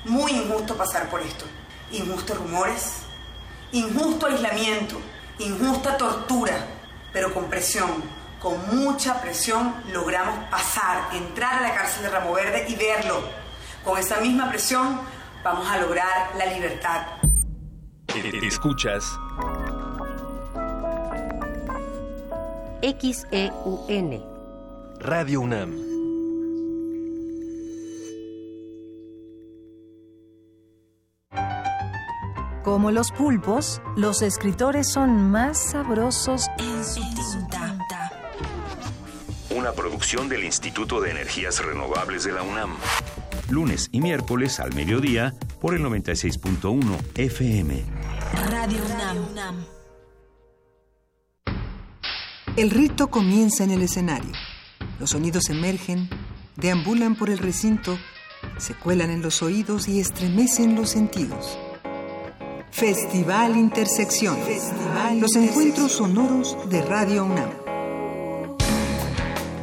Muy injusto pasar por esto. Injustos rumores, injusto aislamiento, injusta tortura, pero con presión con mucha presión logramos pasar, entrar a la cárcel de Ramo Verde y verlo. Con esa misma presión vamos a lograr la libertad. Escuchas XEUN Radio UNAM. Como los pulpos, los escritores son más sabrosos en su tinta. Una producción del Instituto de Energías Renovables de la UNAM. Lunes y miércoles al mediodía por el 96.1 FM. Radio UNAM. El rito comienza en el escenario. Los sonidos emergen, deambulan por el recinto, se cuelan en los oídos y estremecen los sentidos. Festival Intersección. los encuentros sonoros de Radio UNAM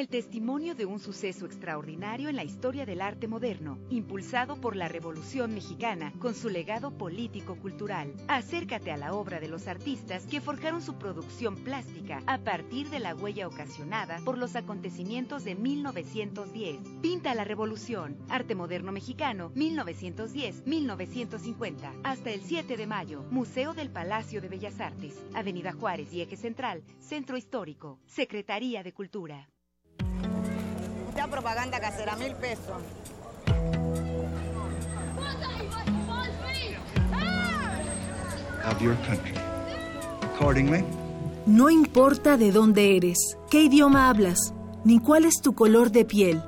El testimonio de un suceso extraordinario en la historia del arte moderno, impulsado por la Revolución Mexicana con su legado político-cultural. Acércate a la obra de los artistas que forjaron su producción plástica a partir de la huella ocasionada por los acontecimientos de 1910. Pinta la Revolución, Arte Moderno Mexicano, 1910-1950. Hasta el 7 de mayo, Museo del Palacio de Bellas Artes, Avenida Juárez y Eje Central, Centro Histórico, Secretaría de Cultura. Mucha propaganda casera, mil pesos. Of your country. Accordingly, No importa de dónde eres, qué idioma hablas, ni cuál es tu color de piel.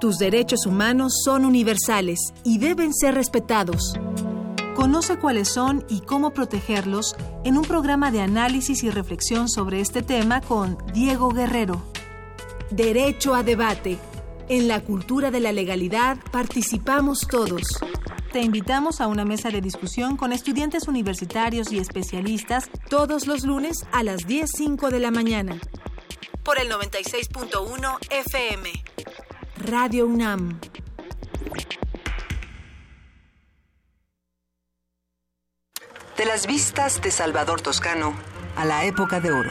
Tus derechos humanos son universales y deben ser respetados. Conoce cuáles son y cómo protegerlos en un programa de análisis y reflexión sobre este tema con Diego Guerrero. Derecho a debate. En la cultura de la legalidad participamos todos. Te invitamos a una mesa de discusión con estudiantes universitarios y especialistas todos los lunes a las 10.05 de la mañana. Por el 96.1 FM. Radio UNAM. De las vistas de Salvador Toscano a la época de oro.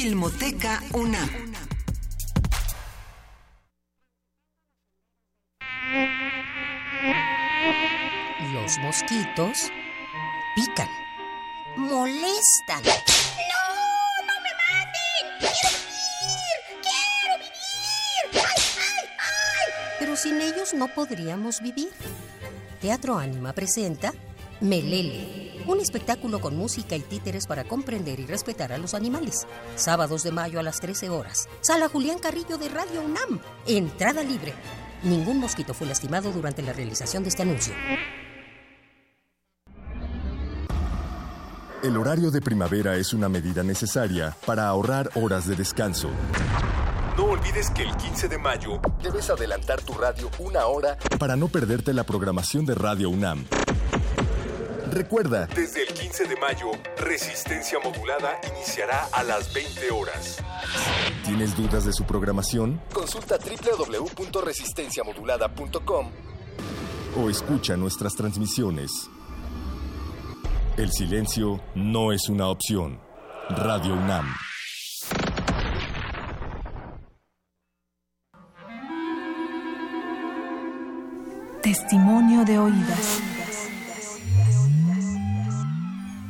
Filmoteca UNAM. Los mosquitos pican, molestan. ¡No! ¡No me maten! ¡Quiero vivir! ¡Quiero vivir! ¡Ay, ay, ay! Pero sin ellos no podríamos vivir. Teatro Ánima presenta Melele, un espectáculo con música y títeres para comprender y respetar a los animales. Sábados de mayo a las 13 horas. Sala Julián Carrillo de Radio UNAM. Entrada libre. Ningún mosquito fue lastimado durante la realización de este anuncio. El horario de primavera es una medida necesaria para ahorrar horas de descanso. No olvides que el 15 de mayo debes adelantar tu radio una hora para no perderte la programación de Radio UNAM. Recuerda, desde el 15 de mayo, Resistencia Modulada iniciará a las 20 horas. ¿Tienes dudas de su programación? Consulta www.resistenciamodulada.com o escucha nuestras transmisiones. El silencio no es una opción. Radio UNAM. Testimonio de oídas.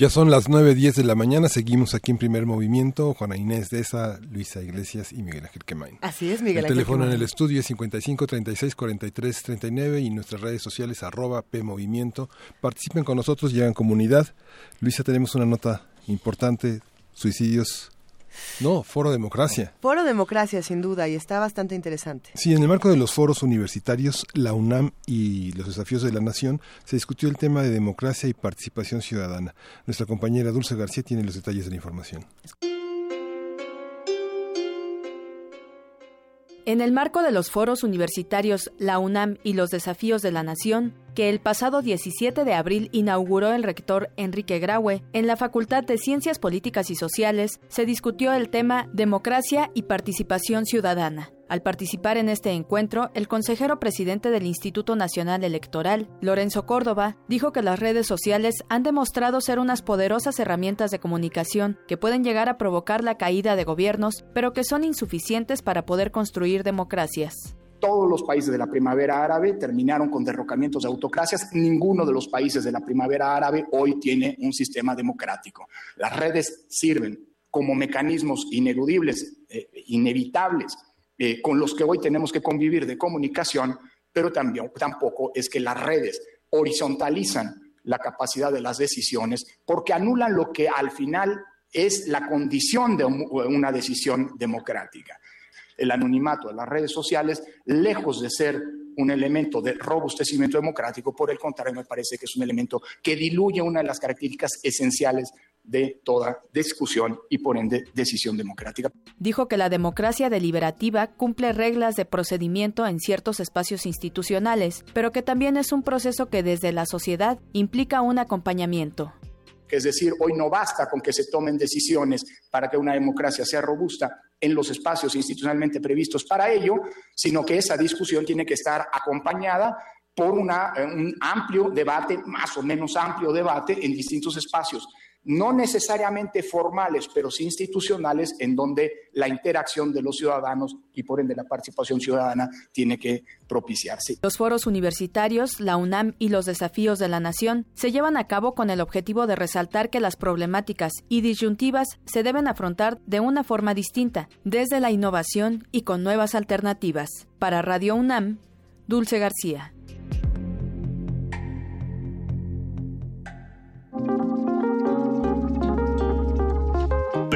Ya son las 9.10 de la mañana, seguimos aquí en primer movimiento, Juana Inés de esa, Luisa Iglesias y Miguel Ángel Quemain. Así es, Miguel El Ángel teléfono en el estudio es 55 36 43 39 y nuestras redes sociales arroba P Movimiento. Participen con nosotros, llegan comunidad. Luisa, tenemos una nota importante, suicidios. No, Foro Democracia. Foro Democracia, sin duda, y está bastante interesante. Sí, en el marco de los foros universitarios, la UNAM y los desafíos de la nación, se discutió el tema de democracia y participación ciudadana. Nuestra compañera Dulce García tiene los detalles de la información. En el marco de los foros universitarios La UNAM y los desafíos de la nación, el pasado 17 de abril inauguró el rector Enrique Graue, en la Facultad de Ciencias Políticas y Sociales se discutió el tema Democracia y Participación Ciudadana. Al participar en este encuentro, el consejero presidente del Instituto Nacional Electoral, Lorenzo Córdoba, dijo que las redes sociales han demostrado ser unas poderosas herramientas de comunicación que pueden llegar a provocar la caída de gobiernos, pero que son insuficientes para poder construir democracias. Todos los países de la primavera árabe terminaron con derrocamientos de autocracias. Ninguno de los países de la primavera árabe hoy tiene un sistema democrático. Las redes sirven como mecanismos ineludibles, eh, inevitables, eh, con los que hoy tenemos que convivir de comunicación, pero también, tampoco es que las redes horizontalizan la capacidad de las decisiones porque anulan lo que al final es la condición de un- una decisión democrática el anonimato de las redes sociales, lejos de ser un elemento de robustecimiento democrático, por el contrario, me parece que es un elemento que diluye una de las características esenciales de toda discusión y por ende decisión democrática. Dijo que la democracia deliberativa cumple reglas de procedimiento en ciertos espacios institucionales, pero que también es un proceso que desde la sociedad implica un acompañamiento. Es decir, hoy no basta con que se tomen decisiones para que una democracia sea robusta en los espacios institucionalmente previstos para ello, sino que esa discusión tiene que estar acompañada por un amplio debate, más o menos amplio debate en distintos espacios no necesariamente formales, pero sí institucionales, en donde la interacción de los ciudadanos y por ende la participación ciudadana tiene que propiciarse. Los foros universitarios, la UNAM y los desafíos de la nación se llevan a cabo con el objetivo de resaltar que las problemáticas y disyuntivas se deben afrontar de una forma distinta, desde la innovación y con nuevas alternativas. Para Radio UNAM, Dulce García.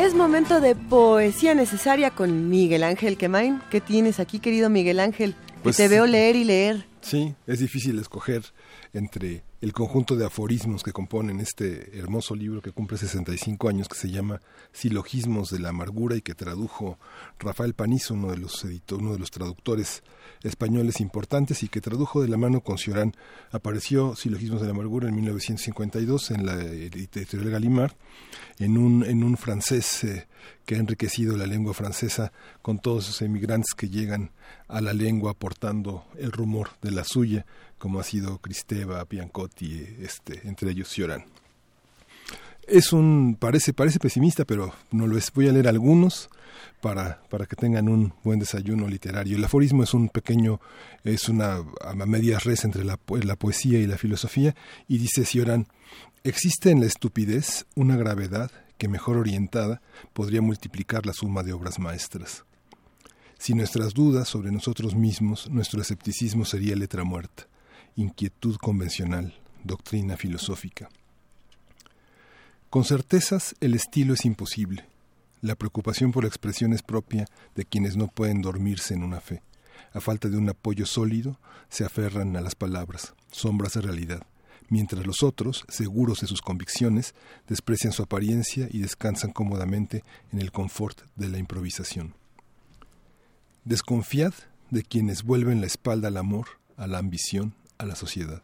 Es momento de poesía necesaria con Miguel Ángel Quemain. ¿Qué tienes aquí, querido Miguel Ángel? Pues, te veo leer y leer. Sí, es difícil escoger entre el conjunto de aforismos que componen este hermoso libro que cumple 65 años, que se llama Silogismos de la Amargura y que tradujo Rafael Panizo, uno de los, uno de los traductores españoles importantes y que tradujo de la mano con Ciorán. Apareció Silogismos de la Amargura en 1952 en la editorial Galimar, en un, en un francés eh, que ha enriquecido la lengua francesa con todos esos emigrantes que llegan a la lengua aportando el rumor de la suya, como ha sido Cristeva, Este, entre ellos Ciorán. Es un, parece, parece pesimista, pero no lo es. Voy a leer algunos para, para que tengan un buen desayuno literario. El aforismo es un pequeño, es una a medias res entre la, la poesía y la filosofía, y dice Cioran, existe en la estupidez una gravedad que mejor orientada podría multiplicar la suma de obras maestras. Si nuestras dudas sobre nosotros mismos, nuestro escepticismo sería letra muerta, inquietud convencional, doctrina filosófica. Con certezas el estilo es imposible, la preocupación por la expresión es propia de quienes no pueden dormirse en una fe. A falta de un apoyo sólido, se aferran a las palabras, sombras de realidad, mientras los otros, seguros de sus convicciones, desprecian su apariencia y descansan cómodamente en el confort de la improvisación. Desconfiad de quienes vuelven la espalda al amor, a la ambición, a la sociedad.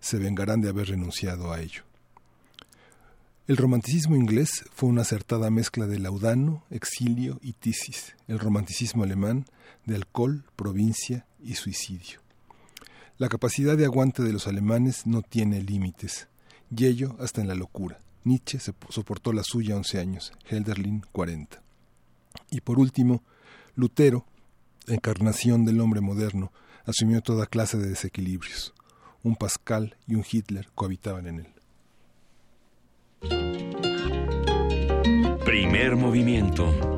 Se vengarán de haber renunciado a ello. El romanticismo inglés fue una acertada mezcla de laudano, exilio y tisis, el romanticismo alemán de alcohol, provincia y suicidio. La capacidad de aguante de los alemanes no tiene límites, y ello hasta en la locura. Nietzsche soportó la suya once años, Helderlin cuarenta. Y por último, Lutero, encarnación del hombre moderno, asumió toda clase de desequilibrios. Un Pascal y un Hitler cohabitaban en él. Primer movimiento.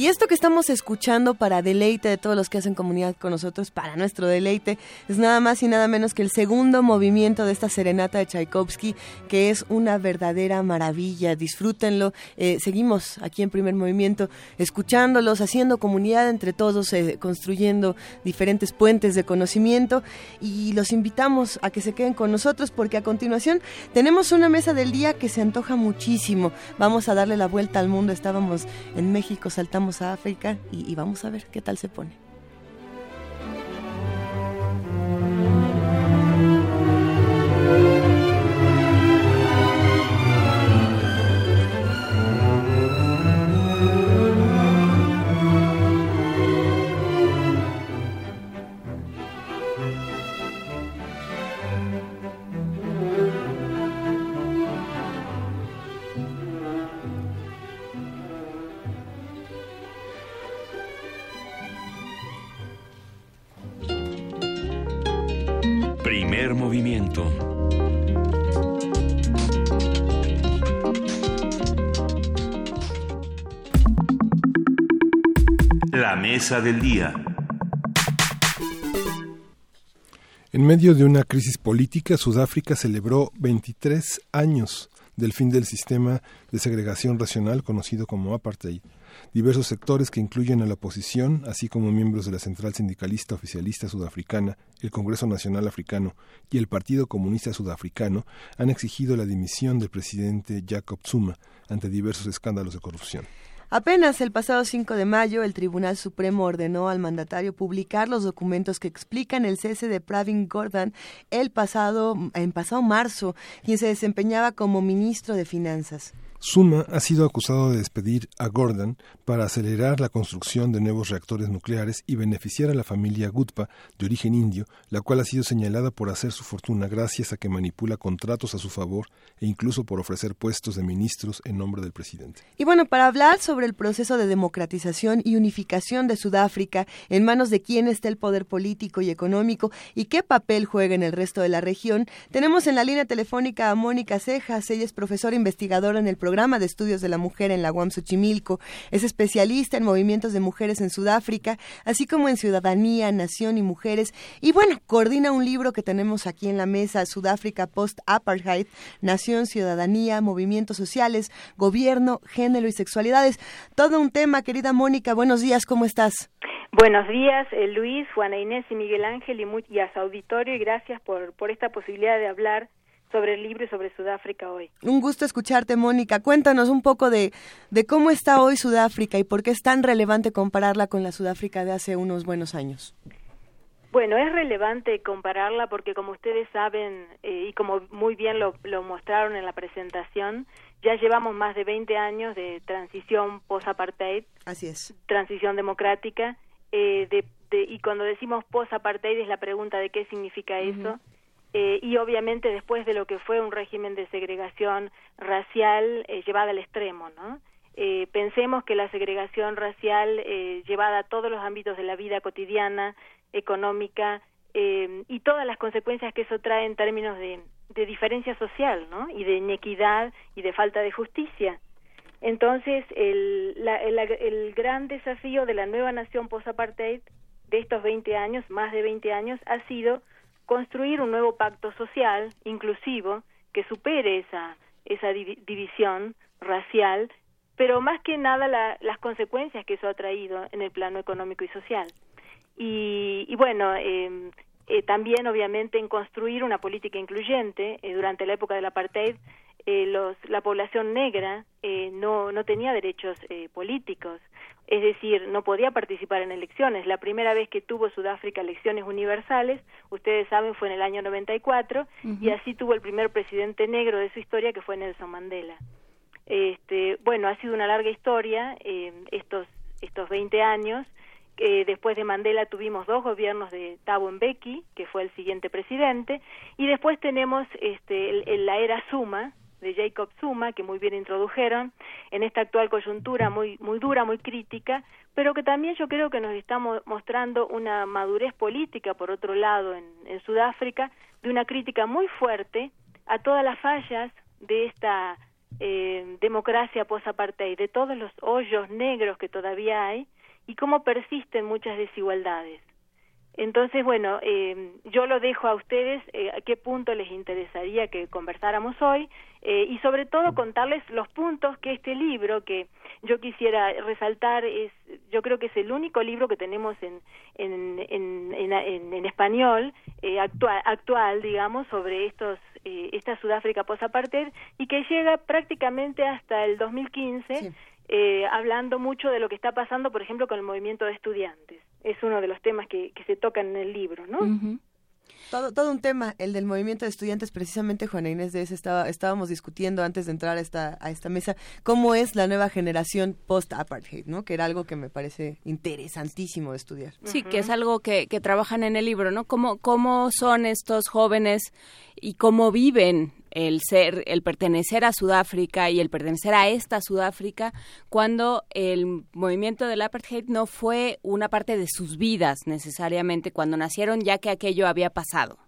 Y esto que estamos escuchando para deleite de todos los que hacen comunidad con nosotros, para nuestro deleite, es nada más y nada menos que el segundo movimiento de esta serenata de Tchaikovsky, que es una verdadera maravilla. Disfrútenlo. Eh, seguimos aquí en primer movimiento, escuchándolos, haciendo comunidad entre todos, eh, construyendo diferentes puentes de conocimiento y los invitamos a que se queden con nosotros porque a continuación tenemos una mesa del día que se antoja muchísimo. Vamos a darle la vuelta al mundo. Estábamos en México, a África y vamos a ver qué tal se pone. Del día. En medio de una crisis política, Sudáfrica celebró 23 años del fin del sistema de segregación racional conocido como apartheid diversos sectores que incluyen a la oposición, así como miembros de la Central Sindicalista Oficialista Sudafricana, el Congreso Nacional Africano y el Partido Comunista Sudafricano, han exigido la dimisión del presidente Jacob Zuma ante diversos escándalos de corrupción. Apenas el pasado 5 de mayo, el Tribunal Supremo ordenó al mandatario publicar los documentos que explican el cese de Pravin Gordhan el pasado, en pasado marzo, quien se desempeñaba como ministro de Finanzas. Suma ha sido acusado de despedir a Gordon para acelerar la construcción de nuevos reactores nucleares y beneficiar a la familia Gutpa, de origen indio, la cual ha sido señalada por hacer su fortuna gracias a que manipula contratos a su favor e incluso por ofrecer puestos de ministros en nombre del presidente. Y bueno, para hablar sobre el proceso de democratización y unificación de Sudáfrica, en manos de quién está el poder político y económico y qué papel juega en el resto de la región, tenemos en la línea telefónica a Mónica Cejas, ella es profesora investigadora en el programa programa de estudios de la mujer en la UAM. Es especialista en movimientos de mujeres en Sudáfrica, así como en ciudadanía, nación y mujeres. Y bueno, coordina un libro que tenemos aquí en la mesa, Sudáfrica Post-Apartheid, Nación, Ciudadanía, Movimientos Sociales, Gobierno, Género y Sexualidades. Todo un tema, querida Mónica. Buenos días, ¿cómo estás? Buenos días, eh, Luis, Juana Inés y Miguel Ángel y, y a su auditorio y gracias por, por esta posibilidad de hablar sobre el libro y sobre Sudáfrica hoy. Un gusto escucharte, Mónica. Cuéntanos un poco de, de cómo está hoy Sudáfrica y por qué es tan relevante compararla con la Sudáfrica de hace unos buenos años. Bueno, es relevante compararla porque como ustedes saben eh, y como muy bien lo, lo, mostraron en la presentación, ya llevamos más de 20 años de transición post-apartheid. Así es. Transición democrática. Eh, de, de, y cuando decimos post-apartheid es la pregunta de qué significa eso. Eh, y obviamente después de lo que fue un régimen de segregación racial eh, llevada al extremo, ¿no? Eh, pensemos que la segregación racial llevada a todos los ámbitos de la vida cotidiana, económica y todas las consecuencias que eso trae en términos de, de diferencia social, ¿no? Y de inequidad y de falta de justicia. Entonces, el, la, el, el gran desafío de la nueva nación post-apartheid de estos 20 años, más de 20 años, ha sido construir un nuevo pacto social inclusivo que supere esa, esa división racial, pero más que nada las consecuencias que eso ha traído en el plano económico y social. Y, y bueno, eh, eh, también obviamente en construir una política incluyente. Eh, durante la época del apartheid, eh, los, la población negra eh, no, no tenía derechos eh, políticos es decir, no podía participar en elecciones. La primera vez que tuvo Sudáfrica elecciones universales, ustedes saben, fue en el año 94 y así tuvo el primer presidente negro de su historia, que fue Nelson Mandela. Este, bueno, ha sido una larga historia eh, estos estos 20 años. Eh, después de Mandela tuvimos dos gobiernos de Thabo Mbeki, que fue el siguiente presidente, y después tenemos este, la era Zuma, de Jacob Zuma, que muy bien introdujeron, en esta actual coyuntura muy, muy dura, muy crítica, pero que también yo creo que nos está mostrando una madurez política, por otro lado, en, en Sudáfrica, de una crítica muy fuerte a todas las fallas de esta eh, democracia post-apartheid, de todos los hoyos negros que todavía hay y cómo persisten muchas desigualdades. Entonces, bueno, eh, yo lo dejo a ustedes eh, a qué punto les interesaría que conversáramos hoy eh, y sobre todo contarles los puntos que este libro que yo quisiera resaltar es, yo creo que es el único libro que tenemos en en, en, en, en español actual, actual, digamos, sobre estos esta Sudáfrica post-apartheid y que llega prácticamente hasta el 2015 hablando mucho de lo que está pasando, por ejemplo, con el movimiento de estudiantes. Es uno de los temas que, que se tocan en el libro, ¿no? Todo, todo un tema, el del movimiento de estudiantes, precisamente Juana Inés de ese estaba, estábamos discutiendo antes de entrar a esta, a esta mesa, cómo es la nueva generación post-apartheid, ¿no? Que era algo que me parece interesantísimo de estudiar. Sí, que es algo que, que trabajan en el libro, ¿no? ¿Cómo, cómo son estos jóvenes y cómo viven el ser, el pertenecer a Sudáfrica y el pertenecer a esta Sudáfrica cuando el movimiento del apartheid no fue una parte de sus vidas necesariamente cuando nacieron ya que aquello había pasado.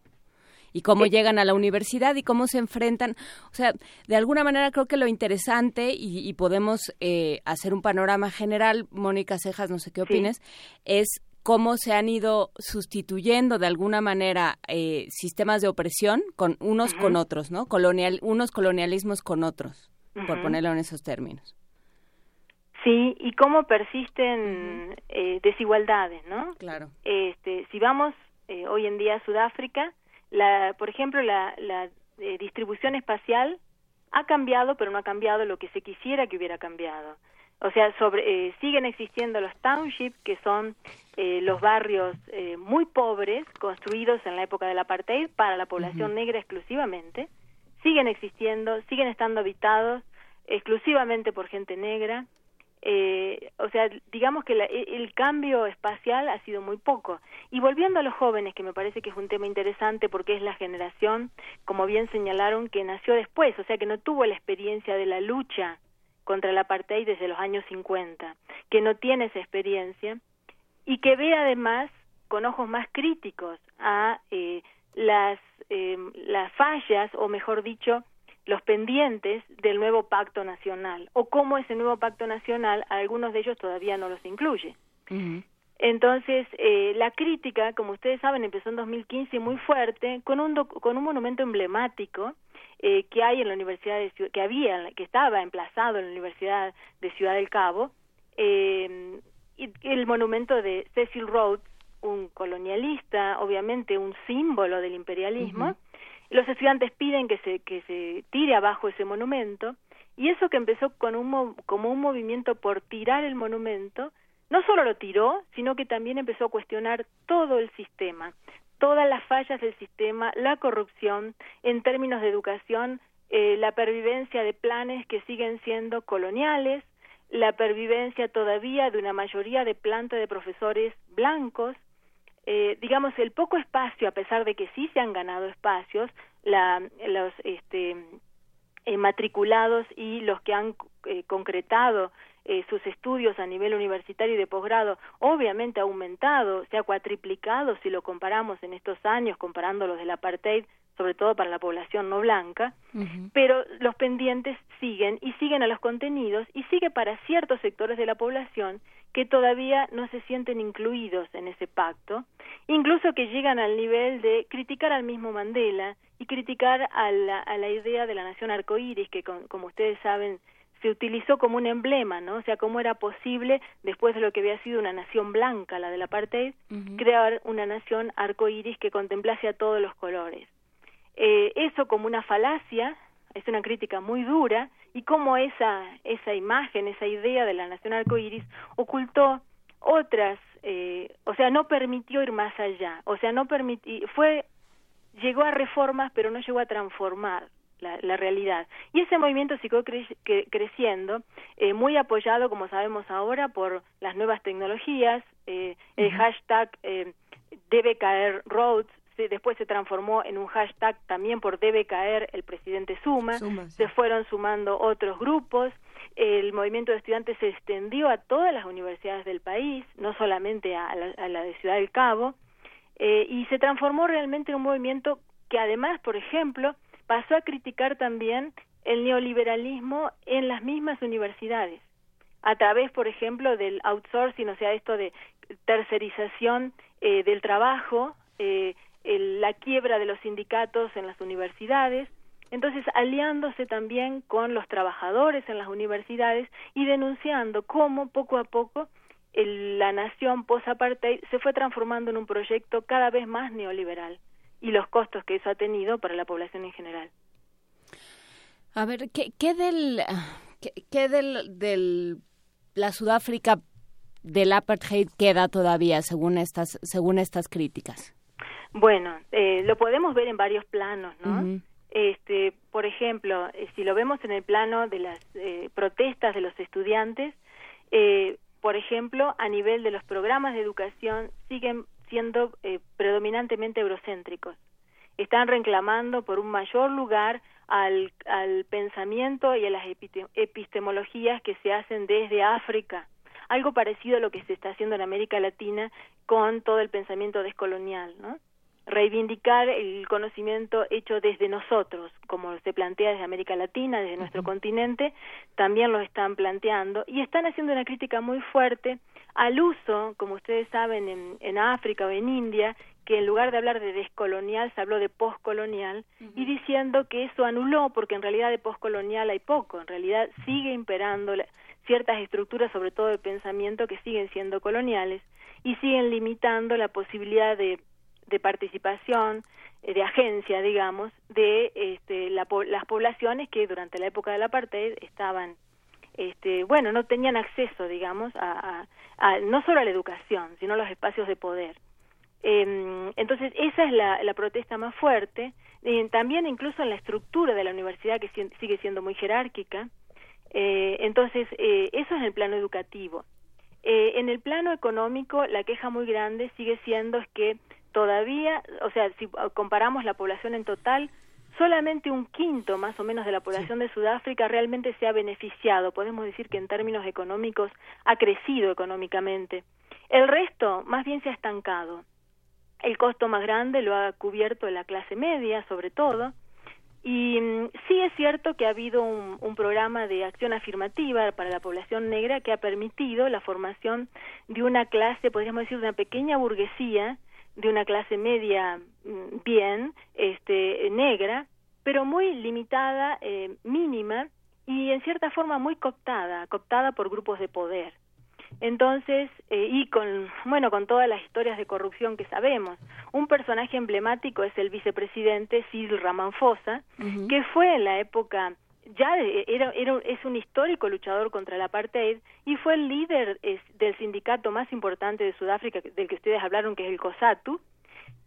Y cómo llegan a la universidad y cómo se enfrentan. O sea, de alguna manera creo que lo interesante, y, podemos eh, hacer un panorama general, Mónica Cejas, no sé qué opines, es cómo se han ido sustituyendo de alguna manera eh, sistemas de opresión con unos con otros, ¿no? Colonial, unos colonialismos con otros, por ponerlo en esos términos. Sí, y cómo persisten eh, desigualdades, ¿no? Claro. Este, si vamos eh, hoy en día a Sudáfrica, la, por ejemplo, la, la distribución espacial ha cambiado, pero no ha cambiado lo que se quisiera que hubiera cambiado. O sea, sobre, eh, siguen existiendo los townships, que son eh, los barrios eh, muy pobres, construidos en la época del apartheid para la población negra exclusivamente. Siguen existiendo, siguen estando habitados exclusivamente por gente negra. o sea, digamos que e, el cambio espacial ha sido muy poco. Y volviendo a los jóvenes, que me parece que es un tema interesante porque es la generación, como bien señalaron, que nació después, o sea, que no tuvo la experiencia de la lucha contra el apartheid desde los años 50, que no tiene esa experiencia y que ve además con ojos más críticos a eh, las, eh, las fallas, o mejor dicho, los pendientes del nuevo pacto nacional, o cómo ese nuevo pacto nacional, algunos de ellos todavía no los incluye. Entonces, eh, la crítica, como ustedes saben, empezó en 2015 muy fuerte, con un, con un monumento emblemático eh, que hay en la Universidad de que había, que estaba emplazado en la Universidad de Ciudad del Cabo, eh, y el monumento de Cecil Rhodes, un colonialista, obviamente un símbolo del imperialismo. Los estudiantes piden que se que se tire abajo ese monumento y eso que empezó con un como un movimiento por tirar el monumento, no solo lo tiró, sino que también empezó a cuestionar todo el sistema, todas las fallas del sistema, la corrupción, en términos de educación, eh, la pervivencia de planes que siguen siendo coloniales, la pervivencia todavía de una mayoría de planta de profesores blancos, eh, digamos el poco espacio, a pesar de que sí se han ganado espacios, la, los este, eh, matriculados y los que han concretado eh, sus estudios a nivel universitario y de posgrado obviamente ha aumentado, se ha cuatriplicado si lo comparamos en estos años, comparando los del apartheid, sobre todo para la población no blanca, pero los pendientes siguen y siguen a los contenidos y sigue para ciertos sectores de la población que todavía no se sienten incluidos en ese pacto, incluso que llegan al nivel de criticar al mismo Mandela y criticar a la, a la idea de la nación arcoíris, que como ustedes saben se utilizó como un emblema, ¿no? O sea, cómo era posible, después de lo que había sido una nación blanca, la del apartheid, crear una nación arcoíris que contemplase a todos los colores. Eh, eso como una falacia, es una crítica muy dura, y cómo esa, esa imagen, esa idea de la nación arcoíris ocultó otras, eh, o sea, no permitió ir más allá, o sea, no permitió, fue, llegó a reformas, pero no llegó a transformar la, realidad. Y ese movimiento siguió creciendo, eh, muy apoyado, como sabemos ahora, por las nuevas tecnologías, eh, el hashtag eh, debe caer Rhodes, después se transformó en un hashtag también por debe caer el presidente Suma, se fueron sumando otros grupos, el movimiento de estudiantes se extendió a todas las universidades del país, no solamente a la, a la de Ciudad del Cabo, eh, y se transformó realmente en un movimiento que además, por ejemplo, pasó a criticar también el neoliberalismo en las mismas universidades, a través, por ejemplo, del outsourcing, o sea, esto de tercerización eh, del trabajo, eh, la quiebra de los sindicatos en las universidades, entonces aliándose también con los trabajadores en las universidades y denunciando cómo poco a poco la nación post-apartheid se fue transformando en un proyecto cada vez más neoliberal y los costos que eso ha tenido para la población en general. A ver, ¿qué, qué del, qué, del, del la Sudáfrica del apartheid queda todavía según estas según estas críticas? Bueno, eh, lo podemos ver en varios planos, ¿no? Este, por ejemplo, eh, si lo vemos en el plano de las eh, protestas de los estudiantes, por ejemplo, a nivel de los programas de educación siguen siendo predominantemente eurocéntricos. Están reclamando por un mayor lugar al, al pensamiento y a las epistemologías que se hacen desde África, algo parecido a lo que se está haciendo en América Latina con todo el pensamiento descolonial, ¿no? reivindicar el conocimiento hecho desde nosotros, como se plantea desde América Latina, desde nuestro continente, también lo están planteando y están haciendo una crítica muy fuerte al uso, como ustedes saben, en, en África o en India, que en lugar de hablar de descolonial se habló de postcolonial y diciendo que eso anuló porque en realidad de postcolonial hay poco, en realidad sigue imperando ciertas estructuras, sobre todo de pensamiento, que siguen siendo coloniales y siguen limitando la posibilidad de de participación, eh, de agencia, digamos, de este, las poblaciones que durante la época del apartheid estaban, este, bueno, no tenían acceso, digamos, a, no solo a la educación, sino a los espacios de poder. Em, entonces, esa es la, protesta más fuerte. Eh, también incluso en la estructura de la universidad, que sigue siendo muy jerárquica. Eh, entonces, eso es en el plano educativo. en el plano económico, la queja muy grande sigue siendo es que todavía, o sea, si comparamos la población en total, solamente un quinto más o menos de la población de Sudáfrica realmente se ha beneficiado. Podemos decir que en términos económicos ha crecido económicamente. El resto más bien se ha estancado. El costo más grande lo ha cubierto la clase media, sobre todo. Y mm, sí es cierto que ha habido un, un, programa de acción afirmativa para la población negra que ha permitido la formación de una clase, podríamos decir, de una pequeña burguesía de una clase media mm, bien, este, negra, pero muy limitada, eh, mínima y en cierta forma muy cooptada, cooptada por grupos de poder. Entonces, eh, y con, bueno, con todas las historias de corrupción que sabemos, un personaje emblemático es el vicepresidente Cyril Ramaphosa, que fue en la época ya era, era, es un histórico luchador contra el apartheid y fue el líder del sindicato más importante de Sudáfrica, del que ustedes hablaron, que es el COSATU,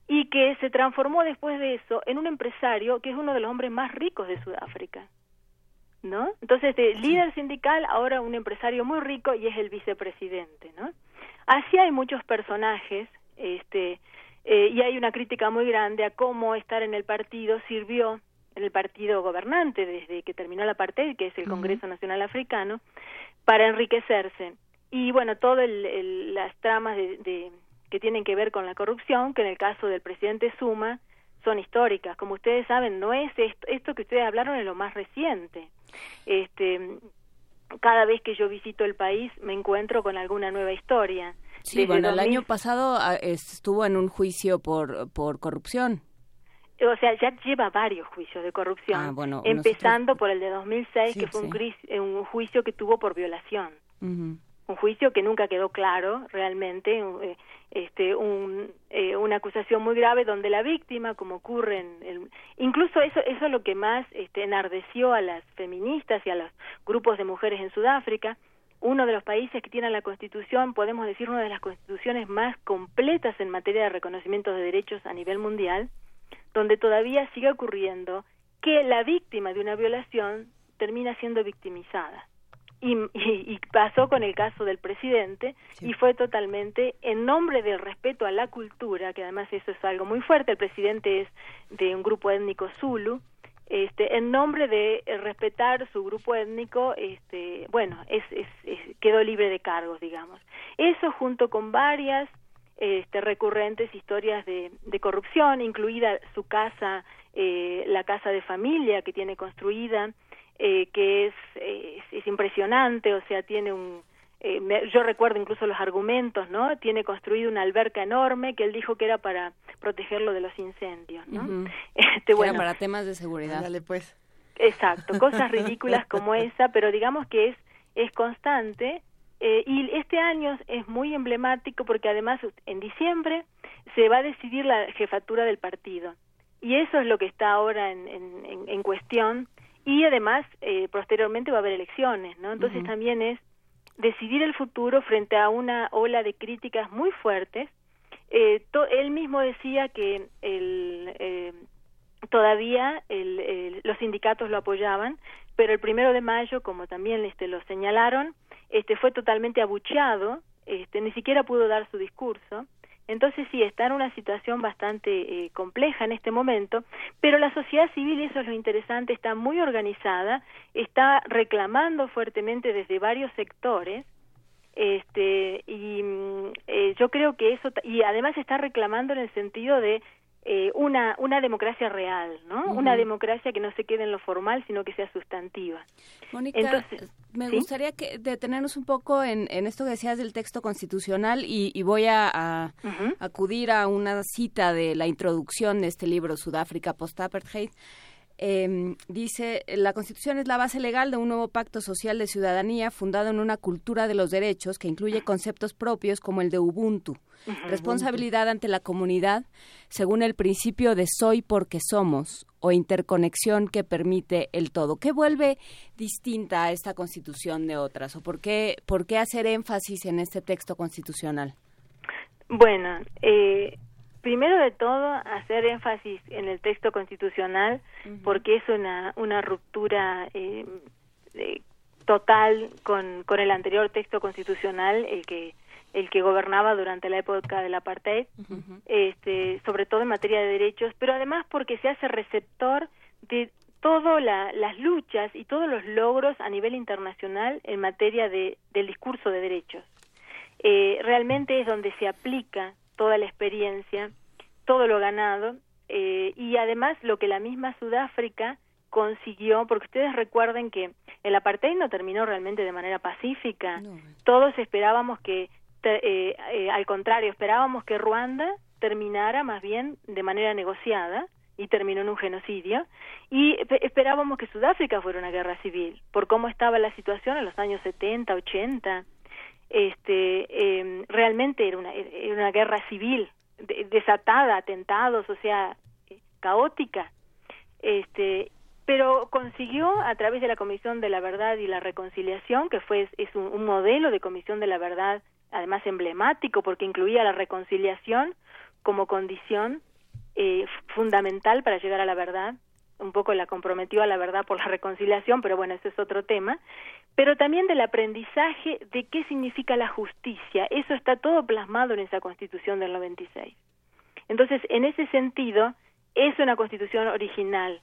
y que se transformó después de eso en un empresario que es uno de los hombres más ricos de Sudáfrica. ¿No? Entonces, de líder sindical, ahora un empresario muy rico y es el vicepresidente, ¿no? Así hay muchos personajes, este, eh, y hay una crítica muy grande a cómo estar en el partido sirvió en el partido gobernante desde que terminó la apartheid, que es el Congreso Nacional Africano, para enriquecerse. Y bueno, todas las tramas de, que tienen que ver con la corrupción, que en el caso del presidente Suma son históricas. Como ustedes saben, no es esto, esto que ustedes hablaron es lo más reciente. Este, cada vez que yo visito el país me encuentro con alguna nueva historia. Sí, bueno, el año pasado ah, estuvo en un juicio por, por corrupción o sea, ya lleva varios juicios de corrupción, ah, empezando por el de 2006, que fue un, eh, un, juicio que tuvo por violación. Un juicio que nunca quedó claro realmente, eh, este, un, eh, una acusación muy grave donde la víctima, como ocurre en el, incluso eso, eso es lo que más este, enardeció a las feministas y a los grupos de mujeres en Sudáfrica, uno de los países que tiene la constitución, podemos decir una de las constituciones más completas en materia de reconocimiento de derechos a nivel mundial, donde todavía sigue ocurriendo que la víctima de una violación termina siendo victimizada. Y, y, pasó con el caso del presidente y fue totalmente en nombre del respeto a la cultura, que además eso es algo muy fuerte, el presidente es de un grupo étnico zulu, este, en nombre de respetar su grupo étnico, este, bueno, es, es, quedó libre de cargos, digamos. Eso junto con varias este, recurrentes historias de, corrupción, incluida su casa, eh, la casa de familia que tiene construida, eh, que es, es, impresionante, o sea, tiene un... Eh, yo recuerdo incluso los argumentos, ¿no? Tiene construido una alberca enorme que él dijo que era para protegerlo de los incendios, ¿no? [LAUGHS] este, bueno, para temas de seguridad. Dale, pues. Exacto, cosas ridículas [LAUGHS] como esa, pero digamos que es, es constante eh, y este año es muy emblemático porque además en diciembre se va a decidir la jefatura del partido y eso es lo que está ahora en, en, en cuestión y además eh, posteriormente va a haber elecciones, ¿no? Entonces también es decidir el futuro frente a una ola de críticas muy fuertes. Eh, él mismo decía que el, eh, todavía el, los sindicatos lo apoyaban, pero el primero de mayo, como también este, lo señalaron, este, fue totalmente abucheado, este, ni siquiera pudo dar su discurso. Entonces sí, está en una situación bastante eh, compleja en este momento, pero la sociedad civil, eso es lo interesante, está muy organizada, está reclamando fuertemente desde varios sectores, este, y mm, eh, yo creo que eso, y además está reclamando en el sentido de eh, una, una democracia real, ¿no? Una democracia que no se quede en lo formal, sino que sea sustantiva. Mónica, Entonces, me gustaría que detenernos un poco en, en, esto que decías del texto constitucional y, voy a, acudir a una cita de la introducción de este libro, Sudáfrica Post-Apartheid, eh, dice, la Constitución es la base legal de un nuevo pacto social de ciudadanía fundado en una cultura de los derechos que incluye conceptos propios como el de Ubuntu, responsabilidad ante la comunidad, según el principio de soy porque somos o interconexión que permite el todo. ¿Qué vuelve distinta a esta Constitución de otras o por qué, por qué hacer énfasis en este texto constitucional? Bueno, eh, primero de todo, hacer énfasis en el texto constitucional, porque es una, una ruptura eh, total con, con el anterior texto constitucional, el que el que gobernaba durante la época del apartheid, este, sobre todo en materia de derechos, pero además porque se hace receptor de todas las luchas y todos los logros a nivel internacional en materia de, del discurso de derechos. Eh, realmente es donde se aplica toda la experiencia, todo lo ganado, eh, y además lo que la misma Sudáfrica consiguió, porque ustedes recuerden que el apartheid no terminó realmente de manera pacífica. Todos esperábamos que, eh, eh, al contrario, esperábamos que Ruanda terminara más bien de manera negociada y terminó en un genocidio y esperábamos que Sudáfrica fuera una guerra civil por cómo estaba la situación en los años 70, 80 este em, realmente era una, era una guerra civil desatada, atentados, o sea, caótica. Este, pero consiguió a través de la Comisión de la Verdad y la Reconciliación, que fue es un, modelo de Comisión de la Verdad, además emblemático porque incluía la reconciliación como condición eh, fundamental para llegar a la verdad. Un poco la comprometió a la verdad por la reconciliación, pero bueno, ese es otro tema pero también del aprendizaje de qué significa la justicia. Eso está todo plasmado en esa Constitución del 96. Entonces, en ese sentido, es una Constitución original.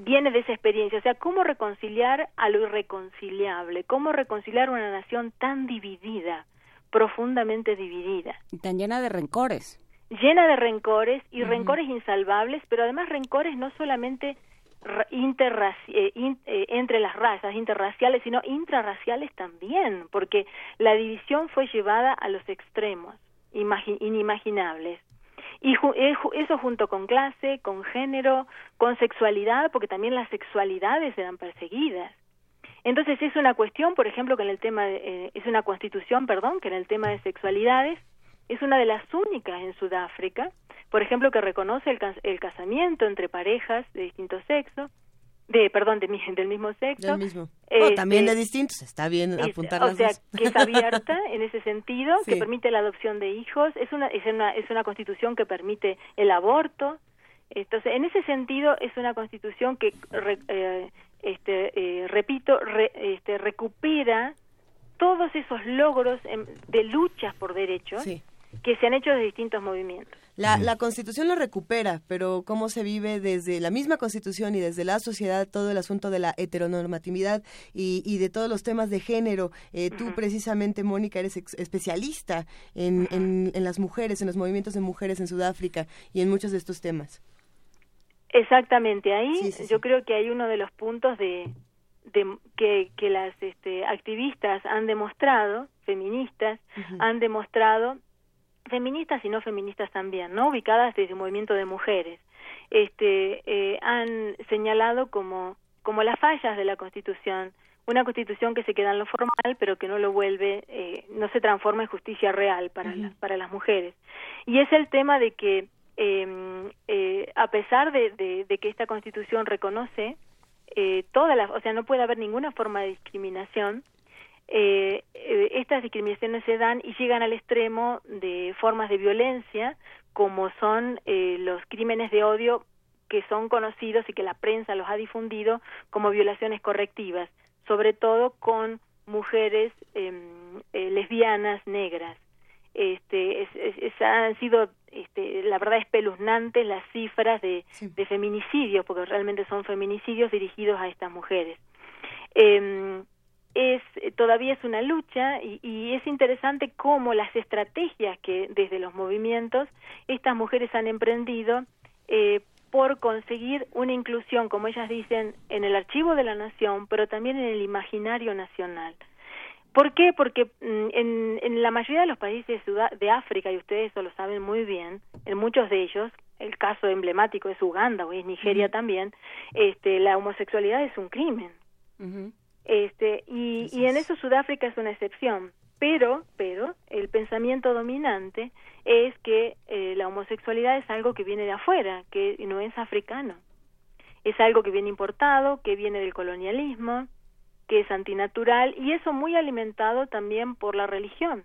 Viene de esa experiencia, o sea, cómo reconciliar a lo irreconciliable, cómo reconciliar una nación tan dividida, profundamente dividida. Tan llena de rencores. Llena de rencores y rencores insalvables, pero además rencores no solamente eh, eh, entre las razas interraciales, sino intrarraciales también, porque la división fue llevada a los extremos inimaginables. Y eh, eso junto con clase, con género, con sexualidad, porque también las sexualidades eran perseguidas. Entonces es una cuestión, por ejemplo, que en el tema es una constitución, perdón, que en el tema de sexualidades es una de las únicas en Sudáfrica por ejemplo, que reconoce el, casamiento entre parejas de distinto sexo, de perdón, de, del mismo sexo. Del mismo. Este, también de distintos, está bien apuntar O sea, que es abierta [LAUGHS] en ese sentido, que permite la adopción de hijos, es una, es una, es una constitución que permite el aborto. Entonces, en ese sentido, es una constitución que, eh, este, eh, repito, este, recupera todos esos logros de luchas por derechos que se han hecho de distintos movimientos. La, la Constitución lo recupera, pero cómo se vive desde la misma Constitución y desde la sociedad todo el asunto de la heteronormatividad y, y de todos los temas de género. Eh, tú precisamente, Mónica, eres especialista en, en, las mujeres, en los movimientos de mujeres en Sudáfrica y en muchos de estos temas. Exactamente, ahí yo creo que hay uno de los puntos de, que, que las este, activistas han demostrado, feministas, han demostrado, feministas y no feministas también, ¿no? Ubicadas desde el movimiento de mujeres, este, eh, han señalado como, como las fallas de la Constitución, una Constitución que se queda en lo formal, pero que no lo vuelve, eh, no se transforma en justicia real para, para las mujeres. Y es el tema de que, em, eh, a pesar de, de, de que esta Constitución reconoce eh, todas las, o sea, no puede haber ninguna forma de discriminación. Eh, eh, estas discriminaciones se dan y llegan al extremo de formas de violencia, como son eh, los crímenes de odio que son conocidos y que la prensa los ha difundido como violaciones correctivas, sobre todo con mujeres em, eh, lesbianas negras. Este, es, es, han sido este, la verdad espeluznantes las cifras de, de feminicidios, porque realmente son feminicidios dirigidos a estas mujeres. Eh, es todavía es una lucha y, y, es interesante cómo las estrategias que desde los movimientos estas mujeres han emprendido eh, por conseguir una inclusión, como ellas dicen, en el archivo de la nación, pero también en el imaginario nacional. ¿Por qué? Porque mm, en, en, la mayoría de los países de África, y ustedes eso lo saben muy bien, en muchos de ellos, el caso emblemático es Uganda o es Nigeria uh -huh. también, este, la homosexualidad es un crimen. Uh -huh. Este, y, y en eso Sudáfrica es una excepción. Pero, pero, el pensamiento dominante es que eh, la homosexualidad es algo que viene de afuera, que no es africano. Es algo que viene importado, que viene del colonialismo, que es antinatural y eso muy alimentado también por la religión.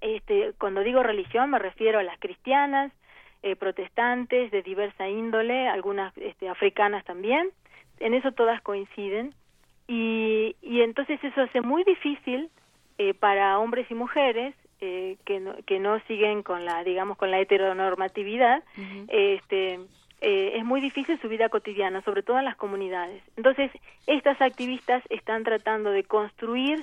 Este, cuando digo religión me refiero a las cristianas, eh, protestantes de diversa índole, algunas este, africanas también, en eso todas coinciden y, y entonces eso hace muy difícil eh, para hombres y mujeres eh, que, no, que no siguen con la digamos con la heteronormatividad uh -huh. este eh, es muy difícil su vida cotidiana, sobre todo en las comunidades. Entonces, estas activistas están tratando de construir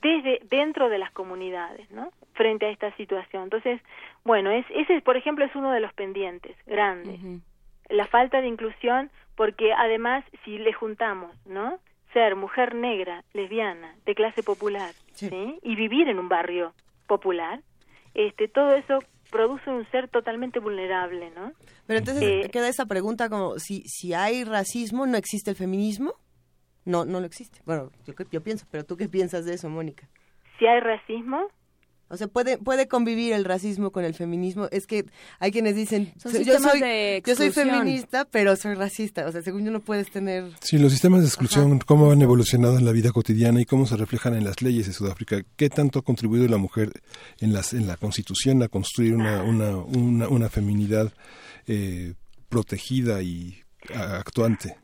desde dentro de las comunidades, ¿no? Frente a esta situación. Entonces, bueno, es, ese, por ejemplo, es uno de los pendientes grandes. Uh -huh. La falta de inclusión, porque además, si le juntamos, ¿no? Ser mujer negra, lesbiana, de clase popular, sí. ¿sí? Y vivir en un barrio popular, este, todo eso produce un ser totalmente vulnerable, ¿no? Pero entonces eh, queda esa pregunta como si si hay racismo no existe el feminismo? No, no lo existe. Bueno, yo, yo pienso, pero tú qué piensas de eso, Mónica? Si hay racismo, o sea, puede puede convivir el racismo con el feminismo. Es que hay quienes dicen, Son yo soy yo soy feminista, pero soy racista. O sea, según yo no puedes tener Sí, los sistemas de exclusión, Ajá. cómo han evolucionado en la vida cotidiana y cómo se reflejan en las leyes de Sudáfrica. ¿Qué tanto ha contribuido la mujer en las en la Constitución a construir una una una, una feminidad eh, protegida y actuante?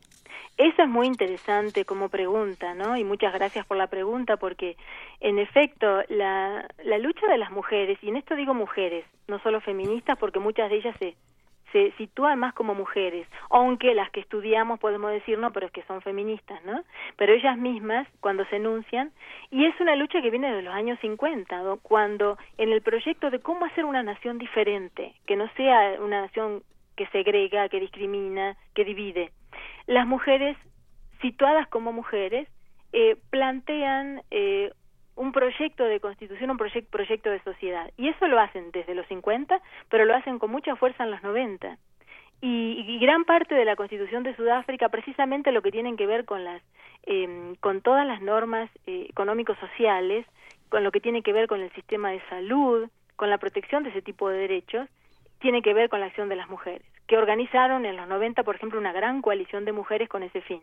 Eso es muy interesante como pregunta, ¿no? Y muchas gracias por la pregunta porque, en efecto, la, la lucha de las mujeres, y en esto digo mujeres, no solo feministas, porque muchas de ellas se, se sitúan más como mujeres, aunque las que estudiamos podemos decir no, pero es que son feministas, ¿no? Pero ellas mismas, cuando se enuncian, y es una lucha que viene de los años 50, ¿no? cuando en el proyecto de cómo hacer una nación diferente, que no sea una nación que segrega, que discrimina, que divide, las mujeres situadas como mujeres eh, plantean eh, un proyecto de constitución, un proyecto, de sociedad. Y eso lo hacen desde los 50, pero lo hacen con mucha fuerza en los 90. Y, y gran parte de la constitución de Sudáfrica, precisamente lo que tienen que ver con las, eh, con todas las normas eh, económicos-sociales, con lo que tiene que ver con el sistema de salud, con la protección de ese tipo de derechos, tiene que ver con la acción de las mujeres que organizaron en los 90, por ejemplo, una gran coalición de mujeres con ese fin.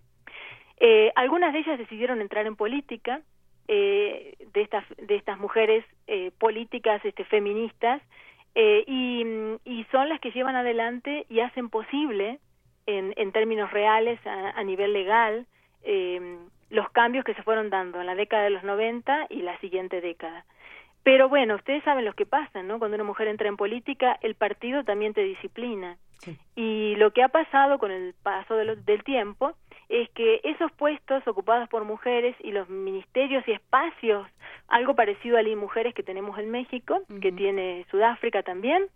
Eh, algunas de ellas decidieron entrar en política, eh, de, estas, de estas mujeres eh, políticas este, feministas, eh, y, y, son las que llevan adelante y hacen posible, en, términos reales, a, a nivel legal, eh, los cambios que se fueron dando en la década de los 90 y la siguiente década. Pero bueno, ustedes saben lo que pasa, ¿no? Cuando una mujer entra en política, el partido también te disciplina. Sí. Y lo que ha pasado con el paso de lo, del tiempo es que esos puestos ocupados por mujeres y los ministerios y espacios, algo parecido a las mujeres que tenemos en México, que tiene Sudáfrica también,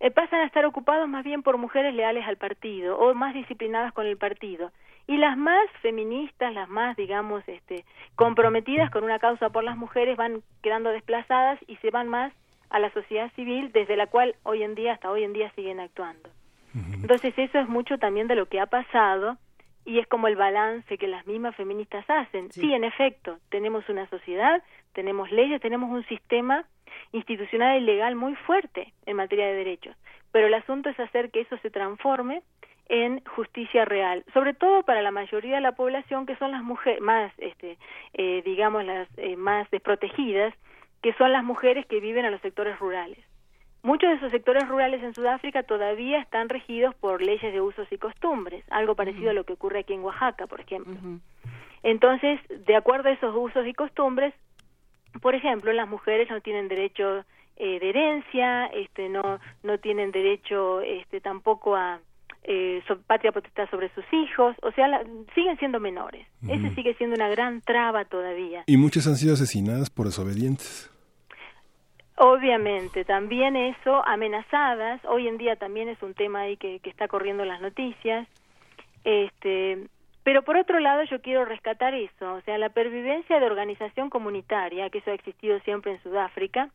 eh, pasan a estar ocupados más bien por mujeres leales al partido o más disciplinadas con el partido. Y las más feministas, las más, digamos, este, comprometidas con una causa por las mujeres van quedando desplazadas y se van más a la sociedad civil desde la cual hoy en día, hasta hoy en día, siguen actuando. Entonces eso es mucho también de lo que ha pasado y es como el balance que las mismas feministas hacen. Sí. en efecto, tenemos una sociedad, tenemos leyes, tenemos un sistema institucional y legal muy fuerte en materia de derechos, pero el asunto es hacer que eso se transforme en justicia real, sobre todo para la mayoría de la población que son las mujeres más, este, eh, digamos, las eh, más desprotegidas, que son las mujeres que viven en los sectores rurales. Muchos de esos sectores rurales en Sudáfrica todavía están regidos por leyes de usos y costumbres, algo parecido a lo que ocurre aquí en Oaxaca, por ejemplo. Entonces, de acuerdo a esos usos y costumbres, por ejemplo, las mujeres no tienen derecho eh, de herencia, este, no no tienen derecho este, tampoco a eh, patria potestad sobre sus hijos, o sea, siguen siendo menores. Ese sigue siendo una gran traba todavía. Y muchas han sido asesinadas por desobedientes. Obviamente, también eso, amenazadas, hoy en día también es un tema ahí que, que está corriendo las noticias, este, pero por otro lado yo quiero rescatar eso, o sea, la pervivencia de organización comunitaria, que eso ha existido siempre en Sudáfrica,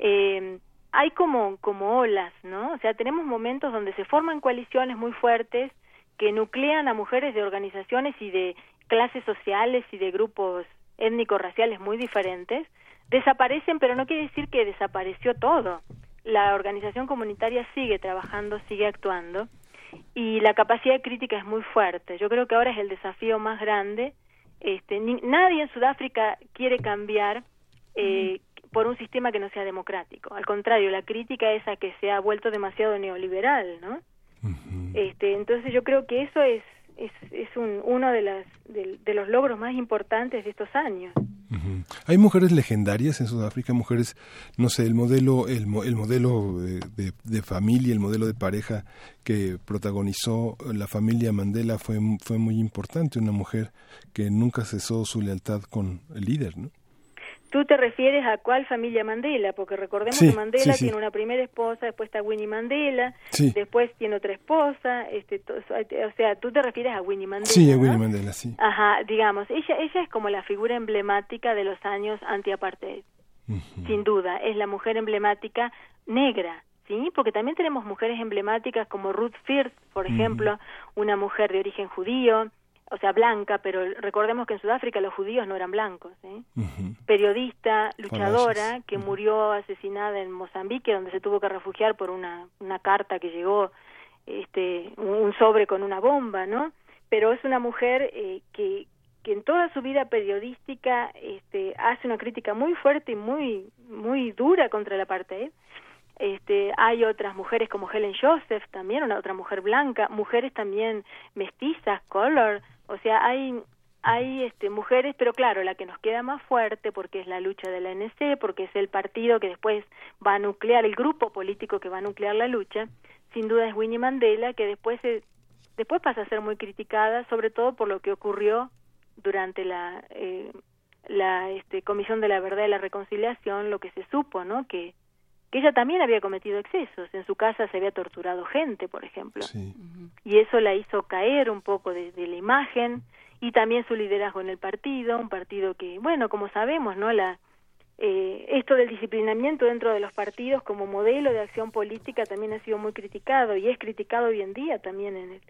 eh, hay como, como olas, ¿no? O sea, tenemos momentos donde se forman coaliciones muy fuertes que nuclean a mujeres de organizaciones y de clases sociales y de grupos étnicos raciales muy diferentes, desaparecen, pero no quiere decir que desapareció todo. La organización comunitaria sigue trabajando, sigue actuando y la capacidad de crítica es muy fuerte. Yo creo que ahora es el desafío más grande. Este, nadie en Sudáfrica quiere cambiar eh, por un sistema que no sea democrático. Al contrario, la crítica es a que se ha vuelto demasiado neoliberal, ¿no? este, entonces yo creo que eso es es, es un, uno de, las, de, los logros más importantes de estos años. Hay mujeres legendarias en Sudáfrica, mujeres, no sé, el modelo, el, el modelo de, de, familia, el modelo de pareja que protagonizó la familia Mandela fue, fue muy importante, una mujer que nunca cesó su lealtad con el líder, ¿no? Tú te refieres a cuál familia Mandela, porque recordemos que Mandela tiene una primera esposa, después está Winnie Mandela, después tiene otra esposa, este, o sea, tú te refieres a Winnie Mandela. Sí, a Winnie Mandela, sí. Ajá, digamos, ella, ella es como la figura emblemática de los años anti-apartheid, sin duda, es la mujer emblemática negra, ¿sí? Porque también tenemos mujeres emblemáticas como Ruth Firth, por ejemplo, una mujer de origen judío, o sea, blanca, pero recordemos que en Sudáfrica los judíos no eran blancos. ¿eh? Periodista, luchadora, que murió asesinada en Mozambique, donde se tuvo que refugiar por una, una carta que llegó, este, un sobre con una bomba, ¿no? Pero es una mujer eh, que, que en toda su vida periodística este, hace una crítica muy fuerte y muy, muy dura contra la parte este, hay otras mujeres como Helen Joseph también, una otra mujer blanca, mujeres también mestizas, color, o sea, hay hay este, mujeres, pero claro, la que nos queda más fuerte porque es la lucha de la ANC, porque es el partido que después va a nuclear, el grupo político que va a nuclear la lucha, sin duda es Winnie Mandela, que después, se, después pasa a ser muy criticada, sobre todo por lo que ocurrió durante la, eh, la este, Comisión de la Verdad y la Reconciliación, lo que se supo, ¿no? Que que ella también había cometido excesos. En su casa se había torturado gente, por ejemplo. Y eso la hizo caer un poco de, la imagen y también su liderazgo en el partido, un partido que, bueno, como sabemos, ¿no? La, eh, esto del disciplinamiento dentro de los partidos como modelo de acción política también ha sido muy criticado y es criticado hoy en día también en el,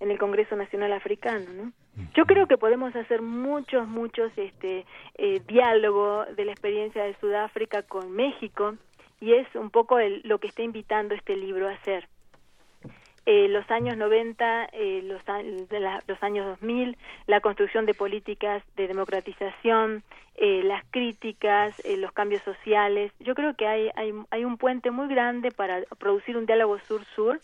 en el Congreso Nacional Africano, ¿no? Yo creo que podemos hacer muchos, muchos este, eh, diálogo de la experiencia de Sudáfrica con México, y es un poco el, lo que está invitando este libro a hacer. Eh, los años 90, eh, los, de los años 2000, la construcción de políticas de democratización, eh, las críticas, eh, los cambios sociales. Yo creo que hay, hay, hay un puente muy grande para producir un diálogo sur-sur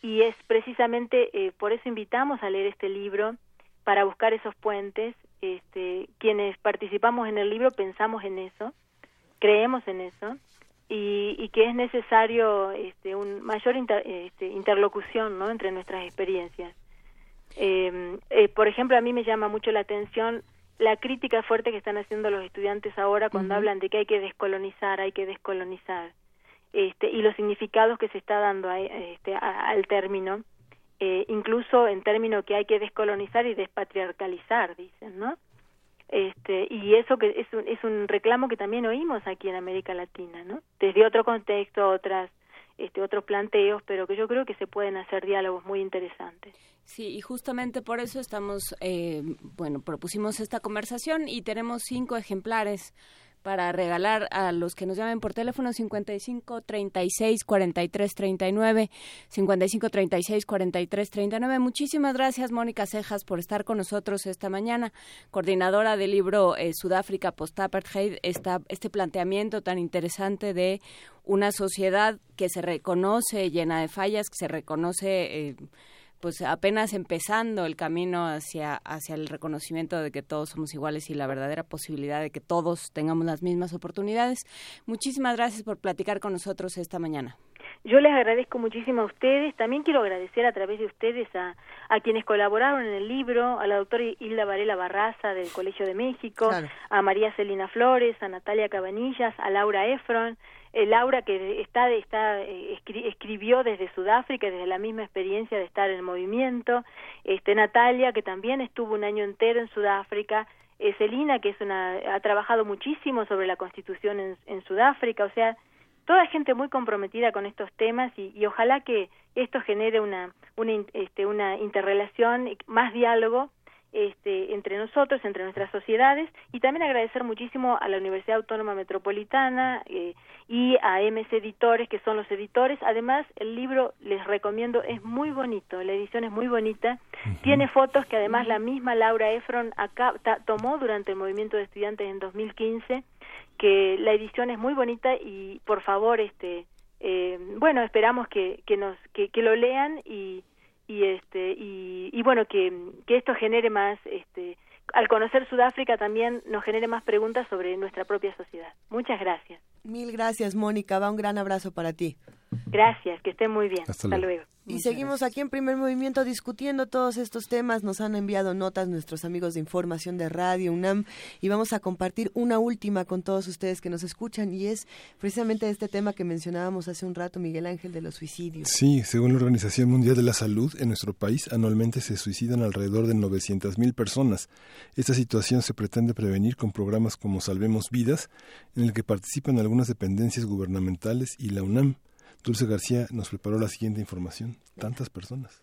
y es precisamente eh, por eso invitamos a leer este libro, para buscar esos puentes. Este, quienes participamos en el libro pensamos en eso, creemos en eso y, que es necesario este, un mayor este, interlocución ¿no? entre nuestras experiencias. Em, eh, por ejemplo, a mí me llama mucho la atención la crítica fuerte que están haciendo los estudiantes ahora cuando hablan de que hay que descolonizar, hay que descolonizar, este, y los significados que se está dando a, este, al término, eh, incluso en términos que hay que descolonizar y despatriarcalizar, dicen, ¿no? Este, y eso que es un, es un reclamo que también oímos aquí en América Latina, ¿no? Desde otro contexto, otras este, otros planteos, pero que yo creo que se pueden hacer diálogos muy interesantes. Sí, y justamente por eso estamos, eh, bueno, propusimos esta conversación y tenemos cinco ejemplares para regalar a los que nos llamen por teléfono 55 36 43 39 55 36 43 39. Muchísimas gracias Mónica Cejas por estar con nosotros esta mañana, coordinadora del libro eh, Sudáfrica post-apartheid, este planteamiento tan interesante de una sociedad que se reconoce llena de fallas, que se reconoce eh, pues apenas empezando el camino hacia, hacia el reconocimiento de que todos somos iguales y la verdadera posibilidad de que todos tengamos las mismas oportunidades. Muchísimas gracias por platicar con nosotros esta mañana. Yo les agradezco muchísimo a ustedes. También quiero agradecer a través de ustedes a, a quienes colaboraron en el libro, a la doctora Hilda Varela Barraza del Colegio de México, a María Celina Flores, a Natalia Cabanillas, a Laura Efron, eh, Laura que está, está eh, escribió desde Sudáfrica, desde la misma experiencia de estar en movimiento, este, Natalia que también estuvo un año entero en Sudáfrica, eh, Celina que es una, ha trabajado muchísimo sobre la constitución en, Sudáfrica, o sea, toda gente muy comprometida con estos temas y, y ojalá que esto genere una, una, este, una interrelación, más diálogo este, entre nosotros, entre nuestras sociedades, y también agradecer muchísimo a la Universidad Autónoma Metropolitana eh, y a MS Editores, que son los editores. Además, el libro, les recomiendo, es muy bonito, la edición es muy bonita, tiene fotos que además la misma Laura Efron acá, tomó durante el movimiento de estudiantes en 2015, que la edición es muy bonita y por favor, este, eh, bueno, esperamos que, que, nos, que, que lo lean y y este y, y bueno que, que esto genere más este al conocer Sudáfrica también nos genere más preguntas sobre nuestra propia sociedad. Muchas gracias. Mil gracias, Mónica. Va un gran abrazo para ti. Gracias, que estén muy bien. Hasta, luego. Y seguimos aquí en Primer Movimiento discutiendo todos estos temas. Nos han enviado notas nuestros amigos de información de Radio UNAM y vamos a compartir una última con todos ustedes que nos escuchan y es precisamente este tema que mencionábamos hace un rato, Miguel Ángel, de los suicidios. Sí, según la Organización Mundial de la Salud, en nuestro país anualmente se suicidan alrededor de 900 mil personas. Esta situación se pretende prevenir con programas como Salvemos Vidas, en el que participan algunas dependencias gubernamentales y la UNAM. Dulce García nos preparó la siguiente información. Tantas personas.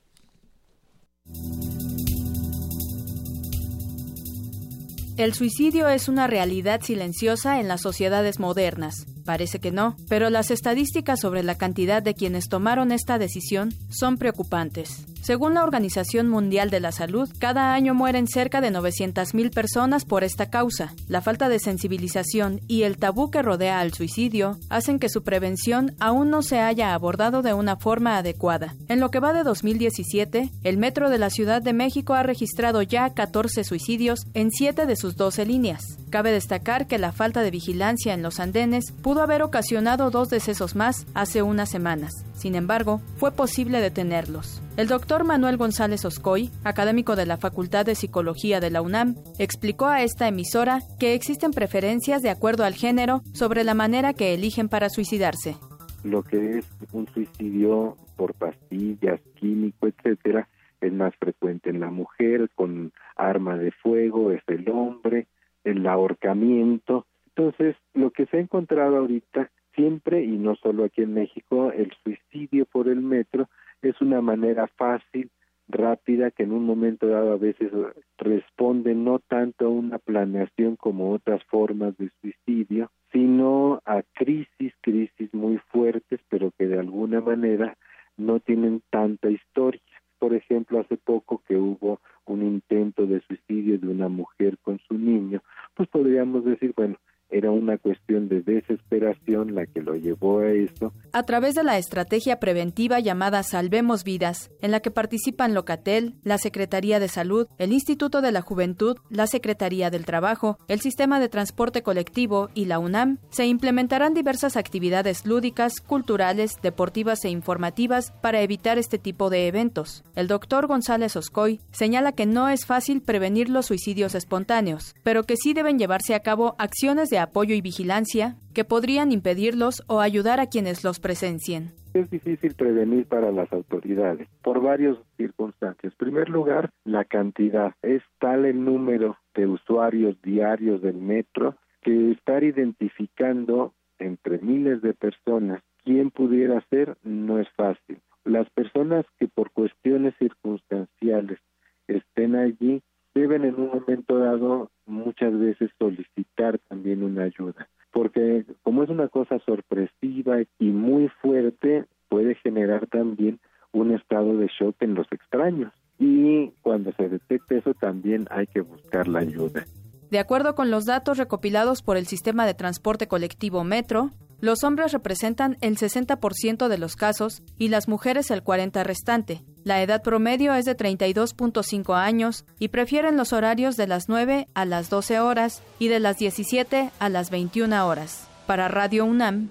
El suicidio es una realidad silenciosa en las sociedades modernas. Parece que no, pero las estadísticas sobre la cantidad de quienes tomaron esta decisión son preocupantes. Según la Organización Mundial de la Salud, cada año mueren cerca de 900.000 personas por esta causa. La falta de sensibilización y el tabú que rodea al suicidio hacen que su prevención aún no se haya abordado de una forma adecuada. En lo que va de 2017, el Metro de la Ciudad de México ha registrado ya 14 suicidios en 7 de sus 12 líneas. Cabe destacar que la falta de vigilancia en los andenes pudo haber ocasionado dos decesos más hace unas semanas. Sin embargo, fue posible detenerlos. El doctor Manuel González Oscoy, académico de la Facultad de Psicología de la UNAM, explicó a esta emisora que existen preferencias de acuerdo al género sobre la manera que eligen para suicidarse. Lo que es un suicidio por pastillas, químico, etcétera, es más frecuente en la mujer, con arma de fuego, es el hombre, el ahorcamiento. Entonces, lo que se ha encontrado ahorita siempre, y no solo aquí en México, el suicidio por el metro es una manera fácil, rápida, que en un momento dado a veces responde no tanto a una planeación como otras formas de suicidio, sino a crisis, crisis muy fuertes, pero que de alguna manera no tienen tanta historia. Por ejemplo, hace poco que hubo un intento de suicidio de una mujer con su niño, pues podríamos decir, bueno, era una cuestión de desesperación la que lo llevó a eso. A través de la estrategia preventiva llamada Salvemos Vidas, en la que participan Locatel, la Secretaría de Salud, el Instituto de la Juventud, la Secretaría del Trabajo, el Sistema de Transporte Colectivo y la UNAM, se implementarán diversas actividades lúdicas, culturales, deportivas e informativas para evitar este tipo de eventos. El doctor González Oscoy señala que no es fácil prevenir los suicidios espontáneos, pero que sí deben llevarse a cabo acciones de apoyo y vigilancia que podrían impedirlos o ayudar a quienes los presencien. Es difícil prevenir para las autoridades por varias circunstancias. En primer lugar, la cantidad. Es tal el número de usuarios diarios del metro que estar identificando entre miles de personas quién pudiera ser no es fácil. Las personas que por cuestiones circunstanciales estén allí deben en un momento dado muchas veces solicitar también una ayuda, porque como es una cosa sorpresiva y muy fuerte, puede generar también un estado de shock en los extraños. Y cuando se detecte eso también hay que buscar la ayuda. De acuerdo con los datos recopilados por el sistema de transporte colectivo Metro, los hombres representan el 60% de los casos y las mujeres el 40% restante. La edad promedio es de 32.5 años y prefieren los horarios de las 9 a las 12 horas y de las 17 a las 21 horas. Para Radio UNAM,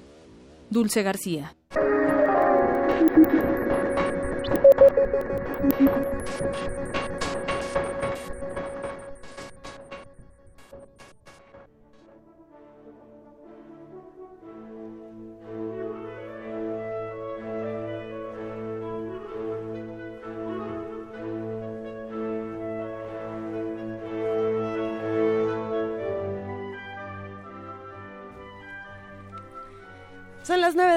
Dulce García.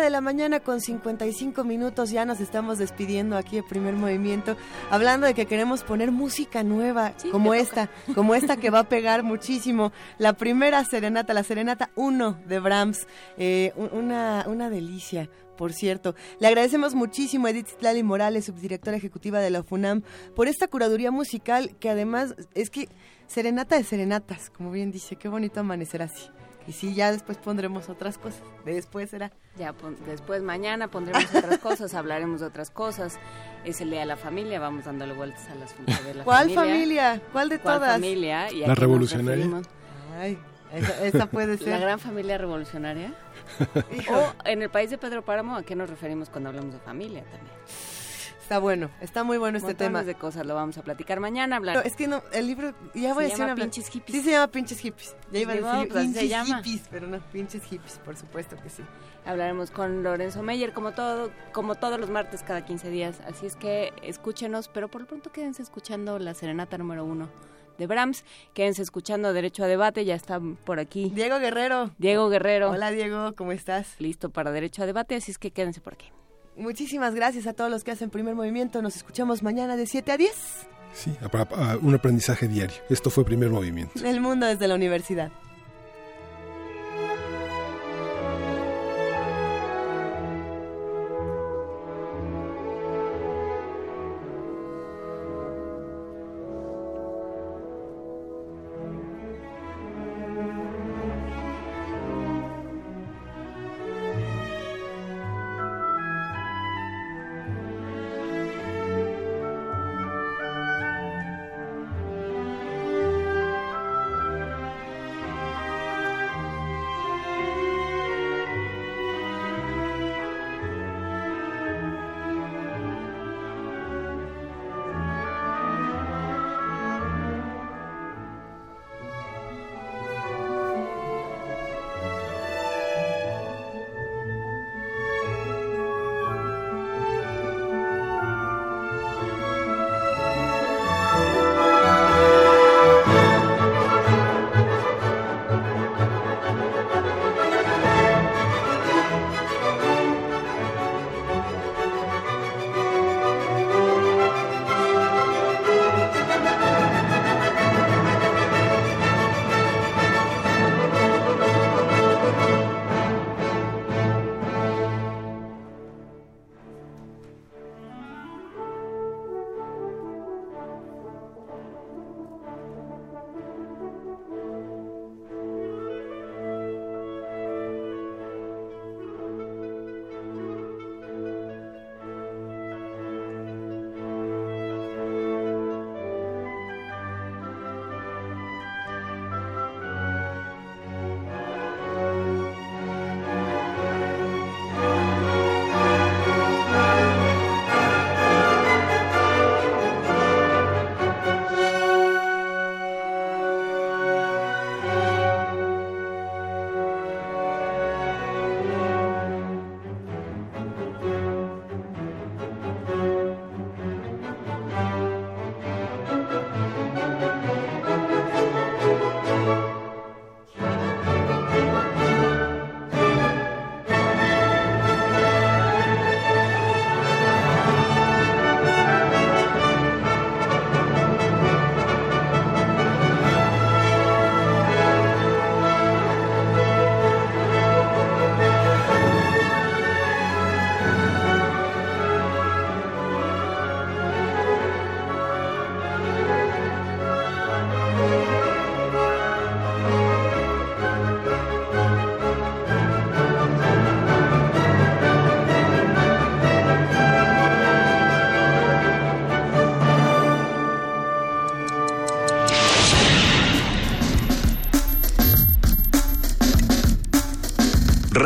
De la mañana con 55 minutos, ya nos estamos despidiendo aquí de primer movimiento, hablando de que queremos poner música nueva, como esta, como esta que va a pegar muchísimo. La primera serenata, la serenata 1 de Brahms, eh, una, una delicia, por cierto. Le agradecemos muchísimo a Edith Tlali Morales, subdirectora ejecutiva de la FUNAM, por esta curaduría musical que además es que serenata de serenatas, como bien dice, qué bonito amanecer así. Y sí, ya después pondremos otras cosas. Después será. Ya, después mañana pondremos otras cosas, hablaremos de otras cosas. Es el día de la familia, vamos dándole vueltas a las de la ¿Cuál familia? ¿Cuál de ¿Cuál todas? familia? la revolucionaria. Ay, esa, puede ser. La gran familia revolucionaria. [LAUGHS] o en el país de Pedro Páramo, ¿a qué nos referimos cuando hablamos de familia también? Está bueno, está muy bueno este tema. de cosas lo vamos a platicar mañana. Hablar. es que no, el libro, ya voy se a decir llama Pinches Hippies. Sí, se llama Pinches Hippies. Ya iba a decir pues, Pinches llama. Hippies, pero no, Pinches Hippies, por supuesto que sí. Hablaremos con Lorenzo Meyer, como todo, como todos los martes cada 15 días. Así es que escúchenos, pero por lo pronto quédense escuchando la serenata número uno de Brahms. Quédense escuchando Derecho a Debate, ya está por aquí. Diego Guerrero. Diego Guerrero. Hola Diego, ¿cómo estás? Listo para Derecho a Debate, así es que quédense por aquí. Muchísimas gracias a todos los que hacen primer movimiento. Nos escuchamos mañana de 7 a 10. Sí, un aprendizaje diario. Esto fue primer movimiento. El mundo desde la universidad.